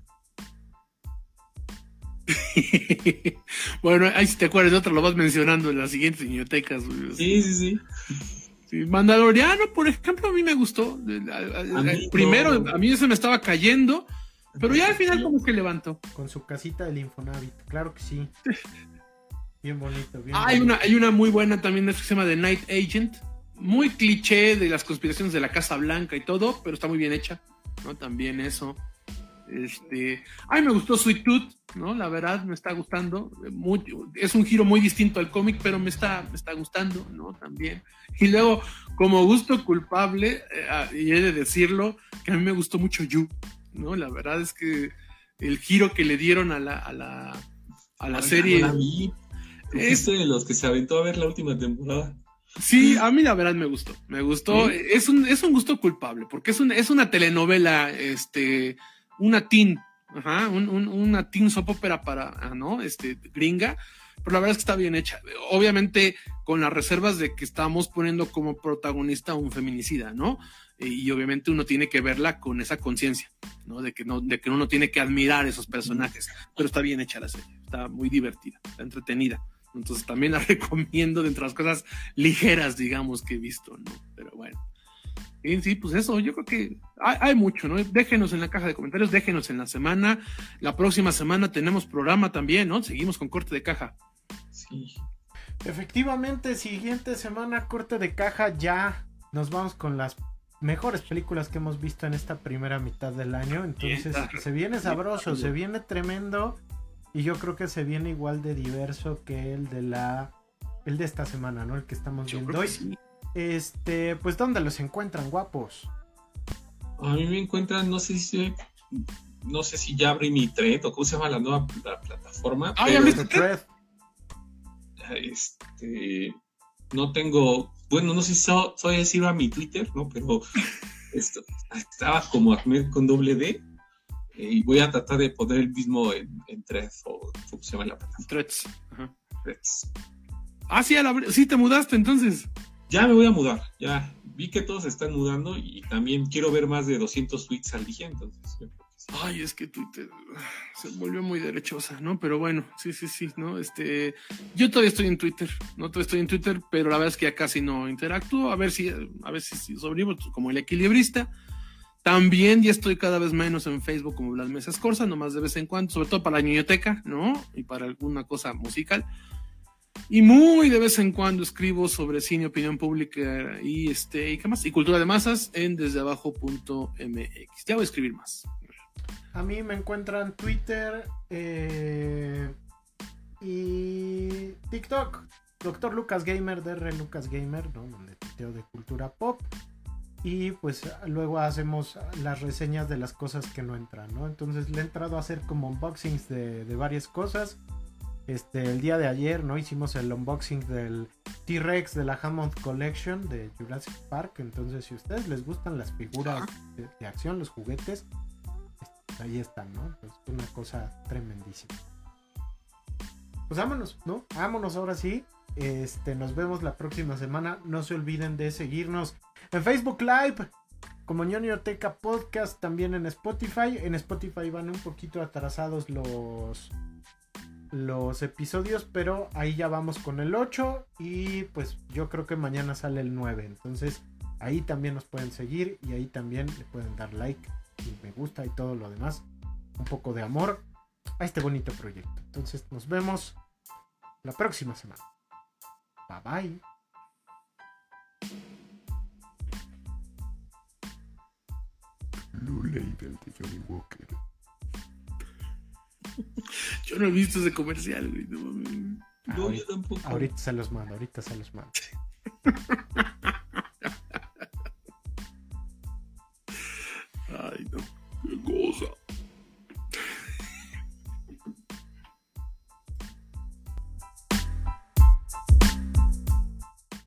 S1: (laughs)
S3: bueno, ahí si te acuerdas de otra, lo vas mencionando en las siguientes bibliotecas.
S1: Sí, sí, sí.
S3: sí. Mandaloriano, por ejemplo, a mí me gustó. Primero, a mí se me estaba cayendo, pero ya al final como que levantó.
S2: Con su casita del Infonavit, claro que sí. (laughs) Bien bonito, bien
S3: hay, Una, hay una muy buena también que se llama The Night Agent. Muy cliché de las conspiraciones de la Casa Blanca y todo, pero está muy bien hecha, ¿no? También eso. Este, ay, me gustó Sweet Tooth, ¿no? La verdad me está gustando. Mucho, es un giro muy distinto al cómic, pero me está, me está gustando, ¿no? También. Y luego, como gusto culpable, eh, ah, y he de decirlo, que a mí me gustó mucho You, ¿no? La verdad es que el giro que le dieron a la, a la, a la serie.
S1: Es de los que se aventó a ver la última temporada.
S3: Sí, a mí la verdad me gustó. Me gustó. Es, un, es un gusto culpable, porque es, un, es una telenovela, este, una teen, ajá, un, una teen soap opera para, ah, ¿no? Este, gringa. Pero la verdad es que está bien hecha. Obviamente, con las reservas de que estamos poniendo como protagonista un feminicida, ¿no? Y obviamente uno tiene que verla con esa conciencia, ¿no? De que no, de que uno tiene que admirar esos personajes. Pero está bien hecha la serie. Está muy divertida, está entretenida. Entonces también la (laughs) recomiendo dentro de las cosas ligeras, digamos, que he visto, ¿no? Pero bueno. Y sí, pues eso, yo creo que hay, mucho, ¿no? Déjenos en la caja de comentarios, déjenos en la semana. La próxima semana tenemos programa también, ¿no? Seguimos con corte de caja.
S2: Sí. Efectivamente, siguiente semana, corte de caja, ya nos vamos con las mejores películas que hemos visto en esta primera mitad del año. Entonces, se viene sabroso, se viene tremendo. Y yo creo que se viene igual de diverso que el de la. El de esta semana, ¿no? El que estamos viendo hoy. Este, pues, ¿dónde los encuentran, guapos?
S1: A mí me encuentran, no sé si no sé si ya abrí mi thread o cómo se llama la nueva plataforma.
S3: Ah, ya abriste thread.
S1: Este, no tengo, bueno, no sé si soy, iba a mi Twitter, ¿no? Pero (laughs) esto, estaba como Ahmed con doble D eh, y voy a tratar de poner el mismo en, en Threads o ¿cómo se llama la plataforma?
S3: Threads. Threads. Ah, sí, sí, te mudaste entonces.
S1: Ya me voy a mudar, ya. Vi que todos están mudando y también quiero ver más de 200 tweets al día, entonces.
S3: Ay, es que Twitter se volvió muy derechosa, ¿no? Pero bueno, sí, sí, sí, ¿no? Este, yo todavía estoy en Twitter, no todavía estoy en Twitter, pero la verdad es que ya casi no interactúo, a ver si, a ver si, si sobrevivo como el equilibrista. También ya estoy cada vez menos en Facebook como las mesas Corsa, nomás de vez en cuando, sobre todo para la niñoteca, ¿no? Y para alguna cosa musical. Y muy de vez en cuando escribo sobre cine, opinión pública y este, y qué más, y cultura de masas en desdeabajo.mx. Ya voy a escribir más.
S2: A mí me encuentran Twitter eh, y TikTok. Doctor Lucas Gamer, DR Lucas Gamer, ¿no? Donde de cultura pop y pues luego hacemos las reseñas de las cosas que no entran, ¿no? Entonces le he entrado a hacer como unboxings de, varias cosas. Este, el día de ayer, ¿no? Hicimos el unboxing del T-Rex de la Hammond Collection de Jurassic Park. Entonces, si a ustedes les gustan las figuras de, acción, los juguetes, este, ahí están, ¿no? Es una cosa tremendísima. Pues vámonos, ¿no? Vámonos ahora sí. Este, nos vemos la próxima semana. No se olviden de seguirnos en Facebook Live, como Ñoñoteca Podcast, también en Spotify. En Spotify van un poquito atrasados los, los episodios, pero ahí ya vamos con el 8 y pues yo creo que mañana sale el 9. Entonces Ahí también nos pueden seguir y ahí también le pueden dar like y me gusta y todo lo demás. Un poco de amor a este bonito proyecto. Entonces nos vemos la próxima semana. Bye bye.
S4: Blue Label de Johnny Walker. (laughs)
S3: Yo no he visto ese comercial, güey. no mames.
S1: No, yo
S2: ahorita,
S1: tampoco.
S2: ahorita se los mando, ahorita se los mando. (laughs)